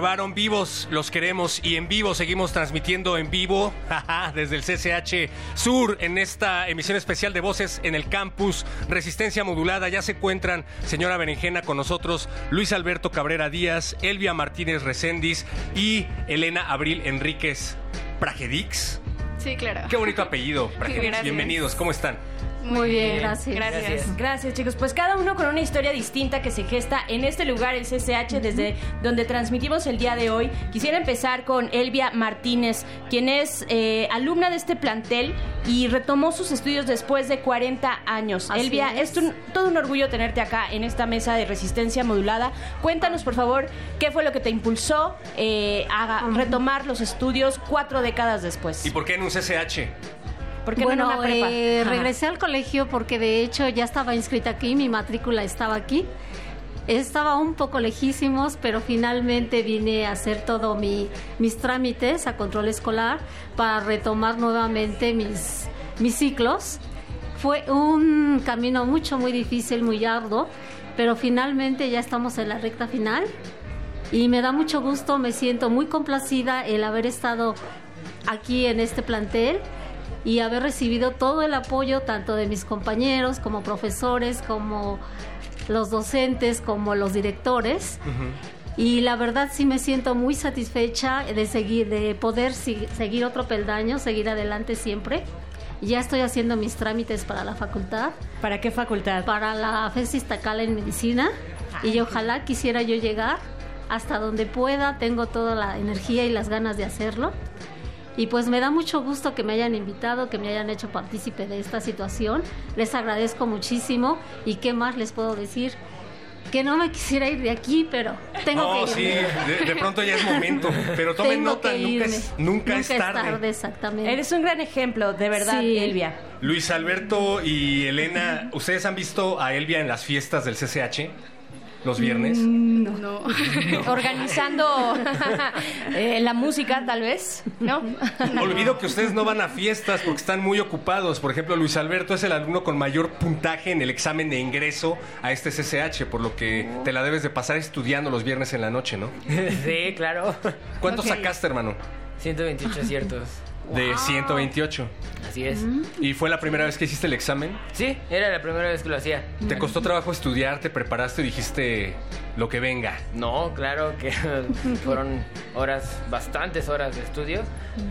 Llevaron, vivos los queremos y en vivo seguimos transmitiendo en vivo desde el CCH Sur en esta emisión especial de Voces en el Campus Resistencia Modulada. Ya se encuentran señora Berenjena con nosotros, Luis Alberto Cabrera Díaz, Elvia Martínez Recendis y Elena Abril Enríquez Pragedix. Sí, claro. Qué bonito apellido, Pragedix. Bienvenidos, ¿cómo están? Muy bien, gracias. Gracias. Gracias, chicos. Pues cada uno con una historia distinta que se gesta en este lugar, el CCH, desde donde transmitimos el día de hoy. Quisiera empezar con Elvia Martínez, quien es eh, alumna de este plantel y retomó sus estudios después de 40 años. Así Elvia, es. es un- todo un orgullo tenerte acá en esta mesa de resistencia modulada. Cuéntanos, por favor, qué fue lo que te impulsó eh, a retomar los estudios cuatro décadas después. ¿Y por qué en un CCH? ¿Por qué bueno, no una prepa? eh, regresé al colegio porque de hecho ya estaba inscrita aquí, mi matrícula estaba aquí. Estaba un poco lejísimos, pero finalmente vine a hacer todo mi, mis trámites a control escolar para retomar nuevamente mis, mis ciclos. Fue un camino mucho, muy difícil, muy arduo, pero finalmente ya estamos en la recta final y me da mucho gusto, me siento muy complacida el haber estado aquí en este plantel y haber recibido todo el apoyo tanto de mis compañeros como profesores, como los docentes, como los directores. Y la verdad sí me siento muy satisfecha de seguir, de poder seguir otro peldaño, seguir adelante siempre. Ya estoy haciendo mis trámites para la facultad. ¿Para qué facultad? Para la FES Iztacal en Medicina. y ojalá quisiera yo llegar hasta donde pueda. Tengo toda la energía y las ganas de hacerlo. Y pues me da mucho gusto que me hayan invitado, que me hayan hecho partícipe de esta situación. Les agradezco muchísimo. ¿Y qué más les puedo decir? Que no me quisiera ir de aquí, pero tengo no, que sí, irme. de, de pronto ya es momento. Pero tomen Tengo nota, que nunca es, nunca es tarde. exactamente. Eres un gran ejemplo, de verdad, Sí. Elvia. Luis Alberto y Elena, ¿ustedes han visto a Elvia en las fiestas del CCH? Los viernes. Mm, No. Organizando eh, la música, tal vez, ¿no? Olvido que ustedes no van a fiestas porque están muy ocupados. Por ejemplo, Luis Alberto es el alumno con mayor puntaje en el examen de ingreso a este CCH, por lo que te la debes de pasar estudiando los viernes en la noche, ¿no? Sí, claro. ¿Cuántos Ok. sacaste, hermano? 128 aciertos. De 128. Así es. ¿Y fue la primera vez que hiciste el examen? Sí, era la primera vez que lo hacía. ¿Te costó trabajo estudiar? ¿Te preparaste y dijiste lo que venga? No, claro que fueron horas, bastantes horas de estudio.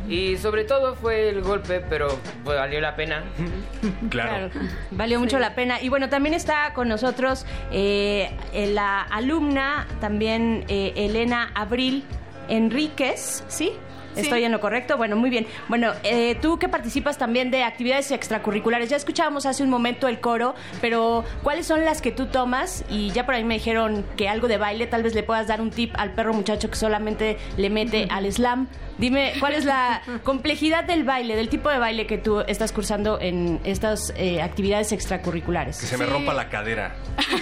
Y sobre todo fue el golpe, pero pues, valió la pena. Claro. Valió mucho la pena. Y bueno, también está con nosotros eh, la alumna, también eh, Elena Abril Enríquez, ¿sí? Sí. ¿Estoy en lo correcto? Bueno, muy bien. Bueno, eh, tú que participas también de actividades extracurriculares, ya escuchábamos hace un momento el coro, pero ¿cuáles son las que tú tomas? Y ya por ahí me dijeron que algo de baile, tal vez le puedas dar un tip al perro muchacho que solamente le mete al slam. Dime, ¿cuál es la complejidad del baile, del tipo de baile que tú estás cursando en estas eh, actividades extracurriculares? Que se me Sí. rompa la cadera.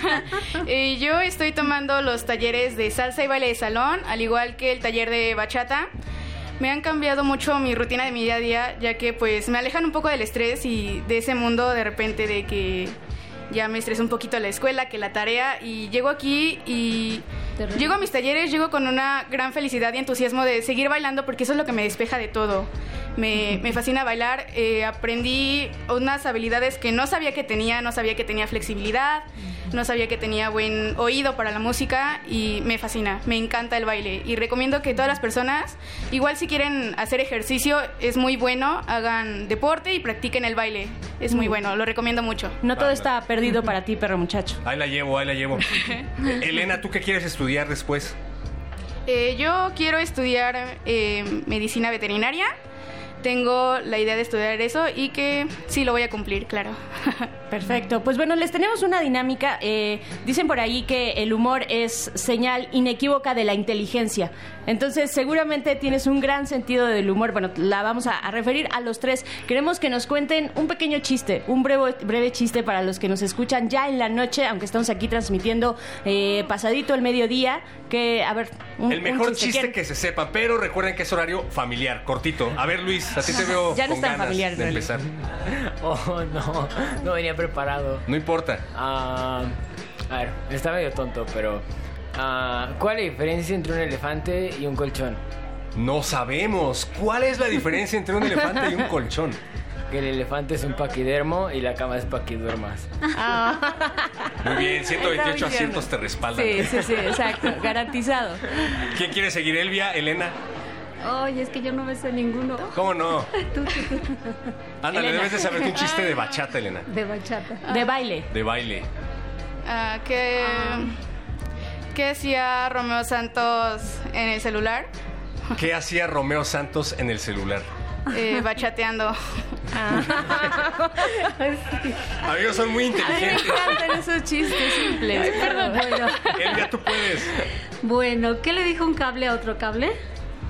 Eh, yo estoy tomando los talleres de salsa y baile de salón, al igual que el taller de bachata. Me han cambiado mucho mi rutina de mi día a día, ya que pues me alejan un poco del estrés y de ese mundo de repente de que ya me estresa un poquito la escuela, que la tarea y llego aquí y llego a mis talleres, llego con una gran felicidad y entusiasmo de seguir bailando porque eso es lo que me despeja de todo. Me, me fascina bailar, eh, aprendí unas habilidades que no sabía que tenía, no sabía que tenía flexibilidad, no sabía que tenía buen oído para la música y me fascina, me encanta el baile y recomiendo que todas las personas, igual si quieren hacer ejercicio, es muy bueno, hagan deporte y practiquen el baile, es muy bueno, lo recomiendo mucho. No todo está perdido para ti, perro muchacho. Ahí la llevo, ahí la llevo. Elena, ¿tú qué quieres estudiar después? Eh, yo quiero estudiar eh, medicina veterinaria. Tengo la idea de estudiar eso y que sí lo voy a cumplir, claro. Perfecto. Pues bueno, les tenemos una dinámica. Eh, dicen por ahí que el humor es señal inequívoca de la inteligencia. Entonces, seguramente tienes un gran sentido del humor. Bueno, la vamos a, a referir a los tres. Queremos que nos cuenten un pequeño chiste, un breve, breve chiste para los que nos escuchan ya en la noche, aunque estamos aquí transmitiendo eh, pasadito el mediodía. Que, a ver, un, El un mejor chiste que se sepa, pero recuerden que es horario familiar, cortito. A ver, Luis, a ti te veo Ya no con ganas familiar, de empezar. Oh, no, no venía preparado. No importa. Ah, a ver, está medio tonto, pero... ah, ¿Cuál es la diferencia entre un elefante y un colchón? No sabemos. ¿Cuál es la diferencia entre un elefante y un colchón? Que el elefante es un paquidermo y la cama es paquiduermas. Muy bien, 128 Está asientos te respaldan. Sí, sí, sí, exacto. Garantizado. ¿Quién quiere seguir, Elvia? Elena. Oye, es que yo no me sé ninguno. ¿Cómo no? Tú, tú, tú. Ándale, Elena. debes de saberte un chiste de bachata, Elena. De bachata. De baile. De baile. Ah, ¿qué, ¿Qué hacía Romeo Santos en el celular? ¿Qué hacía Romeo Santos en el celular? Eh, bachateando. Amigos, son muy mí me inteligentes. encantan esos chistes simples. Ay, perdón. Bueno, Elvia, tú puedes. bueno, ¿qué le dijo un cable a otro cable?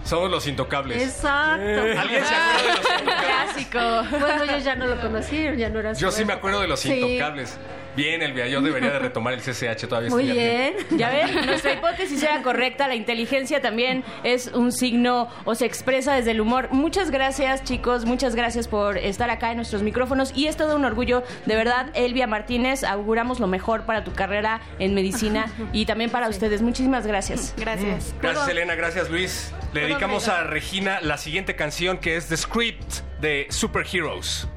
Somos los intocables. Exacto. ¿Alguien se acuerda de los intocables? Clásico. Bueno, yo ya no lo conocí, ya no era Yo sí me acuerdo de los Sí. intocables. Bien, Elvia, yo debería de retomar el CCH todavía. Muy bien. Ya ven, nuestra hipótesis era correcta, la inteligencia también es un signo o se expresa desde el humor. Muchas gracias chicos, muchas gracias por estar acá en nuestros micrófonos y es todo un orgullo, de verdad, Elvia Martínez, auguramos lo mejor para tu carrera en medicina y también para ustedes. Muchísimas gracias. Gracias. Gracias, Elena. Gracias, Luis. Le dedicamos a Regina la siguiente canción que es The Script de Superheroes.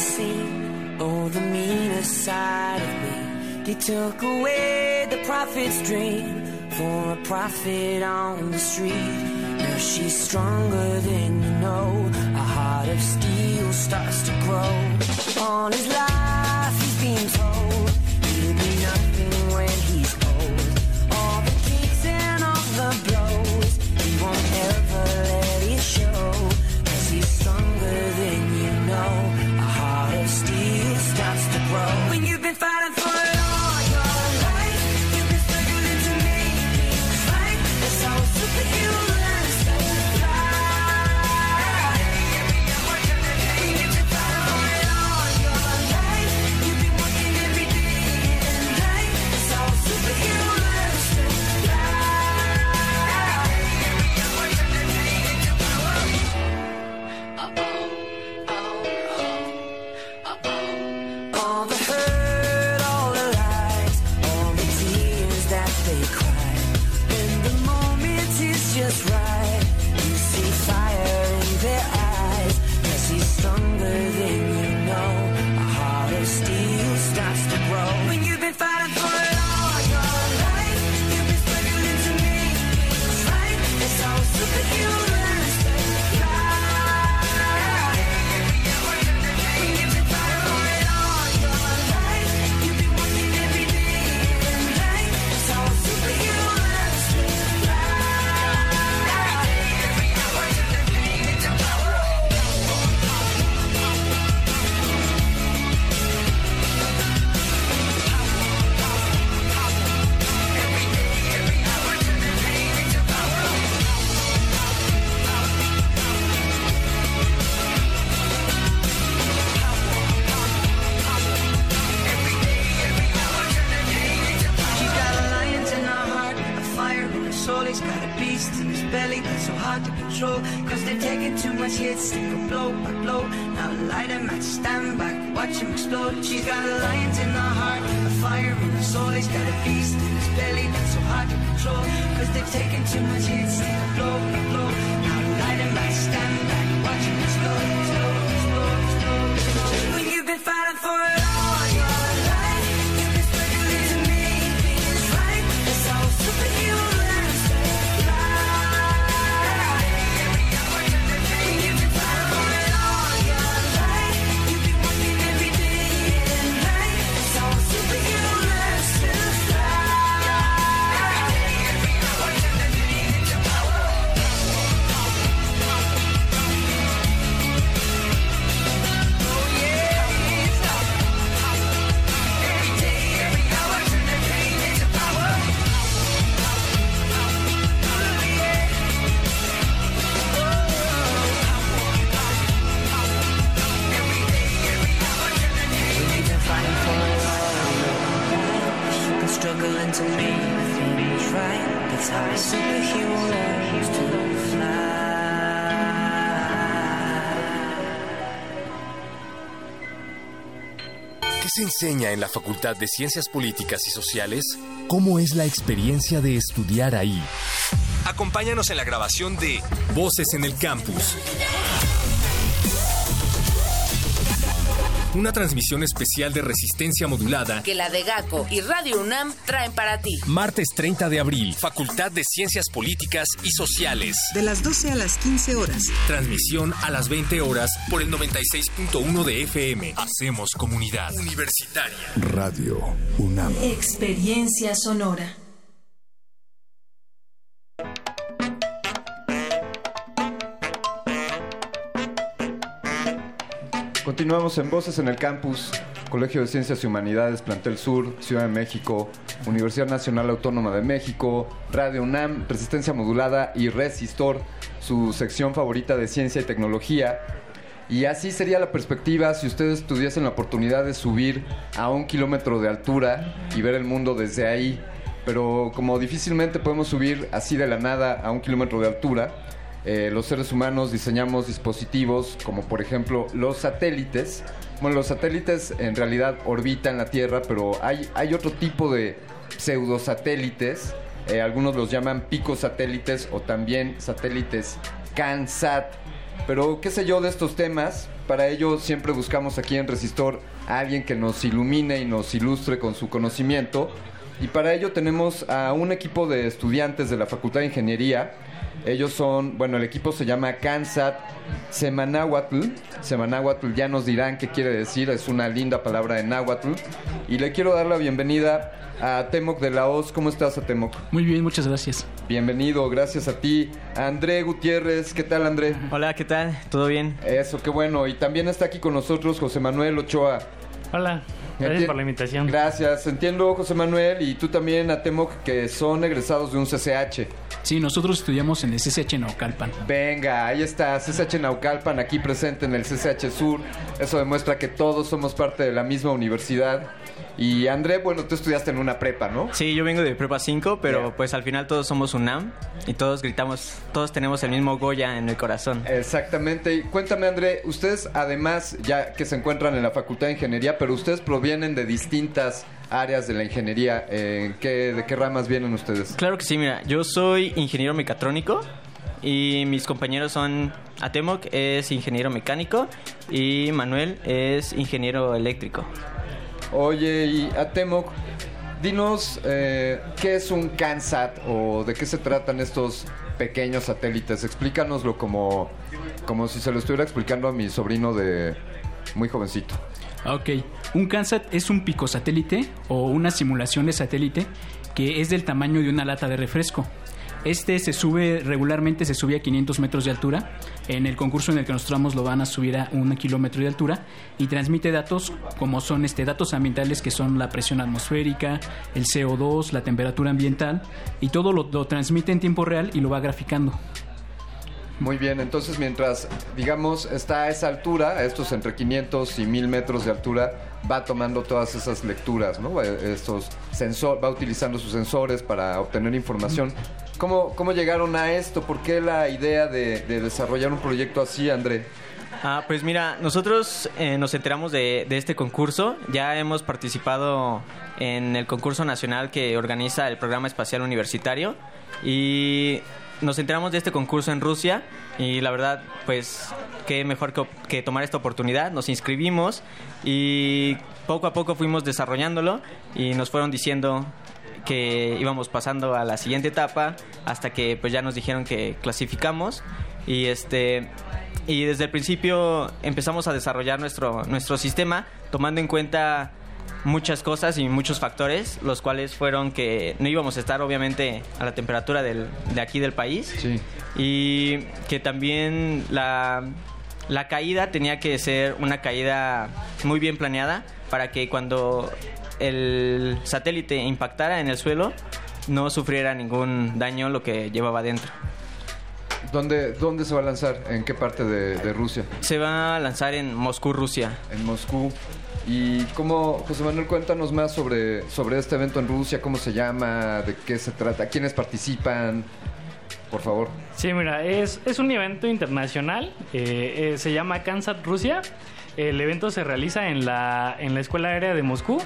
Seen. Oh, the meaner side of me. They took away the prophet's dream for a prophet on the street. Now she's stronger than you know. A heart of steel starts to grow. On his life, he's being told he'll be nothing when he's old. All the kicks and all the blows, he won't ever let enseña en la Facultad de Ciencias Políticas y Sociales? ¿Cómo es la experiencia de estudiar ahí? Acompáñanos en la grabación de Voces en el Campus. Una transmisión especial de resistencia modulada. Que la de GACO y Radio UNAM traen para ti. Martes 30 de abril, Facultad de Ciencias Políticas y Sociales. De las 12 a las 15 horas. Transmisión a las 20 horas por el 96.1 de FM. Hacemos comunidad universitaria. Radio UNAM. Experiencia sonora. Continuamos en Voces en el Campus, Colegio de Ciencias y Humanidades, Plantel Sur, Ciudad de México, Universidad Nacional Autónoma de México, Radio UNAM, Resistencia Modulada y Resistor, su sección favorita de ciencia y tecnología. Y así sería la perspectiva si ustedes tuviesen la oportunidad de subir a un kilómetro de altura y ver el mundo desde ahí. Pero como difícilmente podemos subir así de la nada a un kilómetro de altura, eh, los seres humanos diseñamos dispositivos como por ejemplo los satélites. Bueno, los satélites en realidad orbitan la Tierra, pero hay, hay otro tipo de pseudosatélites. Eh, algunos los llaman picosatélites o también satélites CANSAT. Pero qué sé yo de estos temas, para ello siempre buscamos aquí en Resistor a alguien que nos ilumine y nos ilustre con su conocimiento. Y para ello tenemos a un equipo de estudiantes de la Facultad de Ingeniería. Ellos son, bueno, el equipo se llama Kansat Semanahuatl. Semanahuatl ya nos dirán qué quiere decir, es una linda palabra en náhuatl. Y le quiero dar la bienvenida a Temoc de la Hoz. ¿Cómo estás, Temoc? Muy bien, muchas gracias. Bienvenido, gracias a ti. André Gutiérrez, ¿qué tal, André? Hola, ¿qué tal? ¿Todo bien? Eso, qué bueno. Y también está aquí con nosotros José Manuel Ochoa. Hola, gracias por la invitación. Gracias. Entiendo, José Manuel, y tú también, a Temoc, que son egresados de un CCH. Sí, nosotros estudiamos en el CCH Naucalpan. Venga, ahí está, CCH Naucalpan aquí presente en el CCH Sur. Eso demuestra que todos somos parte de la misma universidad. Y André, bueno, tú estudiaste en una prepa, ¿no? Sí, yo vengo de prepa 5, pero pues al final todos somos UNAM y todos gritamos, todos tenemos el mismo Goya en el corazón. Exactamente. Y cuéntame, André, ustedes además, ya que se encuentran en la Facultad de Ingeniería, pero ustedes provienen de distintas áreas de la ingeniería. ¿En qué, ¿De qué ramas vienen ustedes? Claro que sí, mira, yo soy ingeniero mecatrónico y mis compañeros son Atemoc es ingeniero mecánico y Manuel es ingeniero eléctrico. Oye, y Atemoc, dinos eh, qué es un CANSAT o de qué se tratan estos pequeños satélites. Explícanoslo como, como si se lo estuviera explicando a mi sobrino de muy jovencito. Ok, un CANSAT es un picosatélite o una simulación de satélite que es del tamaño de una lata de refresco. Este se sube regularmente, se sube a 500 metros de altura. En el concurso en el que nos tramos lo van a subir a un kilómetro de altura y transmite datos como son este, datos ambientales que son la presión atmosférica, el CO2, la temperatura ambiental y todo lo, transmite en tiempo real y lo va graficando. Muy bien, entonces mientras, digamos, está a esa altura, a estos entre 500 y 1000 metros de altura, va tomando todas esas lecturas, ¿no? Estos sensor, va utilizando sus sensores para obtener información. ¿Cómo, cómo llegaron a esto? ¿Por qué la idea de, de desarrollar un proyecto así, André? Ah, pues mira, nosotros eh, nos enteramos de, este concurso. Ya hemos participado en el concurso nacional que organiza el programa espacial universitario y nos enteramos de este concurso en Rusia y la verdad, pues qué mejor que tomar esta oportunidad. Nos inscribimos y poco a poco fuimos desarrollándolo y nos fueron diciendo que íbamos pasando a la siguiente etapa hasta que pues ya nos dijeron que clasificamos. Y este y desde el principio empezamos a desarrollar nuestro nuestro sistema tomando en cuenta muchas cosas y muchos factores, los cuales fueron que no íbamos a estar obviamente a la temperatura del, de aquí del país. Y que también la, la caída tenía que ser una caída muy bien planeada para que cuando el satélite impactara en el suelo no sufriera ningún daño lo que llevaba dentro. ¿Dónde, ¿Dónde se va a lanzar? ¿En qué parte de, de Rusia? Se va a lanzar en Moscú, Rusia. En Moscú. ¿Y cómo, José Manuel, cuéntanos más sobre, sobre este evento en Rusia? ¿Cómo se llama? ¿De qué se trata? ¿Quiénes participan? Por favor. Sí, mira, es, es un evento internacional. eh, eh, se llama Kansas, Rusia. El evento se realiza en la, en la Escuela Aérea de Moscú.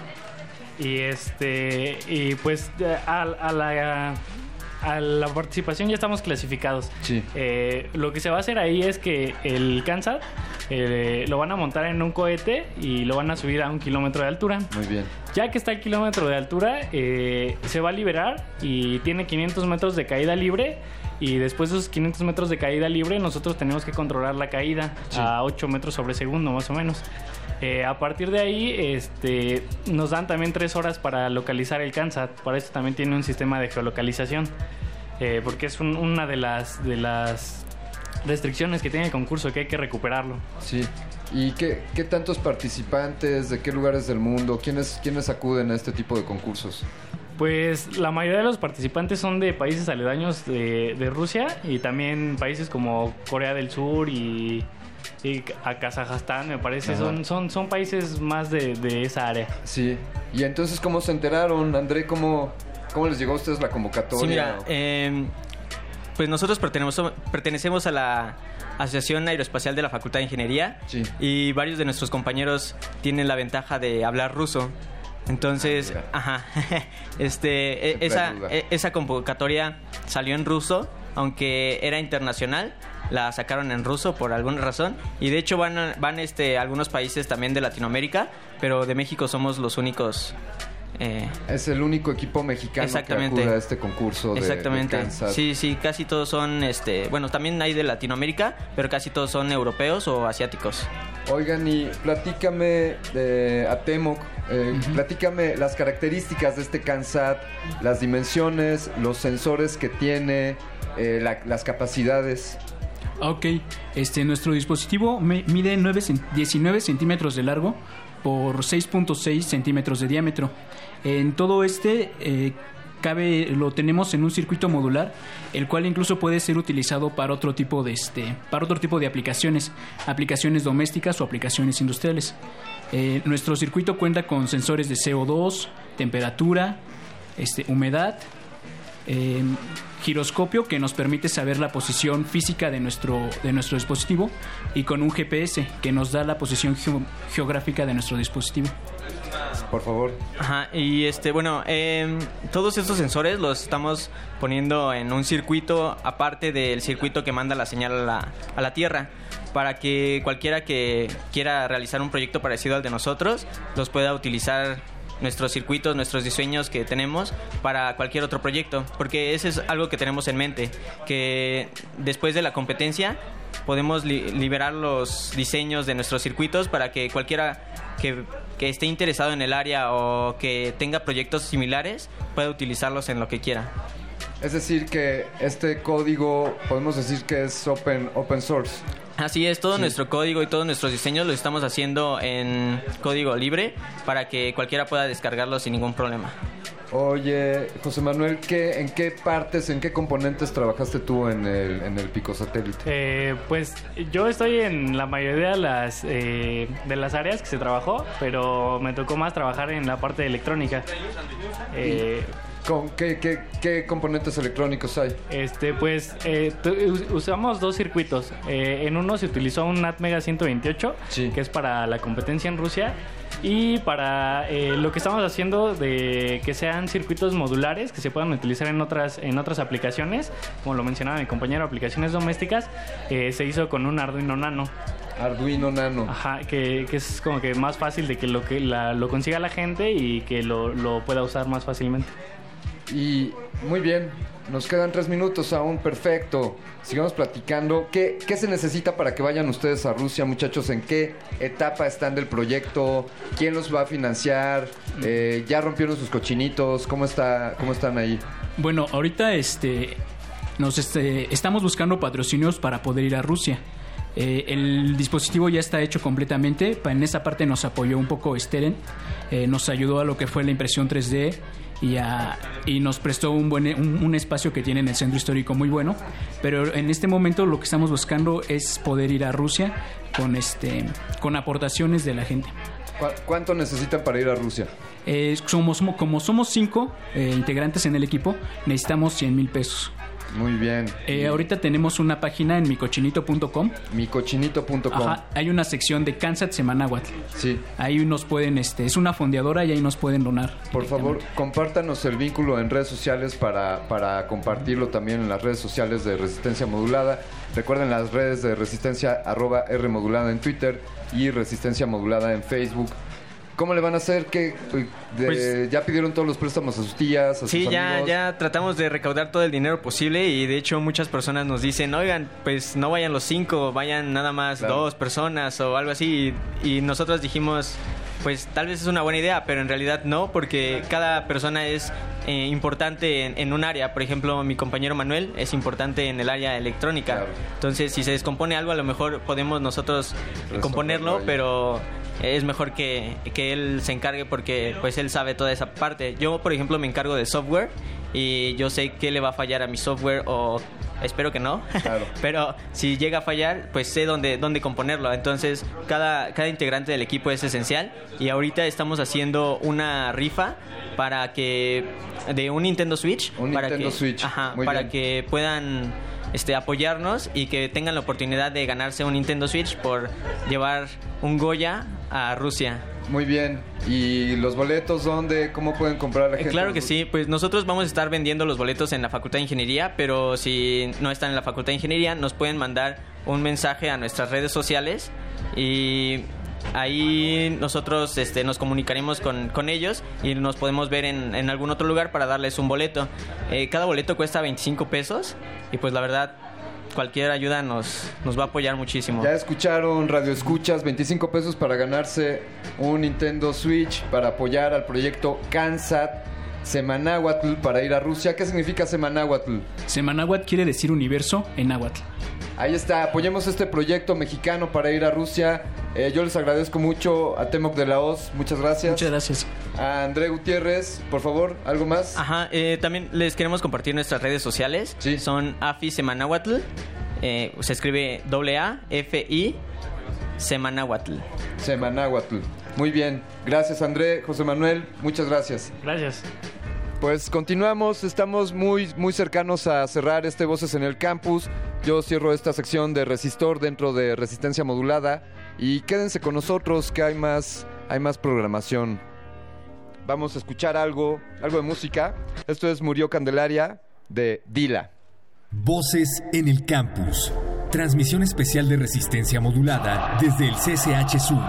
Y este y pues a, a la, a la participación ya estamos clasificados. Sí. Eh, lo que se va a hacer ahí es que el Kansas eh, lo van a montar en un cohete y lo van a subir a un kilómetro de altura. Muy bien. Ya que está el kilómetro de altura, eh, se va a liberar y tiene 500 metros de caída libre. Y después de esos 500 metros de caída libre, nosotros tenemos que controlar la caída Sí. a 8 metros sobre segundo, más o menos. Eh, a partir de ahí, este, nos dan también 3 horas para localizar el Kansas. Para eso también tiene un sistema de geolocalización. eh, porque es un- una de las, de las restricciones que tiene el concurso, que hay que recuperarlo. Sí. ¿Y qué, qué tantos participantes? ¿De qué lugares del mundo? ¿Quiénes, ¿Quiénes acuden a este tipo de concursos? Pues la mayoría de los participantes son de países aledaños de, de Rusia y también países como Corea del Sur y, y a Kazajstán, me parece. Ajá. Son, son, son países más de, de esa área. Sí. ¿Y entonces cómo se enteraron? André, ¿cómo, cómo les llegó a ustedes la convocatoria? Sí, mira, eh, pues nosotros pertenecemos, pertenecemos a la Asociación Aeroespacial de la Facultad de Ingeniería y varios de nuestros compañeros tienen la ventaja de hablar ruso. Entonces, ajá, este, e- esa, e- esa convocatoria salió en ruso, aunque era internacional, la sacaron en ruso por alguna razón y de hecho van, van este, algunos países también de Latinoamérica, pero de México somos los únicos. Eh, Es el único equipo mexicano Exactamente. que acude a este concurso de, Exactamente. de Kansas. Sí, sí, casi todos son, este, bueno, también hay de Latinoamérica, pero casi todos son europeos o asiáticos. Oigan, y platícame de Atemoc, eh, platícame las características de este CANSAT, las dimensiones, los sensores que tiene, eh, la- las capacidades. Ok, este, nuestro dispositivo me- mide 9 cen- 19 centímetros de largo por 6.6 centímetros de diámetro. En todo este eh, cabe, lo tenemos en un circuito modular, el cual incluso puede ser utilizado para otro tipo de este, para otro tipo de aplicaciones, aplicaciones domésticas o aplicaciones industriales. Eh, nuestro circuito cuenta con sensores de CO2, temperatura, este, humedad, eh, giroscopio que nos permite saber la posición física de nuestro, de nuestro dispositivo y con un GPS que nos da la posición geo- geográfica de nuestro dispositivo. Por favor. Ajá, y este, bueno, em, todos estos sensores los estamos poniendo en un circuito aparte del circuito que manda la señal a la, a la Tierra para que cualquiera que quiera realizar un proyecto parecido al de nosotros los pueda utilizar nuestros circuitos, nuestros diseños que tenemos para cualquier otro proyecto, porque ese es algo que tenemos en mente, que después de la competencia podemos li- liberar los diseños de nuestros circuitos para que cualquiera que, que esté interesado en el área o que tenga proyectos similares pueda utilizarlos en lo que quiera. Es decir, que este código podemos decir que es open, open source. Así es, todo Sí. nuestro código y todos nuestros diseños los estamos haciendo en código libre para que cualquiera pueda descargarlo sin ningún problema. Oye, José Manuel, ¿qué, ¿en qué partes, en qué componentes trabajaste tú en el, en el pico satélite? Eh, pues yo estoy en la mayoría de las, eh, de las áreas que se trabajó, pero me tocó más trabajar en la parte de electrónica. Eh, ¿Con qué, qué, qué componentes electrónicos hay? Este, pues eh, usamos dos circuitos. Eh, en uno se utilizó un Atmega 128, que es para la competencia en Rusia. Y para eh, lo que estamos haciendo de que sean circuitos modulares que se puedan utilizar en otras, en otras aplicaciones, como lo mencionaba mi compañero, aplicaciones domésticas, eh, se hizo con un Arduino Nano. Arduino Nano. Ajá, que, que es como que más fácil de que lo, que la- lo consiga la gente y que lo, lo pueda usar más fácilmente. Y muy bien, nos quedan tres minutos aún, perfecto. Sigamos platicando. ¿Qué, ¿Qué se necesita para que vayan ustedes a Rusia, muchachos? ¿En qué etapa están del proyecto? ¿Quién los va a financiar? Eh, ¿Ya rompieron sus cochinitos? ¿Cómo, está, cómo están ahí? Bueno, ahorita este, nos este, estamos buscando patrocinios para poder ir a Rusia. Eh, el dispositivo ya está hecho completamente. En esa parte nos apoyó un poco Steren. Eh, nos ayudó a lo que fue la impresión 3D y, a- y nos prestó un, buen, un, un espacio que tiene en el centro histórico muy bueno. Pero en este momento lo que estamos buscando es poder ir a Rusia con, este, con aportaciones de la gente. ¿Cu- ¿Cuánto necesitan para ir a Rusia? Eh, somos, como somos cinco eh, integrantes en el equipo, necesitamos 100 mil pesos. Muy bien. Eh, ahorita tenemos una página en micochinito.com. Micochinito.com. Ajá, hay una sección de Kansat Semanáhuatl. Sí. Ahí nos pueden, este, es una fondeadora y ahí nos pueden donar. Por favor, compártanos el vínculo en redes sociales para, para compartirlo también en las redes sociales de Resistencia Modulada. Recuerden las redes de Resistencia arroba R Modulada en Twitter y Resistencia Modulada en Facebook. ¿Cómo le van a hacer? ¿Qué, de- Pues- ¿Ya pidieron todos los préstamos a sus tías, a sus Sí, ya, amigos? ya tratamos de recaudar todo el dinero posible y de hecho muchas personas nos dicen, oigan, pues no vayan los cinco, vayan nada más Claro. dos personas o algo así. Y, y nosotros dijimos, pues tal vez es una buena idea, pero en realidad no, porque cada persona es eh, importante en, en un área. Por ejemplo, mi compañero Manuel es importante en el área electrónica. Entonces, si se descompone algo, a lo mejor podemos nosotros componerlo, ahí. pero es mejor que, que él se encargue porque pues él sabe toda esa parte. Yo, por ejemplo, me encargo de software y yo sé qué le va a fallar a mi software o espero que no. Pero si llega a fallar, pues sé dónde, dónde componerlo. Entonces, cada, cada integrante del equipo es esencial y ahorita estamos haciendo una rifa para que de un Nintendo Switch Un para Nintendo que, Switch. ajá, para bien. que puedan este, apoyarnos y que tengan la oportunidad de ganarse un Nintendo Switch por llevar un Goya a Rusia. Muy bien. ¿Y los boletos dónde? ¿Cómo pueden comprar la Eh, gente? Claro que sí, pues nosotros vamos a estar vendiendo los boletos en la Facultad de Ingeniería, pero si no están en la Facultad de Ingeniería, nos pueden mandar un mensaje a nuestras redes sociales y ahí nosotros este, nos comunicaremos con, con ellos y nos podemos ver en, en algún otro lugar para darles un boleto. Eh, cada boleto cuesta 25 pesos y pues la verdad cualquier ayuda nos, nos va a apoyar muchísimo. Ya escucharon Radio Escuchas, 25 pesos para ganarse un Nintendo Switch para apoyar al proyecto Kansat Semanáhuatl para ir a Rusia. ¿Qué significa Semanáhuatl? Semanáhuatl quiere decir universo en náhuatl. Ahí está, apoyemos este proyecto mexicano para ir a Rusia. Eh, yo les agradezco mucho a Temoc de la Hoz, muchas gracias. Muchas gracias. A André Gutiérrez, por favor, ¿algo más? Ajá, eh, también les queremos compartir nuestras redes sociales. Son AFI Semanahuatl. eh, se escribe doble A, F, I, Semanahuatl. Semanáhuatl. Muy bien, gracias André, José Manuel, muchas gracias. Gracias. Pues continuamos, estamos muy, muy cercanos a cerrar este Voces en el Campus. Yo cierro esta sección de Resistor dentro de Resistencia Modulada y quédense con nosotros que hay más, hay más programación. Vamos a escuchar algo, algo de música. Esto es Murió Candelaria de Dila. Voces en el campus. Transmisión especial de resistencia modulada desde el CCH Sur.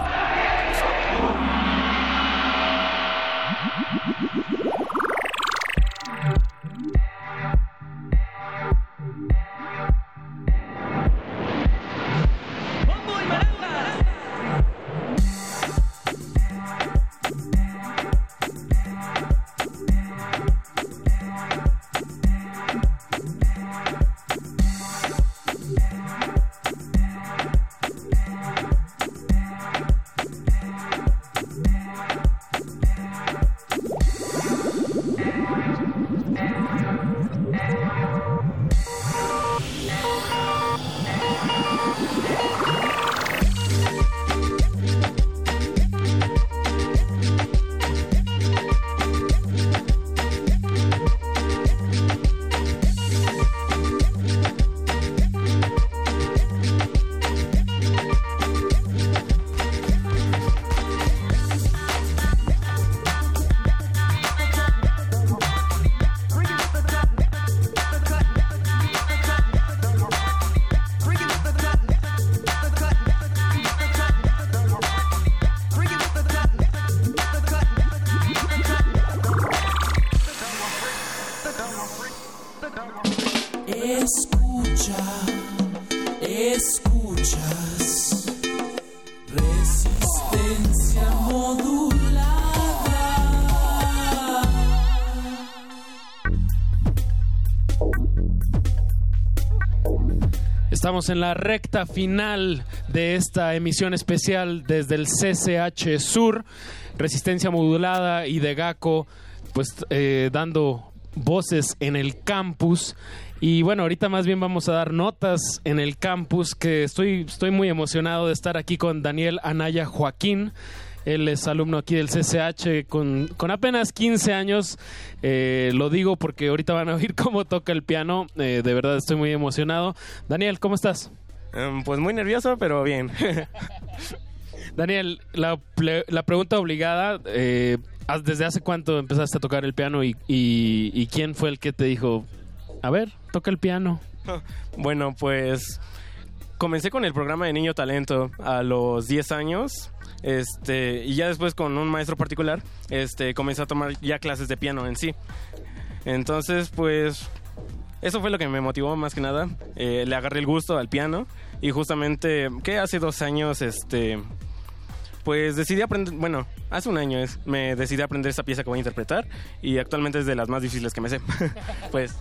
En la recta final de esta emisión especial desde el CCH Sur, Resistencia Modulada y de GACO, pues eh, dando voces en el campus. Y bueno, ahorita más bien vamos a dar notas en el campus, que estoy, estoy muy emocionado de estar aquí con Daniel Anaya Joaquín. Él es alumno aquí del CCH con, con apenas 15 años. Eh, lo digo porque ahorita van a oír cómo toca el piano. Eh, de verdad estoy muy emocionado. Daniel, ¿cómo estás? Em, pues muy nervioso, pero bien. Daniel, la, la pregunta obligada, eh, ¿haz- ¿desde hace cuánto empezaste a tocar el piano y, y- y quién fue el que te dijo, a ver, toca el piano? bueno, pues comencé con el programa de Niño Talento a los 10 años. Este, y ya después con un maestro particular, este, comencé a tomar ya clases de piano en sí. Entonces, pues eso fue lo que me motivó más que nada. Eh, le agarré el gusto al piano y justamente que hace dos años, este, pues decidí aprender, bueno, hace un año es, me decidí aprender esta pieza que voy a interpretar y actualmente es de las más difíciles que me sé. pues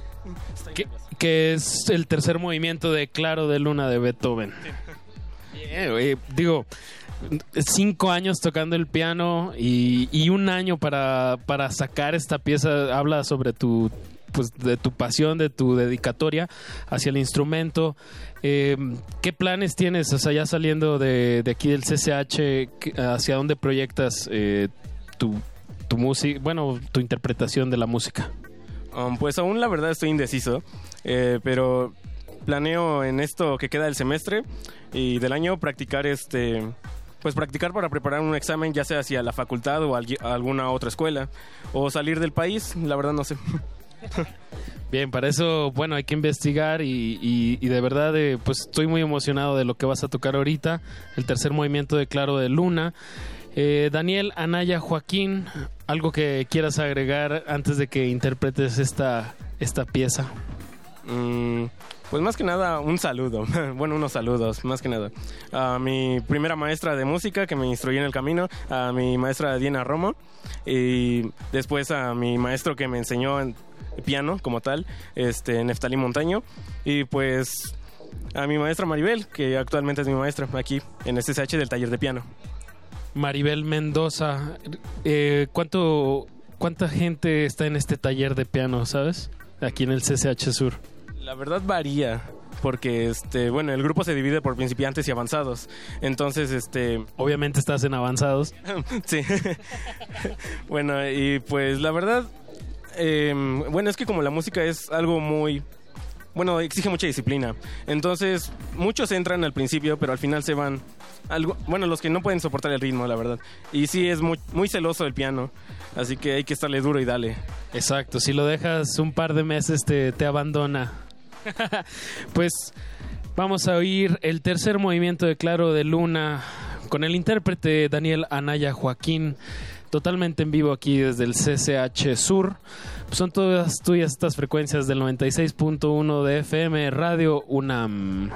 Que, que es el tercer movimiento de Claro de Luna de Beethoven. Bien, güey. digo, cinco años tocando el piano y, y un año para, para sacar esta pieza habla sobre tu pues de tu pasión, de tu dedicatoria hacia el instrumento. Eh, ¿Qué planes tienes? O sea, ya saliendo de, de aquí del CCH, ¿qué- ¿hacia dónde proyectas eh, tu, tu música, bueno, tu interpretación de la música? Um, pues aún la verdad estoy indeciso, eh, pero planeo en esto que queda del semestre y del año practicar este pues practicar para preparar un examen ya sea hacia la facultad o alguna otra escuela o salir del país, la verdad no sé. Bien, para eso, bueno, hay que investigar y, y- y de verdad, eh, pues estoy muy emocionado de lo que vas a tocar ahorita, el tercer movimiento de Claro de Luna. Eh, Daniel, Anaya, Joaquín, algo que quieras agregar antes de que interpretes esta, esta pieza. Mm, pues más que nada un saludo, bueno unos saludos, más que nada. A mi primera maestra de música que me instruyó en el camino, a mi maestra Diana Romo y después a mi maestro que me enseñó en piano como tal, este Neftalí Montaño y pues a mi maestra Maribel, que actualmente es mi maestra aquí en SSH del taller de piano. Maribel Mendoza, eh, ¿cuánto, ¿cuánta gente está en este taller de piano, sabes? Aquí en el CCH Sur. La verdad varía porque este bueno el grupo se divide por principiantes y avanzados. Entonces este obviamente estás en avanzados. Sí. Bueno y pues la verdad eh, bueno es que como la música es algo muy bueno exige mucha disciplina. Entonces muchos entran al principio pero al final se van algo bueno los que no pueden soportar el ritmo la verdad y sí es muy muy celoso el piano así que hay que estarle duro y dale Exacto, si lo dejas un par de meses te, te abandona. pues vamos a oír el tercer movimiento de Claro de Luna con el intérprete Daniel Anaya Joaquín, totalmente en vivo aquí desde el CCH Sur. Son todas tuyas estas frecuencias del 96.1 de FM Radio UNAM.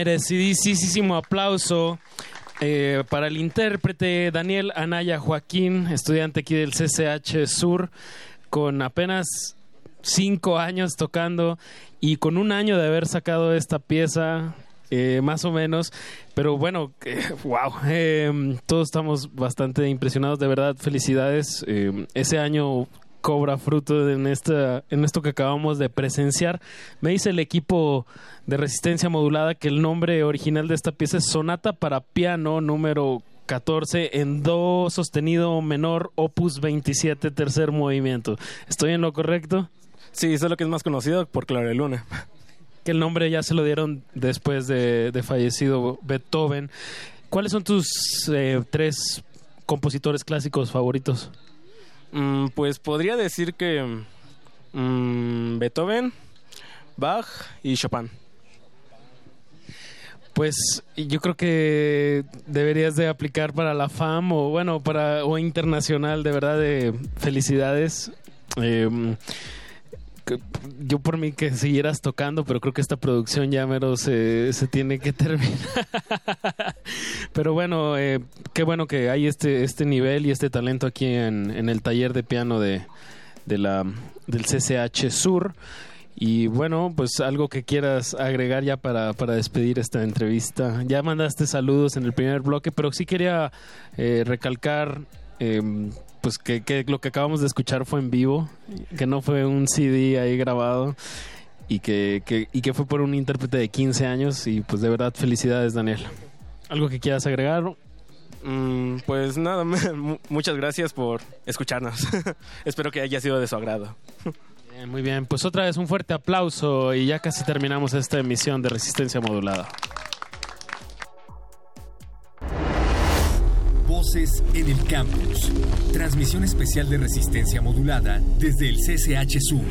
Merecidísimo aplauso eh, para el intérprete Daniel Anaya Joaquín, estudiante aquí del CCH Sur, con apenas cinco años tocando y con un año de haber sacado esta pieza. eh, más o menos, pero bueno, wow, eh, todos estamos bastante impresionados, de verdad, felicidades. Ese año cobra fruto en esta en esto que acabamos de presenciar. Me dice el equipo de resistencia modulada que el nombre original de esta pieza es Sonata para piano número 14 en do sostenido menor opus 27 tercer movimiento. ¿Estoy en lo correcto? Sí, eso es lo que es más conocido por Clara Luna. Que el nombre ya se lo dieron después de, de fallecido Beethoven. ¿Cuáles son tus eh, tres compositores clásicos favoritos? Mm, pues podría decir que mm, Beethoven, Bach y Chopin. Pues yo creo que deberías de aplicar para la FAM o bueno, para o internacional, de verdad, de felicidades. Eh, yo por mí que siguieras tocando, pero creo que esta producción ya mero se, tiene que terminar. pero bueno, eh, qué bueno que hay este, este nivel y este talento aquí en, el taller de piano de, de la, del CCH Sur. Y bueno, pues algo que quieras agregar ya para, para despedir esta entrevista. Ya mandaste saludos en el primer bloque, pero sí quería eh, recalcar eh, pues que, que lo que acabamos de escuchar fue en vivo, que no fue un CD ahí grabado y que, que, y que fue por un intérprete de 15 años y pues de verdad felicidades Daniel. ¿Algo que quieras agregar? Mm, pues nada, mu- muchas gracias por escucharnos. Espero que haya sido de su agrado. Bien, muy bien, pues otra vez un fuerte aplauso y ya casi terminamos esta emisión de Resistencia Modulada. Voces en el campus. Transmisión especial de resistencia modulada desde el CCH Sur.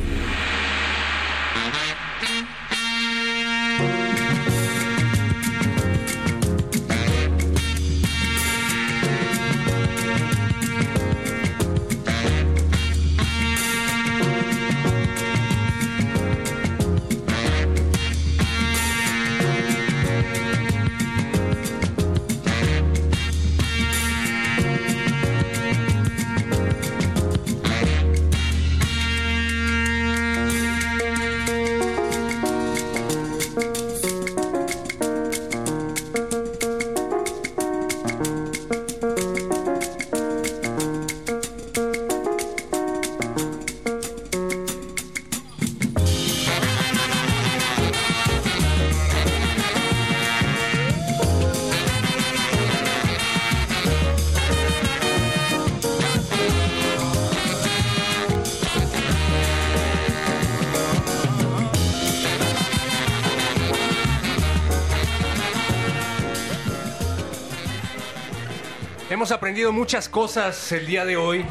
Aprendido muchas cosas el día de hoy.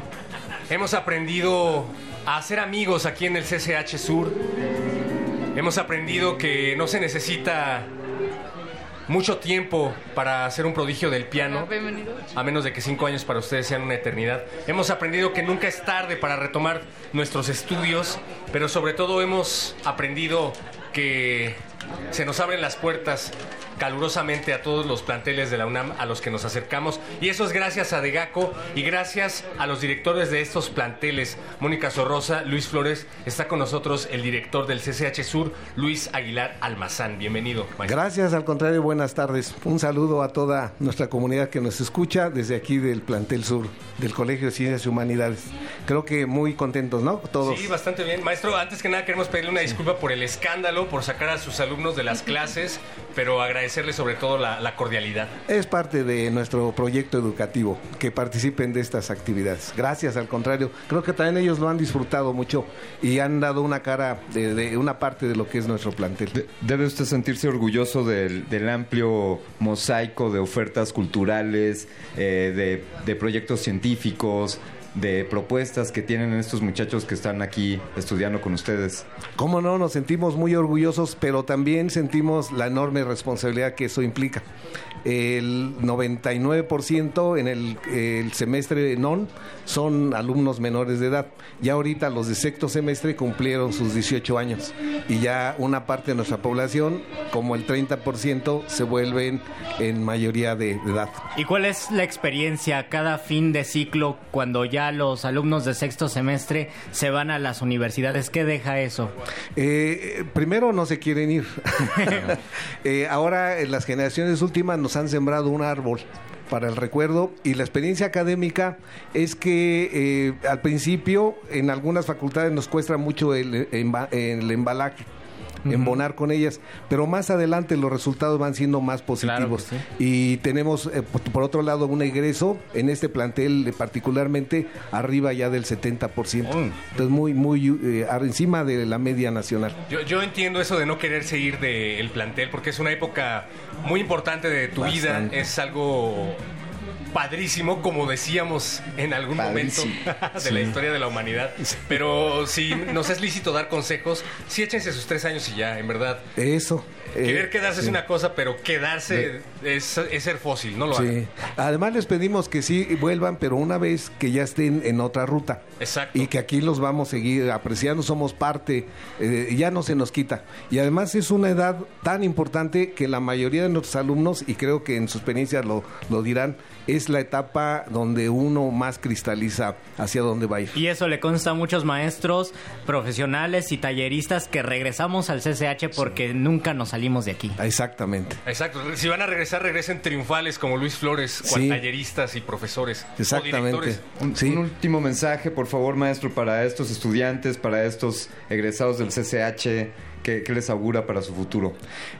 Hemos aprendido a hacer amigos aquí en el CCH Sur. Hemos aprendido que no se necesita mucho tiempo para hacer un prodigio del piano, a menos de que cinco años para ustedes sean una eternidad. Hemos aprendido que nunca es tarde para retomar nuestros estudios, pero sobre todo hemos aprendido que se nos abren las puertas calurosamente a todos los planteles de la UNAM a los que nos acercamos y eso es gracias a Degaco y gracias a los directores de estos planteles Mónica Sorrosa, Luis Flores, está con nosotros el director del CCH Sur, Luis Aguilar Almazán. Bienvenido. maestro. Gracias, al contrario, buenas tardes. Un saludo a toda nuestra comunidad que nos escucha desde aquí del plantel sur del Colegio de Ciencias y Humanidades. Creo que muy contentos, ¿no? Todos. Sí, bastante bien. Maestro, antes que nada queremos pedirle una disculpa por el escándalo, por sacar a sus alumnos de las clases, pero agradecerle sobre todo la, la cordialidad. Es parte de nuestro proyecto educativo que participen de estas actividades. Gracias, al contrario. Creo que también ellos lo han disfrutado mucho y han dado una cara de, de una parte de lo que es nuestro plantel. Debe usted sentirse orgulloso del, del amplio mosaico de ofertas culturales, eh, de, de proyectos científicos, de propuestas que tienen estos muchachos que están aquí estudiando con ustedes. Cómo no, nos sentimos muy orgullosos, pero también sentimos la enorme responsabilidad que eso implica. El 99% en el, el semestre non son alumnos menores de edad. Ya ahorita los de sexto semestre cumplieron sus 18 años y ya una parte de nuestra población, como el 30%, se vuelven en mayoría de, de edad. ¿Y cuál es la experiencia cada fin de ciclo cuando ya los alumnos de sexto semestre se van a las universidades? ¿Qué deja eso? Eh, primero no se quieren ir. Eh, ahora en las generaciones últimas nos han sembrado un árbol para el recuerdo y la experiencia académica es que eh, al principio en algunas facultades nos cuesta mucho el embalaje embonar con ellas, pero más adelante los resultados van siendo más positivos. Y tenemos, eh, por, otro lado, un egreso en este plantel eh, particularmente arriba ya del 70%. Entonces, muy, muy eh, encima de la media nacional. Yo, yo entiendo eso de no quererse ir del plantel porque es una época muy importante de tu Bastante. vida. Es algo padrísimo, como decíamos en algún Padrísimo. momento de Sí. la historia de la humanidad. Pero si nos es lícito dar consejos, sí échense sus tres años y ya, en verdad. Eso. eh, Querer quedarse es una cosa, pero quedarse es, es ser fósil, no lo Sí. hagan. Además les pedimos que sí vuelvan, pero una vez que ya estén en otra ruta. Exacto. Y que aquí los vamos a seguir apreciando, somos parte, eh, ya no se nos quita. Y además es una edad tan importante que la mayoría de nuestros alumnos, y creo que en su experiencia lo, lo dirán, es la etapa donde uno más cristaliza hacia dónde va a ir. Y eso le consta a muchos maestros, profesionales y talleristas que regresamos al CCH porque nunca nos salimos de aquí. Exactamente. Exacto. Si van a regresar, regresen triunfales como Luis Flores, cual Sí. talleristas y profesores. O Exactamente. directores. Un, un último mensaje, por favor, maestro, para estos estudiantes, para estos egresados del CCH. ¿Qué, les augura para su futuro?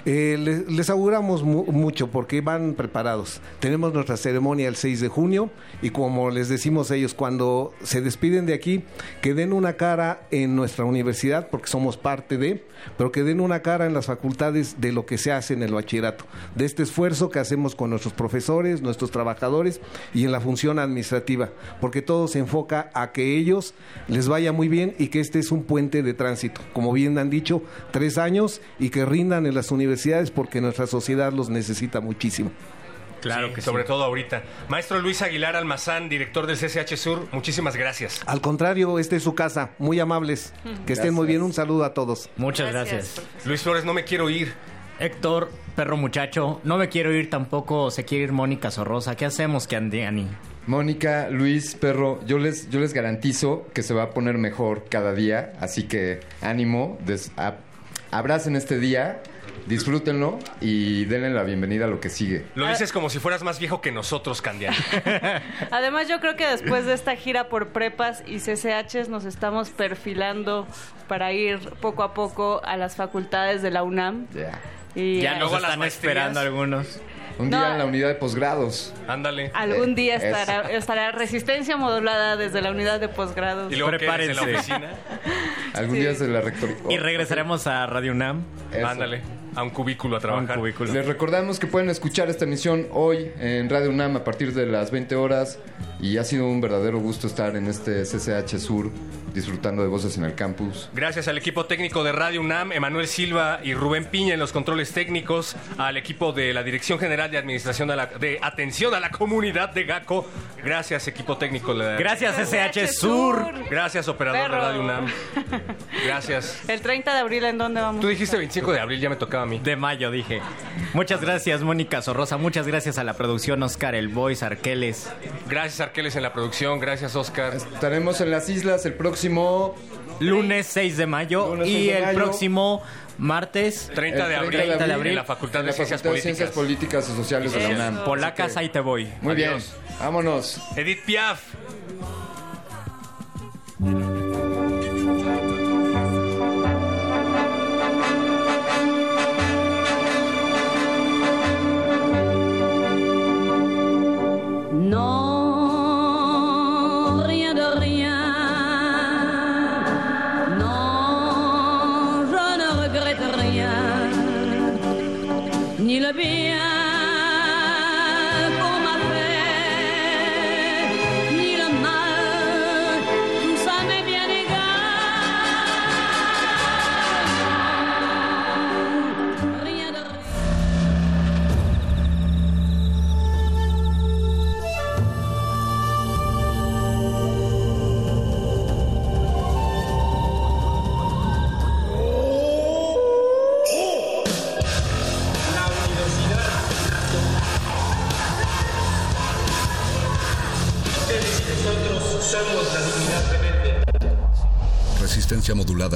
Eh, les, auguramos mu- mucho porque van preparados. Tenemos nuestra ceremonia el 6 de junio y como les decimos a ellos, cuando se despiden de aquí, que den una cara en nuestra universidad, porque somos parte de, pero que den una cara en las facultades de lo que se hace en el bachillerato, de este esfuerzo que hacemos con nuestros profesores, nuestros trabajadores y en la función administrativa, porque todo se enfoca a que ellos les vaya muy bien y que este es un puente de tránsito, como bien han dicho, tres años y que rindan en las universidades porque nuestra sociedad los necesita muchísimo. Claro que Sobre todo ahorita. Maestro Luis Aguilar Almazán, director del CCH Sur, muchísimas gracias. Al contrario, esta es su casa, muy amables, que estén muy bien, un saludo a todos. Muchas gracias. Luis Flores, no me quiero ir. Héctor, perro muchacho, no me quiero ir tampoco, se quiere ir Mónica Sorrosa. ¿Qué hacemos, Candiani? Mónica, Luis, Perro, yo les, yo les garantizo que se va a poner mejor cada día, así que ánimo, des- a- abracen este día, disfrútenlo y denle la bienvenida a lo que sigue. Lo dices como si fueras más viejo que nosotros, Candiani. Además, yo creo que después de esta gira por prepas y CCHs nos estamos perfilando para ir poco a poco a las facultades de la UNAM. Y Ya nos están esperando algunos. Un No. día en la unidad de posgrados. Ándale. Algún día Eso. estará, estará resistencia modulada desde la unidad de posgrados. Y luego quedas en la oficina. Algún Sí. día se la rectoría. Y regresaremos a Radio UNAM. Ándale. A un cubículo a trabajar. Les recordamos que pueden escuchar esta emisión hoy en Radio UNAM a partir de las 20 horas y ha sido un verdadero gusto estar en este CCH Sur disfrutando de voces en el campus. Gracias al equipo técnico de Radio UNAM, Emanuel Silva y Rubén Piña en los controles técnicos, al equipo de la Dirección General de Administración de, la- de Atención a la Comunidad de GACO. Gracias, equipo técnico. de la- Gracias, SH Sur. Gracias, operador Perro. de Radio UNAM. Gracias. El 30 de abril, ¿en dónde vamos? Tú dijiste 25 de abril, ya me tocaba a mí. De mayo, dije. Muchas gracias, Mónica Sorrosa. Muchas gracias a la producción, Oscar El Boys, Arqueles. Gracias, Arqueles, en la producción. Gracias, Oscar. Estaremos en las islas el próximo Lunes 6 de mayo Lunes 6 y de el mayo. próximo martes 30 de abril, 30 de abril en la Facultad en de la Ciencias Facultad de Políticas. Ciencias Políticas y Sociales de la UNAM. Polacas, ahí te voy. Muy bien, Adiós. vámonos. Edith Piaf. Non, Ni le bien